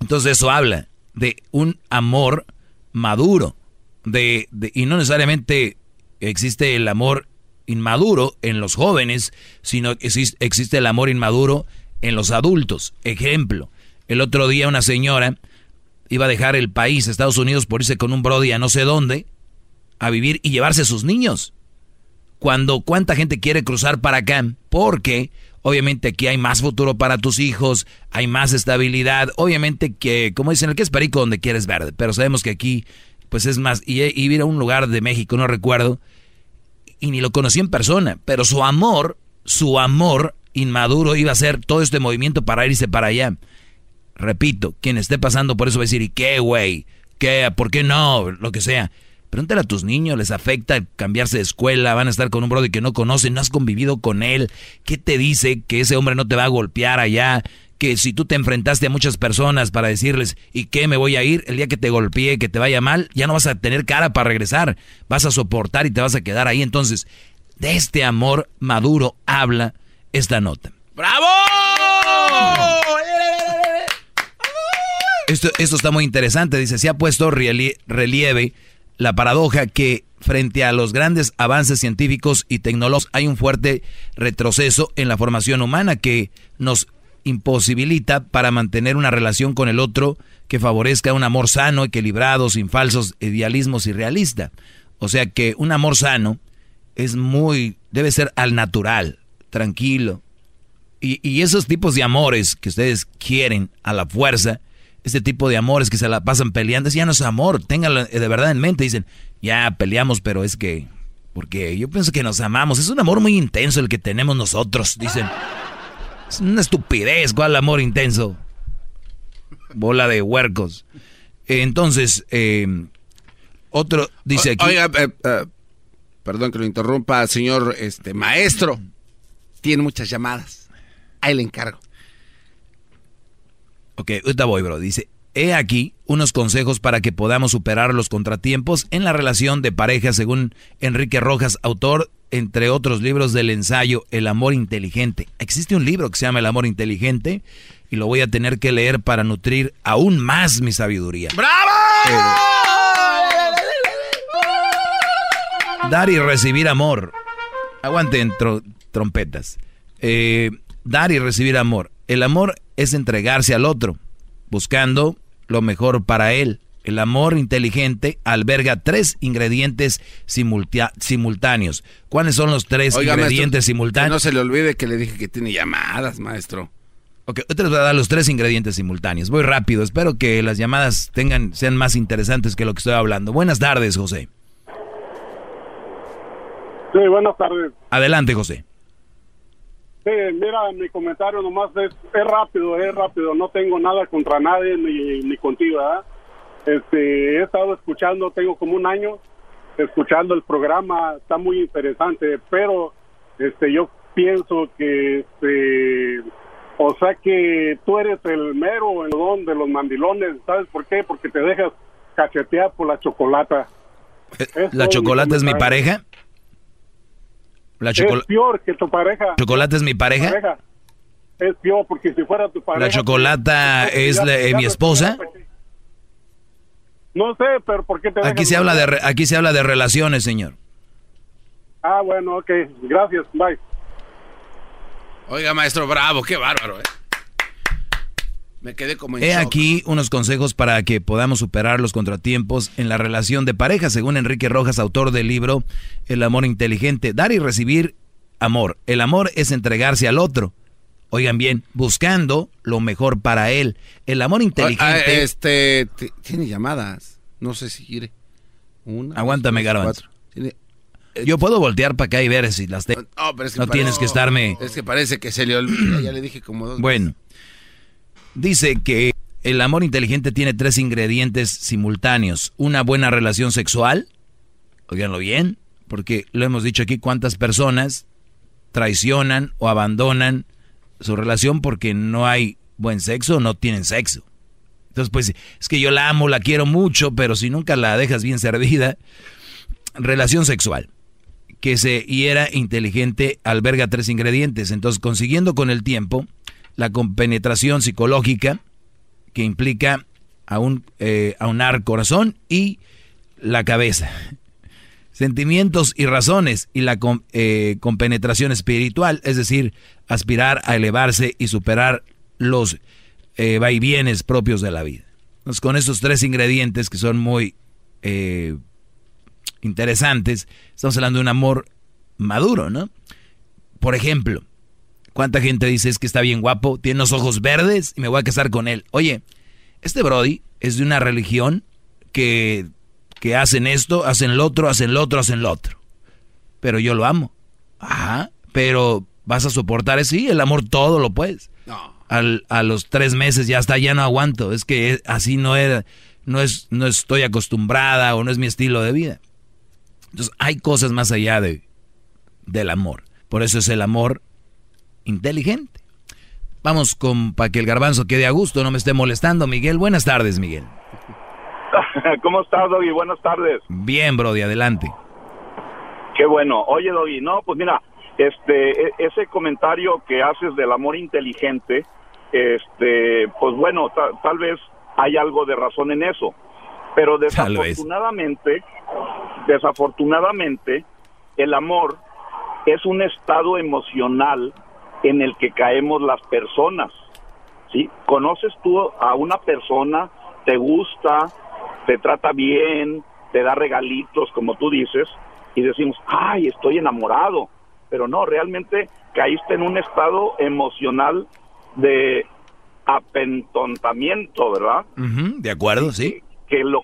Entonces eso habla de un amor maduro. De, y no necesariamente existe el amor inmaduro en los jóvenes, sino que existe el amor inmaduro en los adultos. Ejemplo, el otro día una señora iba a dejar el país, Estados Unidos, por irse con un brody a no sé dónde, a vivir y llevarse a sus niños. Cuando cuánta gente quiere cruzar para acá, porque obviamente aquí hay más futuro para tus hijos, hay más estabilidad, obviamente que, como dicen, el que es perico donde quieres verde, pero sabemos que aquí, pues es más, y, y ir a un lugar de México, no recuerdo, y ni lo conocí en persona, pero su amor, su amor inmaduro iba a hacer todo este movimiento para irse para allá. Repito, quien esté pasando por eso va a decir, ¿y qué, güey? ¿Qué? ¿Por qué no? Lo que sea. Pregúntale a tus niños, les afecta cambiarse de escuela, van a estar con un brother que no conocen, no has convivido con él. ¿Qué te dice que ese hombre no te va a golpear allá? Que si tú te enfrentaste a muchas personas para decirles, ¿y qué me voy a ir? El día que te golpee, que te vaya mal, ya no vas a tener cara para regresar. Vas a soportar y te vas a quedar ahí. Entonces, de este amor maduro habla esta nota. ¡Bravo! esto, esto está muy interesante. Dice, se ha puesto relieve la paradoja que frente a los grandes avances científicos y tecnológicos hay un fuerte retroceso en la formación humana que nos imposibilita para mantener una relación con el otro que favorezca un amor sano, equilibrado, sin falsos idealismos y realista. O sea que un amor sano es muy, debe ser al natural, tranquilo. Y, y esos tipos de amores que ustedes quieren a la fuerza, este tipo de amores que se la pasan peleando, es ya no es amor, ténganlo de verdad en mente. Dicen, ya peleamos, pero es que, porque yo pienso que nos amamos. Es un amor muy intenso el que tenemos nosotros, dicen. Es una estupidez, ¿cuál amor intenso? Bola de huercos. Entonces, eh, otro dice aquí. Oiga, eh, eh, perdón que lo interrumpa, señor este maestro. Tiene muchas llamadas. Ahí le encargo. Ok, ahorita voy, bro. Dice, he aquí unos consejos para que podamos superar los contratiempos en la relación de pareja, según Enrique Rojas, autor, entre otros libros del ensayo El amor inteligente. Existe un libro que se llama El amor inteligente y lo voy a tener que leer para nutrir aún más mi sabiduría. ¡Bravo! dar y recibir amor. Aguanten trompetas. Eh, dar y recibir amor. El amor es entregarse al otro, buscando lo mejor para él. El amor inteligente alberga tres ingredientes simultáneos. ¿Cuáles son los tres ingredientes simultáneos? no se le olvide que le dije que tiene llamadas, maestro. Ok, te les voy a dar los tres ingredientes simultáneos. Voy rápido, espero que las llamadas tengan, sean más interesantes que lo que estoy hablando. Buenas tardes, José. Sí, buenas tardes. Adelante, José. Sí, mira, mi comentario nomás es, es rápido, es rápido. No tengo nada contra nadie ni, ni contigo, ¿verdad? Este, he estado escuchando, tengo como un año escuchando el programa, está muy interesante, pero este, yo pienso que, este, o sea que tú eres el mero el don de los mandilones, ¿sabes por qué? Porque te dejas cachetear por la chocolata. Eh, ¿La chocolate es mi pareja? La es peor que tu pareja. ¿Chocolate es mi pareja? Es peor porque si fuera tu pareja... ¿La chocolata es mi esposa? No sé, pero ¿por qué te Aquí se habla de aquí se habla de relaciones, señor. Ah, bueno, ok. Gracias. Bye. Oiga, maestro, bravo, qué bárbaro, ¿eh? Me quedé como He aquí unos consejos para que podamos superar los contratiempos en la relación de pareja, según Enrique Rojas, autor del libro El amor inteligente. Dar y recibir amor. El amor es entregarse al otro. Oigan bien, buscando lo mejor para él. El amor inteligente. Ah, este tiene llamadas. No sé si quiere. Una. Aguántame, Garbanzo. Yo puedo voltear para acá y ver si las tengo. No, tienes que estarme. Es que parece que se le olvida. Ya le dije como dos. Bueno. Dice que el amor inteligente tiene tres ingredientes simultáneos. Una buena relación sexual, oiganlo bien, porque lo hemos dicho aquí, cuántas personas traicionan o abandonan su relación porque no hay buen sexo o no tienen sexo. Entonces, pues, es que yo la amo, la quiero mucho, pero si nunca la dejas bien servida, relación sexual que se hiera inteligente alberga tres ingredientes. Entonces, consiguiendo con el tiempo la compenetración psicológica que implica a un, eh, aunar corazón y la cabeza. Sentimientos y razones y la eh, compenetración espiritual, es decir, aspirar a elevarse y superar los eh, vaivienes propios de la vida. Entonces, con estos tres ingredientes que son muy eh, interesantes, estamos hablando de un amor maduro, ¿no? Por ejemplo, ¿Cuánta gente dice es que está bien guapo, tiene los ojos verdes y me voy a casar con él? Oye, este Brody es de una religión que, que hacen esto, hacen lo otro, hacen lo otro, hacen lo otro. Pero yo lo amo. Ajá, pero vas a soportar eso. Sí, el amor todo lo puedes. No. a los tres meses ya está, ya no aguanto. Es que así no era, no es, no estoy acostumbrada o no es mi estilo de vida. Entonces hay cosas más allá de, del amor. Por eso es el amor inteligente. Vamos con para que el garbanzo quede a gusto, no me esté molestando. Miguel, buenas tardes, Miguel. ¿Cómo estás, Doggy? Buenas tardes. Bien, Brody, adelante. Qué bueno. Oye, Doggy, no, pues mira, este, e, ese comentario que haces del amor inteligente, este, pues bueno, tal vez hay algo de razón en eso. Pero desafortunadamente, desafortunadamente, el amor es un estado emocional en el que caemos las personas. ¿sí? Conoces tú a una persona, te gusta, te trata bien, te da regalitos, como tú dices, y decimos, ay, estoy enamorado. Pero no, realmente caíste en un estado emocional de apentontamiento, ¿verdad? De acuerdo, sí. Que lo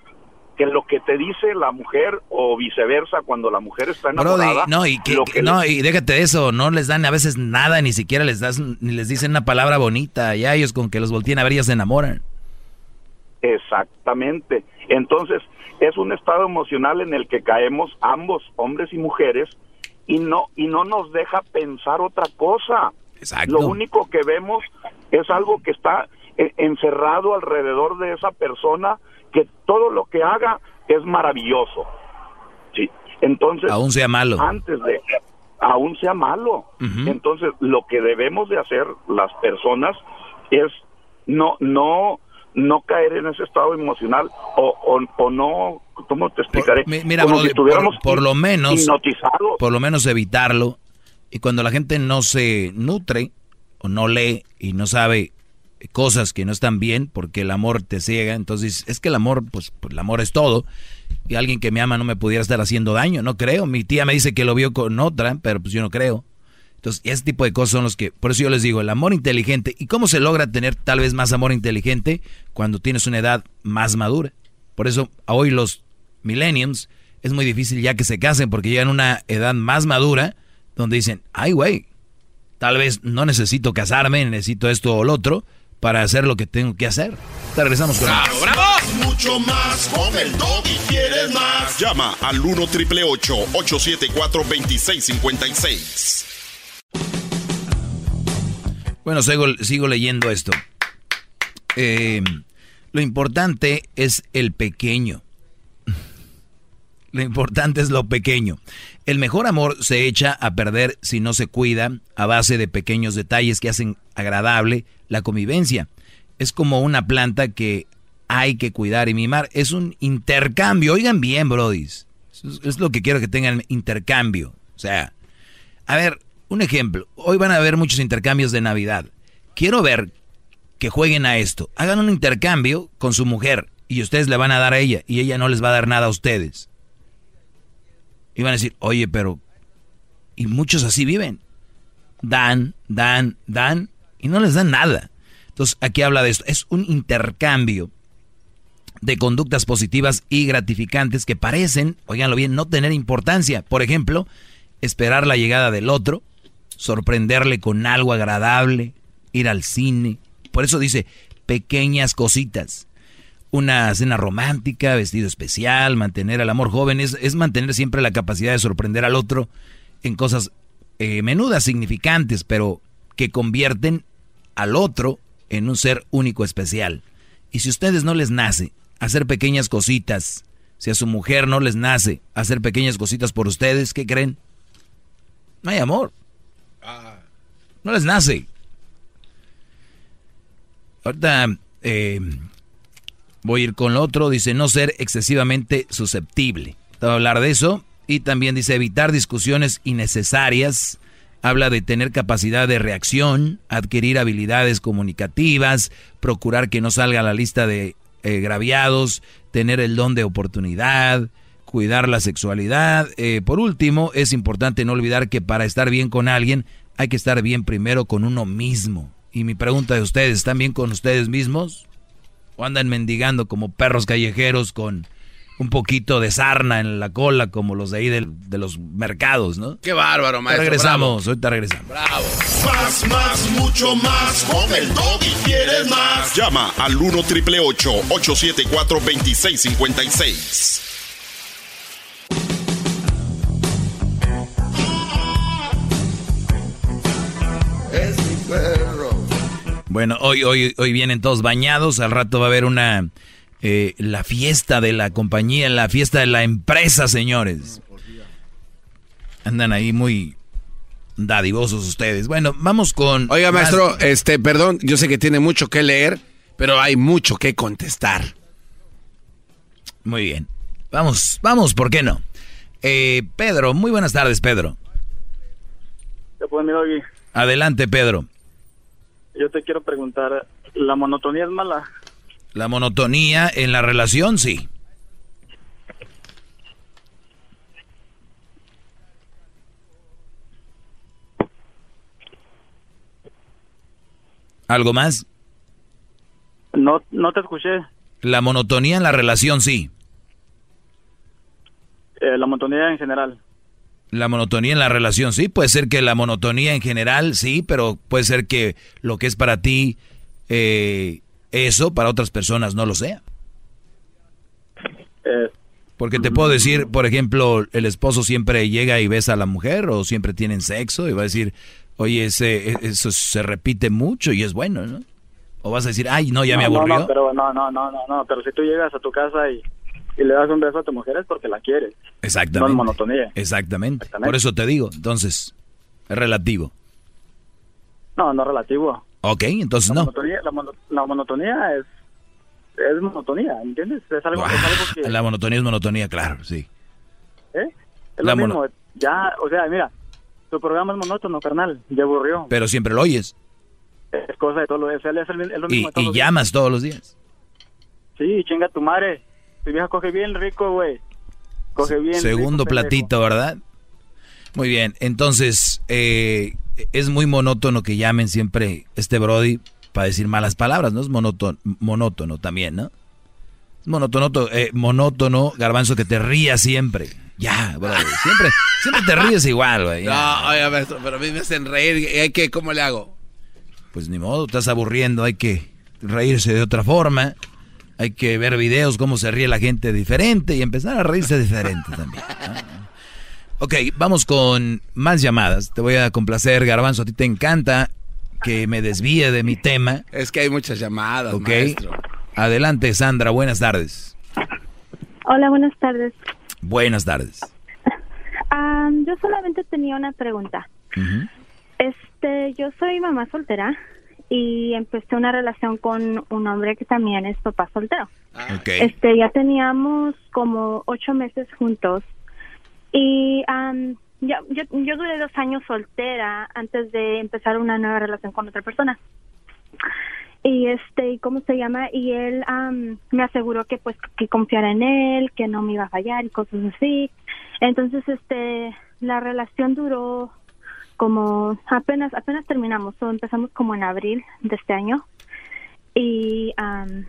que lo que te dice la mujer o viceversa cuando la mujer está Brody, enamorada no, y, que, que- que no, le- y déjate de eso, no les dan a veces nada, ni siquiera les das, ni les dicen una palabra bonita, ya ellos con que los volteen a ver ya se enamoran. Exactamente. Entonces, es un estado emocional en el que caemos ambos, hombres y mujeres, y no y no nos deja pensar otra cosa. Exacto. Lo único que vemos es algo que está eh, encerrado alrededor de esa persona, que todo lo que haga es maravilloso. Sí. Entonces, Aún sea malo. antes de aún sea malo. Entonces, lo que debemos de hacer las personas es no no no caer en ese estado emocional o, o, o no, ¿cómo te explicaré? Mi- Mira, Como si estuviéramos por, por lo menos, hipnotizados. por lo menos evitarlo. Y cuando la gente no se nutre o no lee y no sabe cosas que no están bien porque el amor te ciega, entonces es que el amor, pues, pues, el amor es todo. Y alguien que me ama no me pudiera estar haciendo daño, no creo. Mi tía me dice que lo vio con otra, pero pues yo no creo. Entonces, ese tipo de cosas son los que, por eso yo les digo, el amor inteligente. ¿Y cómo se logra tener tal vez más amor inteligente cuando tienes una edad más madura? Por eso hoy los millenniums es muy difícil ya que se casen porque llegan a una edad más madura donde dicen, ay güey, tal vez no necesito casarme, necesito esto o lo otro para hacer lo que tengo que hacer. Te regresamos con más. Mucho más con el y quieres más. Llama al 1 triple 874 2656. Bueno, sigo, sigo leyendo esto. Eh, lo importante es el pequeño. Lo importante es lo pequeño. El mejor amor se echa a perder si no se cuida a base de pequeños detalles que hacen agradable la convivencia. Es como una planta que hay que cuidar y mimar. Es un intercambio. Oigan bien, brodis. Es, lo que quiero que tengan intercambio. O sea, a ver, un ejemplo. Hoy van a haber muchos intercambios de Navidad. Quiero ver que jueguen a esto. Hagan un intercambio con su mujer y ustedes le van a dar a ella y ella no les va a dar nada a ustedes. Y van a decir, oye, pero... Y muchos así viven. Dan, dan, dan y no les dan nada. Entonces aquí habla de esto. Es un intercambio de conductas positivas y gratificantes que parecen, oiganlo bien, no tener importancia. Por ejemplo, esperar la llegada del otro, sorprenderle con algo agradable, ir al cine. Por eso dice pequeñas cositas. Una cena romántica, vestido especial, mantener al amor joven, es, es mantener siempre la capacidad de sorprender al otro en cosas eh, menudas, significantes, pero que convierten al otro en un ser único especial. Y si a ustedes no les nace hacer pequeñas cositas, si a su mujer no les nace hacer pequeñas cositas por ustedes, ¿qué creen? No hay amor. No les nace. Ahorita eh, voy a ir con lo otro. Dice no ser excesivamente susceptible. Te voy a hablar de eso. Y también dice evitar discusiones innecesarias. Habla de tener capacidad de reacción, adquirir habilidades comunicativas, procurar que no salga la lista de eh, graviados, tener el don de oportunidad, cuidar la sexualidad. Eh, por último, es importante no olvidar que para estar bien con alguien hay que estar bien primero con uno mismo. Y mi pregunta de ustedes, ¿están bien con ustedes mismos? ¿O andan mendigando como perros callejeros con un poquito de sarna en la cola como los de ahí del- de, los mercados, ¿no? Qué bárbaro, maestro. regresamos, ahorita regresamos. Bravo. Más, más, mucho más con el y quieres más. Llama al 1 triple 874 2656. Es mi perro. Bueno, hoy, hoy, hoy vienen todos bañados, al rato va a haber una eh, la fiesta de la compañía, la fiesta de la empresa, señores. Andan ahí muy dadivosos ustedes. Bueno, vamos con. Oiga, más- maestro, este, perdón, yo sé que tiene mucho que leer, Pero hay mucho que contestar. Muy bien. Vamos, vamos, ¿por qué no? Eh, Pedro, muy buenas tardes, Pedro. Adelante, Pedro. Yo te quiero preguntar, ¿la monotonía es mala? La monotonía en la relación, sí. ¿Algo más? No, no te escuché. La monotonía en la relación, sí. Eh, la monotonía en general. La monotonía en la relación, sí. Puede ser que la monotonía en general, sí, pero puede ser que lo que es para ti, eh, eso, para otras personas no lo sea. Eh, Porque te puedo decir, por ejemplo, el esposo siempre llega y besa a la mujer o siempre tienen sexo y va a decir, oye, ese, e, eso se repite mucho y es bueno, ¿no? O vas a decir, ay, no, ya me aburrió. No, no, pero no, no, no, no, no, pero si tú llegas a tu casa y, y le das un beso a tu mujer es porque la quieres. Exactamente. No es monotonía. Exactamente. Exactamente. Por eso te digo, entonces, es relativo. No, no relativo. Ok, entonces La no. monotonía, la, la monotonía es, es monotonía, ¿entiendes? Es algo, es algo que... La monotonía es monotonía, claro, sí. ¿eh? Es La lo mismo. Ya, o sea, mira, tu programa es monótono, carnal. Ya aburrió. Pero siempre lo oyes. Es cosa de todo lo, es, es, el- es lo Y, mismo de todos y los días. llamas todos los días. Sí, chinga tu madre. Tu vieja coge bien rico, güey. Coge bien Segundo rico, pendejo. platito, ¿verdad? Muy bien, entonces eh, es muy monótono que llamen siempre este Brody para decir malas palabras, ¿no? Es monótono, monótono también, ¿no? Es monótono, eh, monótono, garbanzo, que te rías siempre. Ya, siempre, siempre te ríes igual, güey. No, oye, maestro, pero a mí me hacen reír. ¿y hay que, ¿Cómo le hago? Pues ni modo, estás aburriendo, hay que reírse de otra forma. Hay que ver videos cómo se ríe la gente diferente y empezar a reírse diferente también. ¿no? Ok, vamos con más llamadas. Te voy a complacer, Garbanzo. A ti te encanta que me desvíe de mi tema. Es que hay muchas llamadas, Ok. maestro. Adelante, Sandra. Buenas tardes. Hola, buenas tardes. Buenas tardes. Ah, yo solamente tenía una pregunta. Este, yo soy mamá soltera y empecé una relación con un hombre que también es papá soltero. Ok. Este, ya teníamos como ocho meses juntos y am, ya, yo, yo duré dos años soltera antes de empezar una nueva relación con otra persona. Y este, ¿y ¿cómo se llama? Y él am, me aseguró que pues que confiara en él, que no me iba a fallar y cosas así. Entonces, este, la relación duró como apenas apenas terminamos, o empezamos como en abril de este año y am,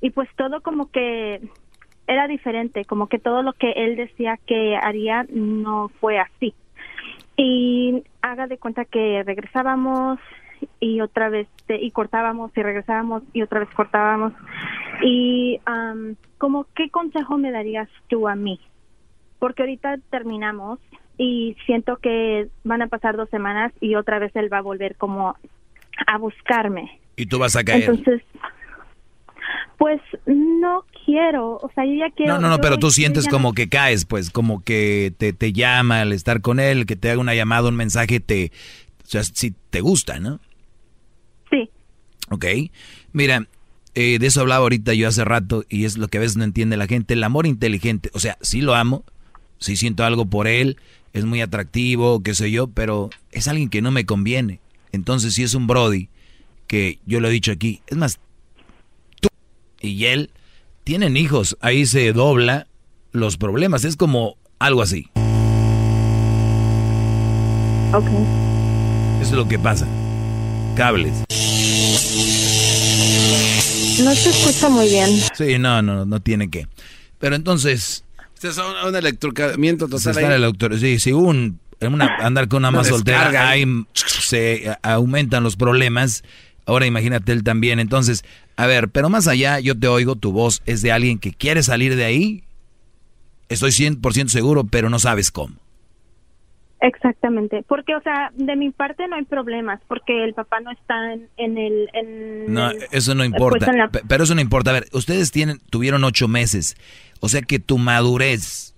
y pues todo como que era diferente, como que todo lo que él decía que haría no fue así. Y haga de cuenta que regresábamos y otra vez y cortábamos y regresábamos y otra vez cortábamos. Y am, como qué consejo me darías tú a mí? Porque ahorita terminamos y siento que van a pasar dos semanas y otra vez él va a volver como a buscarme. Y tú vas a caer. Entonces, pues no quiero, o sea, yo ya quiero. No, no, no, pero tú sientes como que caes, pues, como que te, te llama al estar con él, que te haga una llamada, un mensaje, te, o sea, si te gusta, ¿no? Sí. Ok. Mira, eh, de eso hablaba ahorita yo hace rato y es lo que a veces no entiende la gente. El amor inteligente, o sea, sí lo amo, sí siento algo por él, es muy atractivo, qué sé yo, pero es alguien que no me conviene. Entonces, si es un Brody, que yo lo he dicho aquí, es más, tú y él tienen hijos, ahí se dobla los problemas, es como algo así. Ok. Eso es lo que pasa. Cables. No se escucha muy bien. Sí, no, no, no tiene que. Pero entonces, Este es un, un electrocamiento total. está ahí. el doctor. Sí, si un, una, andar con una Una más soltera, descarga ahí se aumentan los problemas. Ahora imagínate él también. Entonces, a ver, pero más allá, yo te oigo, tu voz es de alguien que quiere salir de ahí. Estoy 100% seguro, pero no sabes cómo. Exactamente, porque, o sea, de mi parte no hay problemas, porque el papá no está en, en el... En No, eso no importa. la- Pero eso no importa. A ver, ustedes tienen, tuvieron ocho meses. O sea que tu madurez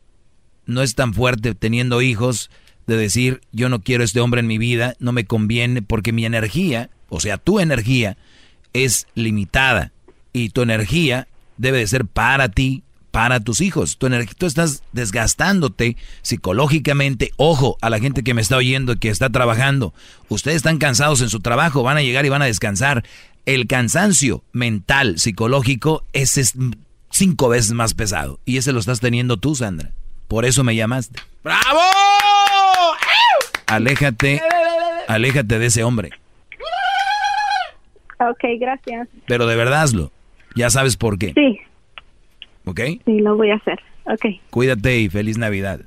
no es tan fuerte teniendo hijos de decir, yo no quiero este hombre en mi vida, no me conviene, porque mi energía, o sea, tu energía, es limitada y tu energía debe de ser para ti, para tus hijos. Tu energía, tú estás desgastándote psicológicamente. Ojo a la gente que me está oyendo, que está trabajando. Ustedes están cansados en su trabajo, van a llegar y van a descansar. El cansancio mental, psicológico, ese es cinco veces más pesado. Y ese lo estás teniendo tú, Sandra. Por eso me llamaste. ¡Bravo! Aléjate, aléjate de ese hombre. Ok, gracias. Pero de verdad hazlo. Ya sabes por qué. Sí. ¿Ok? Sí, lo voy a hacer. Ok. Cuídate y feliz Navidad.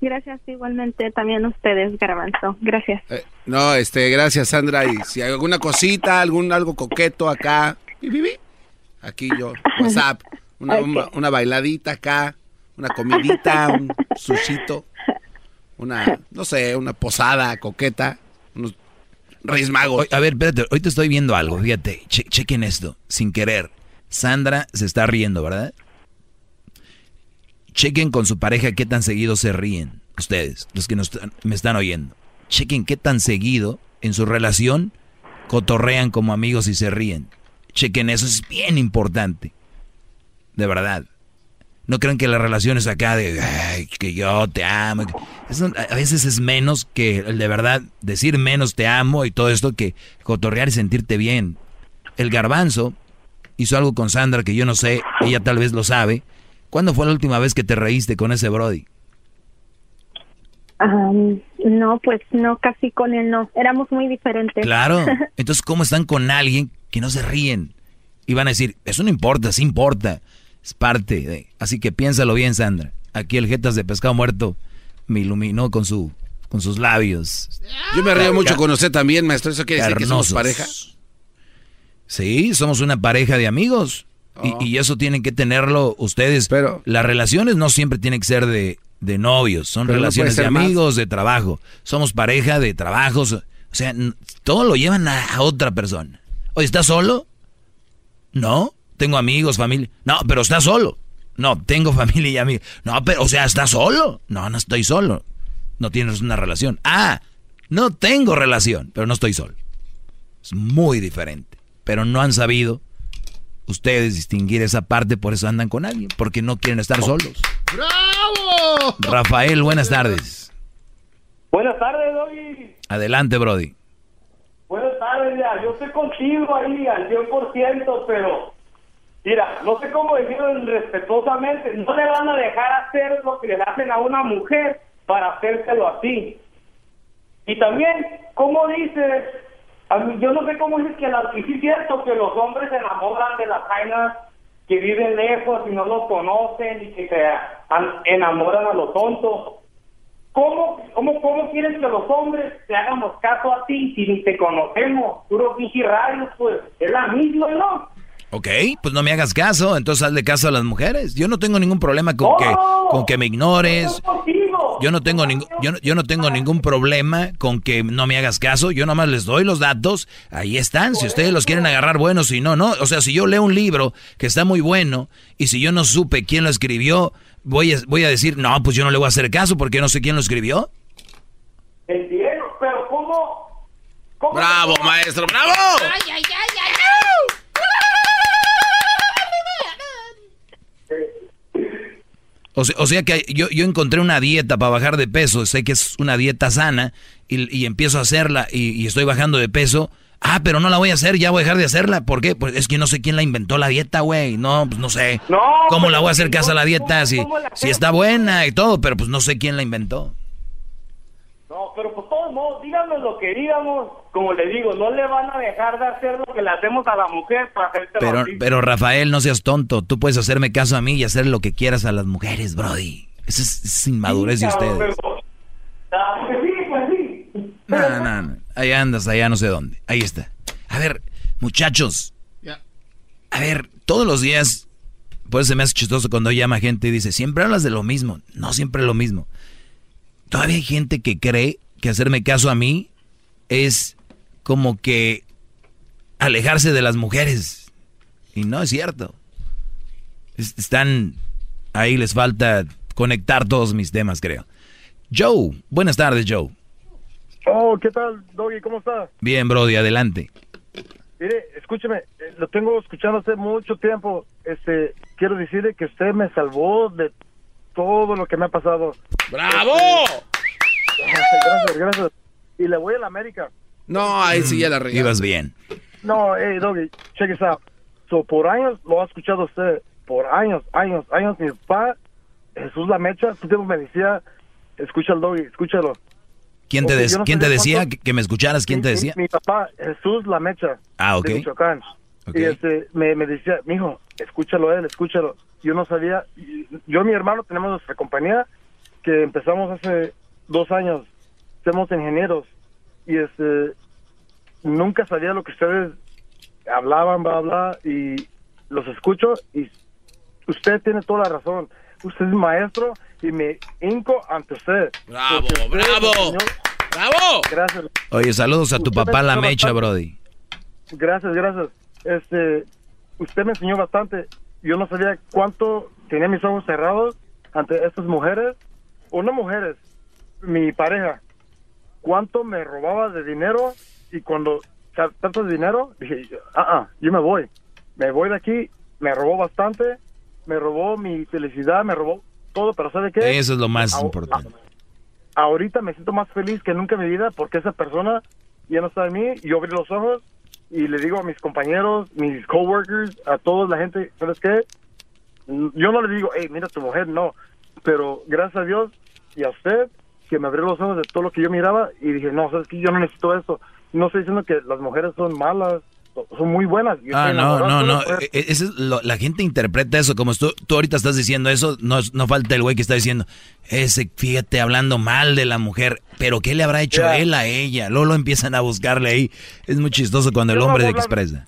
Gracias igualmente también a ustedes, Garbanzo. Gracias. Eh, no, este, gracias Sandra. Y si hay alguna cosita, algún algo coqueto acá, aquí yo, WhatsApp, una, una, una bailadita acá, una comidita, un sushito, una, no sé, una posada coqueta, unos Reyes. A ver, espérate, hoy te estoy viendo algo, fíjate, che- chequen esto, sin querer. Sandra se está riendo, ¿verdad? Chequen con su pareja qué tan seguido se ríen, ustedes, los que me están oyendo. Chequen qué tan seguido en su relación cotorrean como amigos y se ríen. Chequen eso, es bien importante. De verdad. No crean que la relación es acá de "Ay, que yo te amo. Eso a veces es menos que el de verdad decir menos te amo y todo esto que cotorrear y sentirte bien. El garbanzo hizo algo con Sandra que yo no sé, ella tal vez lo sabe. ¿Cuándo fue la última vez que te reíste con ese Brody? No, pues no, casi con él no. Éramos muy diferentes. Claro. Entonces, ¿cómo están con alguien que no se ríen? Y van a decir, eso no importa, sí importa. Es parte de... Así que piénsalo bien, Sandra. Aquí el Jetas de Pescado Muerto me iluminó con su con sus labios. Yo me río mucho con usted también, maestro. ¿Eso quiere decir que somos pareja? Sí, somos una pareja de amigos. Y- Y, eso tienen que tenerlo ustedes. Pero las relaciones no siempre tienen que ser de, de novios, son no relaciones de más. amigos, de trabajo. Somos pareja de trabajos. O sea, todo lo llevan a, a otra persona. Oye, ¿estás solo? No, tengo amigos, familia. No, pero estás solo. No, tengo familia y amigos. No, pero, o sea, ¿estás solo? No, no estoy solo. No tienes una relación. Ah, no tengo relación, pero no estoy solo. Es muy diferente. Pero no han sabido ustedes distinguir esa parte, por eso andan con alguien, porque no quieren estar solos. ¡Bravo! Rafael, buenas tardes. Buenas tardes, Doggy. Adelante, Brody. Buenas tardes, ya. Yo estoy contigo ahí al 100%, pero mira, no sé cómo decirlo respetuosamente. No le van a dejar hacer lo que le hacen a una mujer para hacérselo así. Y también, ¿cómo dices? Yo no sé cómo dices que, la, y sí es cierto que los hombres se enamoran de las jainas que viven lejos y no los conocen y que se an- enamoran a los tontos. ¿Cómo, cómo, ¿Cómo quieres que los hombres te hagamos caso a ti si ni te conocemos? Puro pinche radio, pues es la misma, ¿no? Ok, pues no me hagas caso, entonces hazle caso a las mujeres. Yo no tengo ningún problema con que con que me ignores. Yo no tengo ningún yo, no- yo no tengo ningún problema con que no me hagas caso. Yo nomás les doy los datos, ahí están. Si ustedes los quieren agarrar buenos, si no, no. O sea, si yo leo un libro que está muy bueno y si yo no supe quién lo escribió, voy a, voy a decir, no, pues yo no le voy a hacer caso porque no sé quién lo escribió. Entiendo, pero ¿cómo? cómo Bravo, maestro, bravo. ¡Ay, ay, ay, O sea, o sea que yo, yo encontré una dieta para bajar de peso, sé que es una dieta sana y, y empiezo a hacerla y, y estoy bajando de peso. Ah, pero no la voy a hacer, ya voy a dejar de hacerla. ¿Por qué? Pues es que no sé quién la inventó la dieta, güey. No, pues no sé. ¿Cómo la voy a hacer caso a la dieta si, si está buena y todo? Pero pues no sé quién la inventó. No, pero modos, díganos lo que digamos, como le digo, no le van a dejar de hacer lo que le hacemos a la mujer para hacerte Pero, pero Rafael, no seas tonto. Tú puedes hacerme caso a mí y hacer lo que quieras a las mujeres, Brody. Esa es, es inmadurez de ustedes. Ah, pues sí, pues sí. No, no, no. Ahí andas, allá no sé dónde. Ahí está. A ver, muchachos. A ver, todos los días, pues se me hace chistoso cuando llama gente y dice, siempre hablas de lo mismo. No siempre lo mismo. Todavía hay gente que cree que hacerme caso a mí es como que alejarse de las mujeres. Y no es cierto. Es- Están, ahí les falta conectar todos mis temas, creo. Joe, buenas tardes, Joe. Oh, ¿qué tal, Doggy? ¿Cómo estás? Bien, Brody, adelante. Mire, escúcheme, eh, lo tengo escuchando hace mucho tiempo. Este, quiero decirle que usted me salvó de todo lo que me ha pasado. ¡Bravo! Este, gracias, gracias. Y le voy a la América. No, ahí sí ya la regué. Ibas bien. No, hey, Doggy, check this out. So, por años lo ha escuchado usted. Por años, años, años. Mi papá, Jesús La Mecha, tú tiempo me decía, escucha el Doggy, escúchalo. ¿Quién te, des- no ¿quién te decía cuánto- que, que me escucharas? ¿Quién te decía? Mi, mi papá, Jesús La Mecha. Ah, ok. De Michoacán. Ok. Y este, me, me decía, mijo, escúchalo a él, escúchalo. Yo no sabía, y- yo y mi hermano tenemos nuestra compañía que empezamos hace dos años. Somos ingenieros y este, nunca sabía lo que ustedes hablaban, bla, bla, y los escucho y usted tiene toda la razón. Usted es maestro y me hinco ante usted. ¡Bravo, usted bravo! enseñó- ¡Bravo! Gracias. Oye, saludos a tu Usted papá me La Mecha, bastante. Brody. Gracias, gracias. Este, usted me enseñó bastante. Yo no sabía cuánto tenía mis ojos cerrados ante estas mujeres, o no mujeres, mi pareja. Cuánto me robaba de dinero y cuando ta- tanto dinero dije, ah, ah, yo me voy, me voy de aquí. Me robó bastante, me robó mi felicidad, me robó todo, pero ¿sabe qué? Eso es lo más importante. ahorita me siento más feliz que nunca en mi vida porque esa persona ya no está en mí. Yo abrí los ojos y le digo a mis compañeros, mis coworkers, a toda la gente, ¿sabes qué? Yo no le digo, hey, mira tu mujer, no. Pero gracias a Dios y a usted que me abrió los ojos de todo lo que yo miraba y dije, no, ¿sabes qué? Yo no necesito eso. No estoy diciendo que las mujeres son malas, son muy buenas. Yo Ah, no, no, no. E- e- ese es lo- la gente interpreta eso como tú, tú ahorita estás diciendo eso. No, no falta el güey que está diciendo, ese, fíjate, hablando mal de la mujer. Pero ¿qué le habrá hecho él a ella? Luego lo empiezan a buscarle ahí. Es muy chistoso cuando el Yo no hombre hablar- expresa.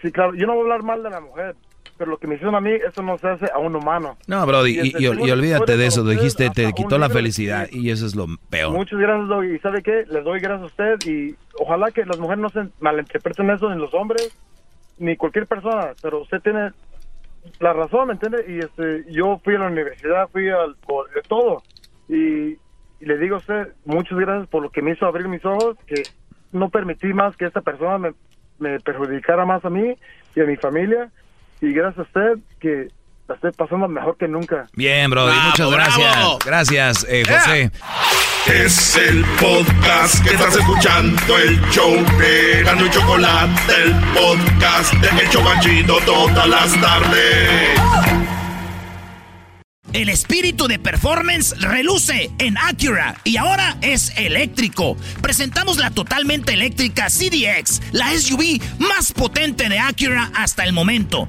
Sí, claro, yo no voy a hablar mal de la mujer, pero lo que me hicieron a mí, eso no se hace a un humano. No, Brody, y, y- y olvídate de eso. Dijiste, te quitó la felicidad y eso es lo peor. Muchas gracias, Doggy. ¿Y sabe qué? Les doy gracias a usted y ojalá que las mujeres no se malinterpreten eso en los hombres, ni cualquier persona, pero usted tiene la razón, ¿me entiende? Y este, yo fui a la universidad, fui al de todo. Y, y le digo a usted, muchas gracias por lo que me hizo abrir mis ojos, que no permití más que esta persona me, me perjudicara más a mí y a mi familia. Y gracias a usted que la estoy pasando mejor que nunca. Bien, Brody, Bravo, muchas gracias. bravo. Gracias, eh, José. Es el podcast que estás escuchando, el show de Gano y Chocolate, el podcast de El Chobachito todas las tardes. El espíritu de performance reluce en Acura y ahora es eléctrico. Presentamos la totalmente eléctrica CDX, la SUV más potente de Acura hasta el momento.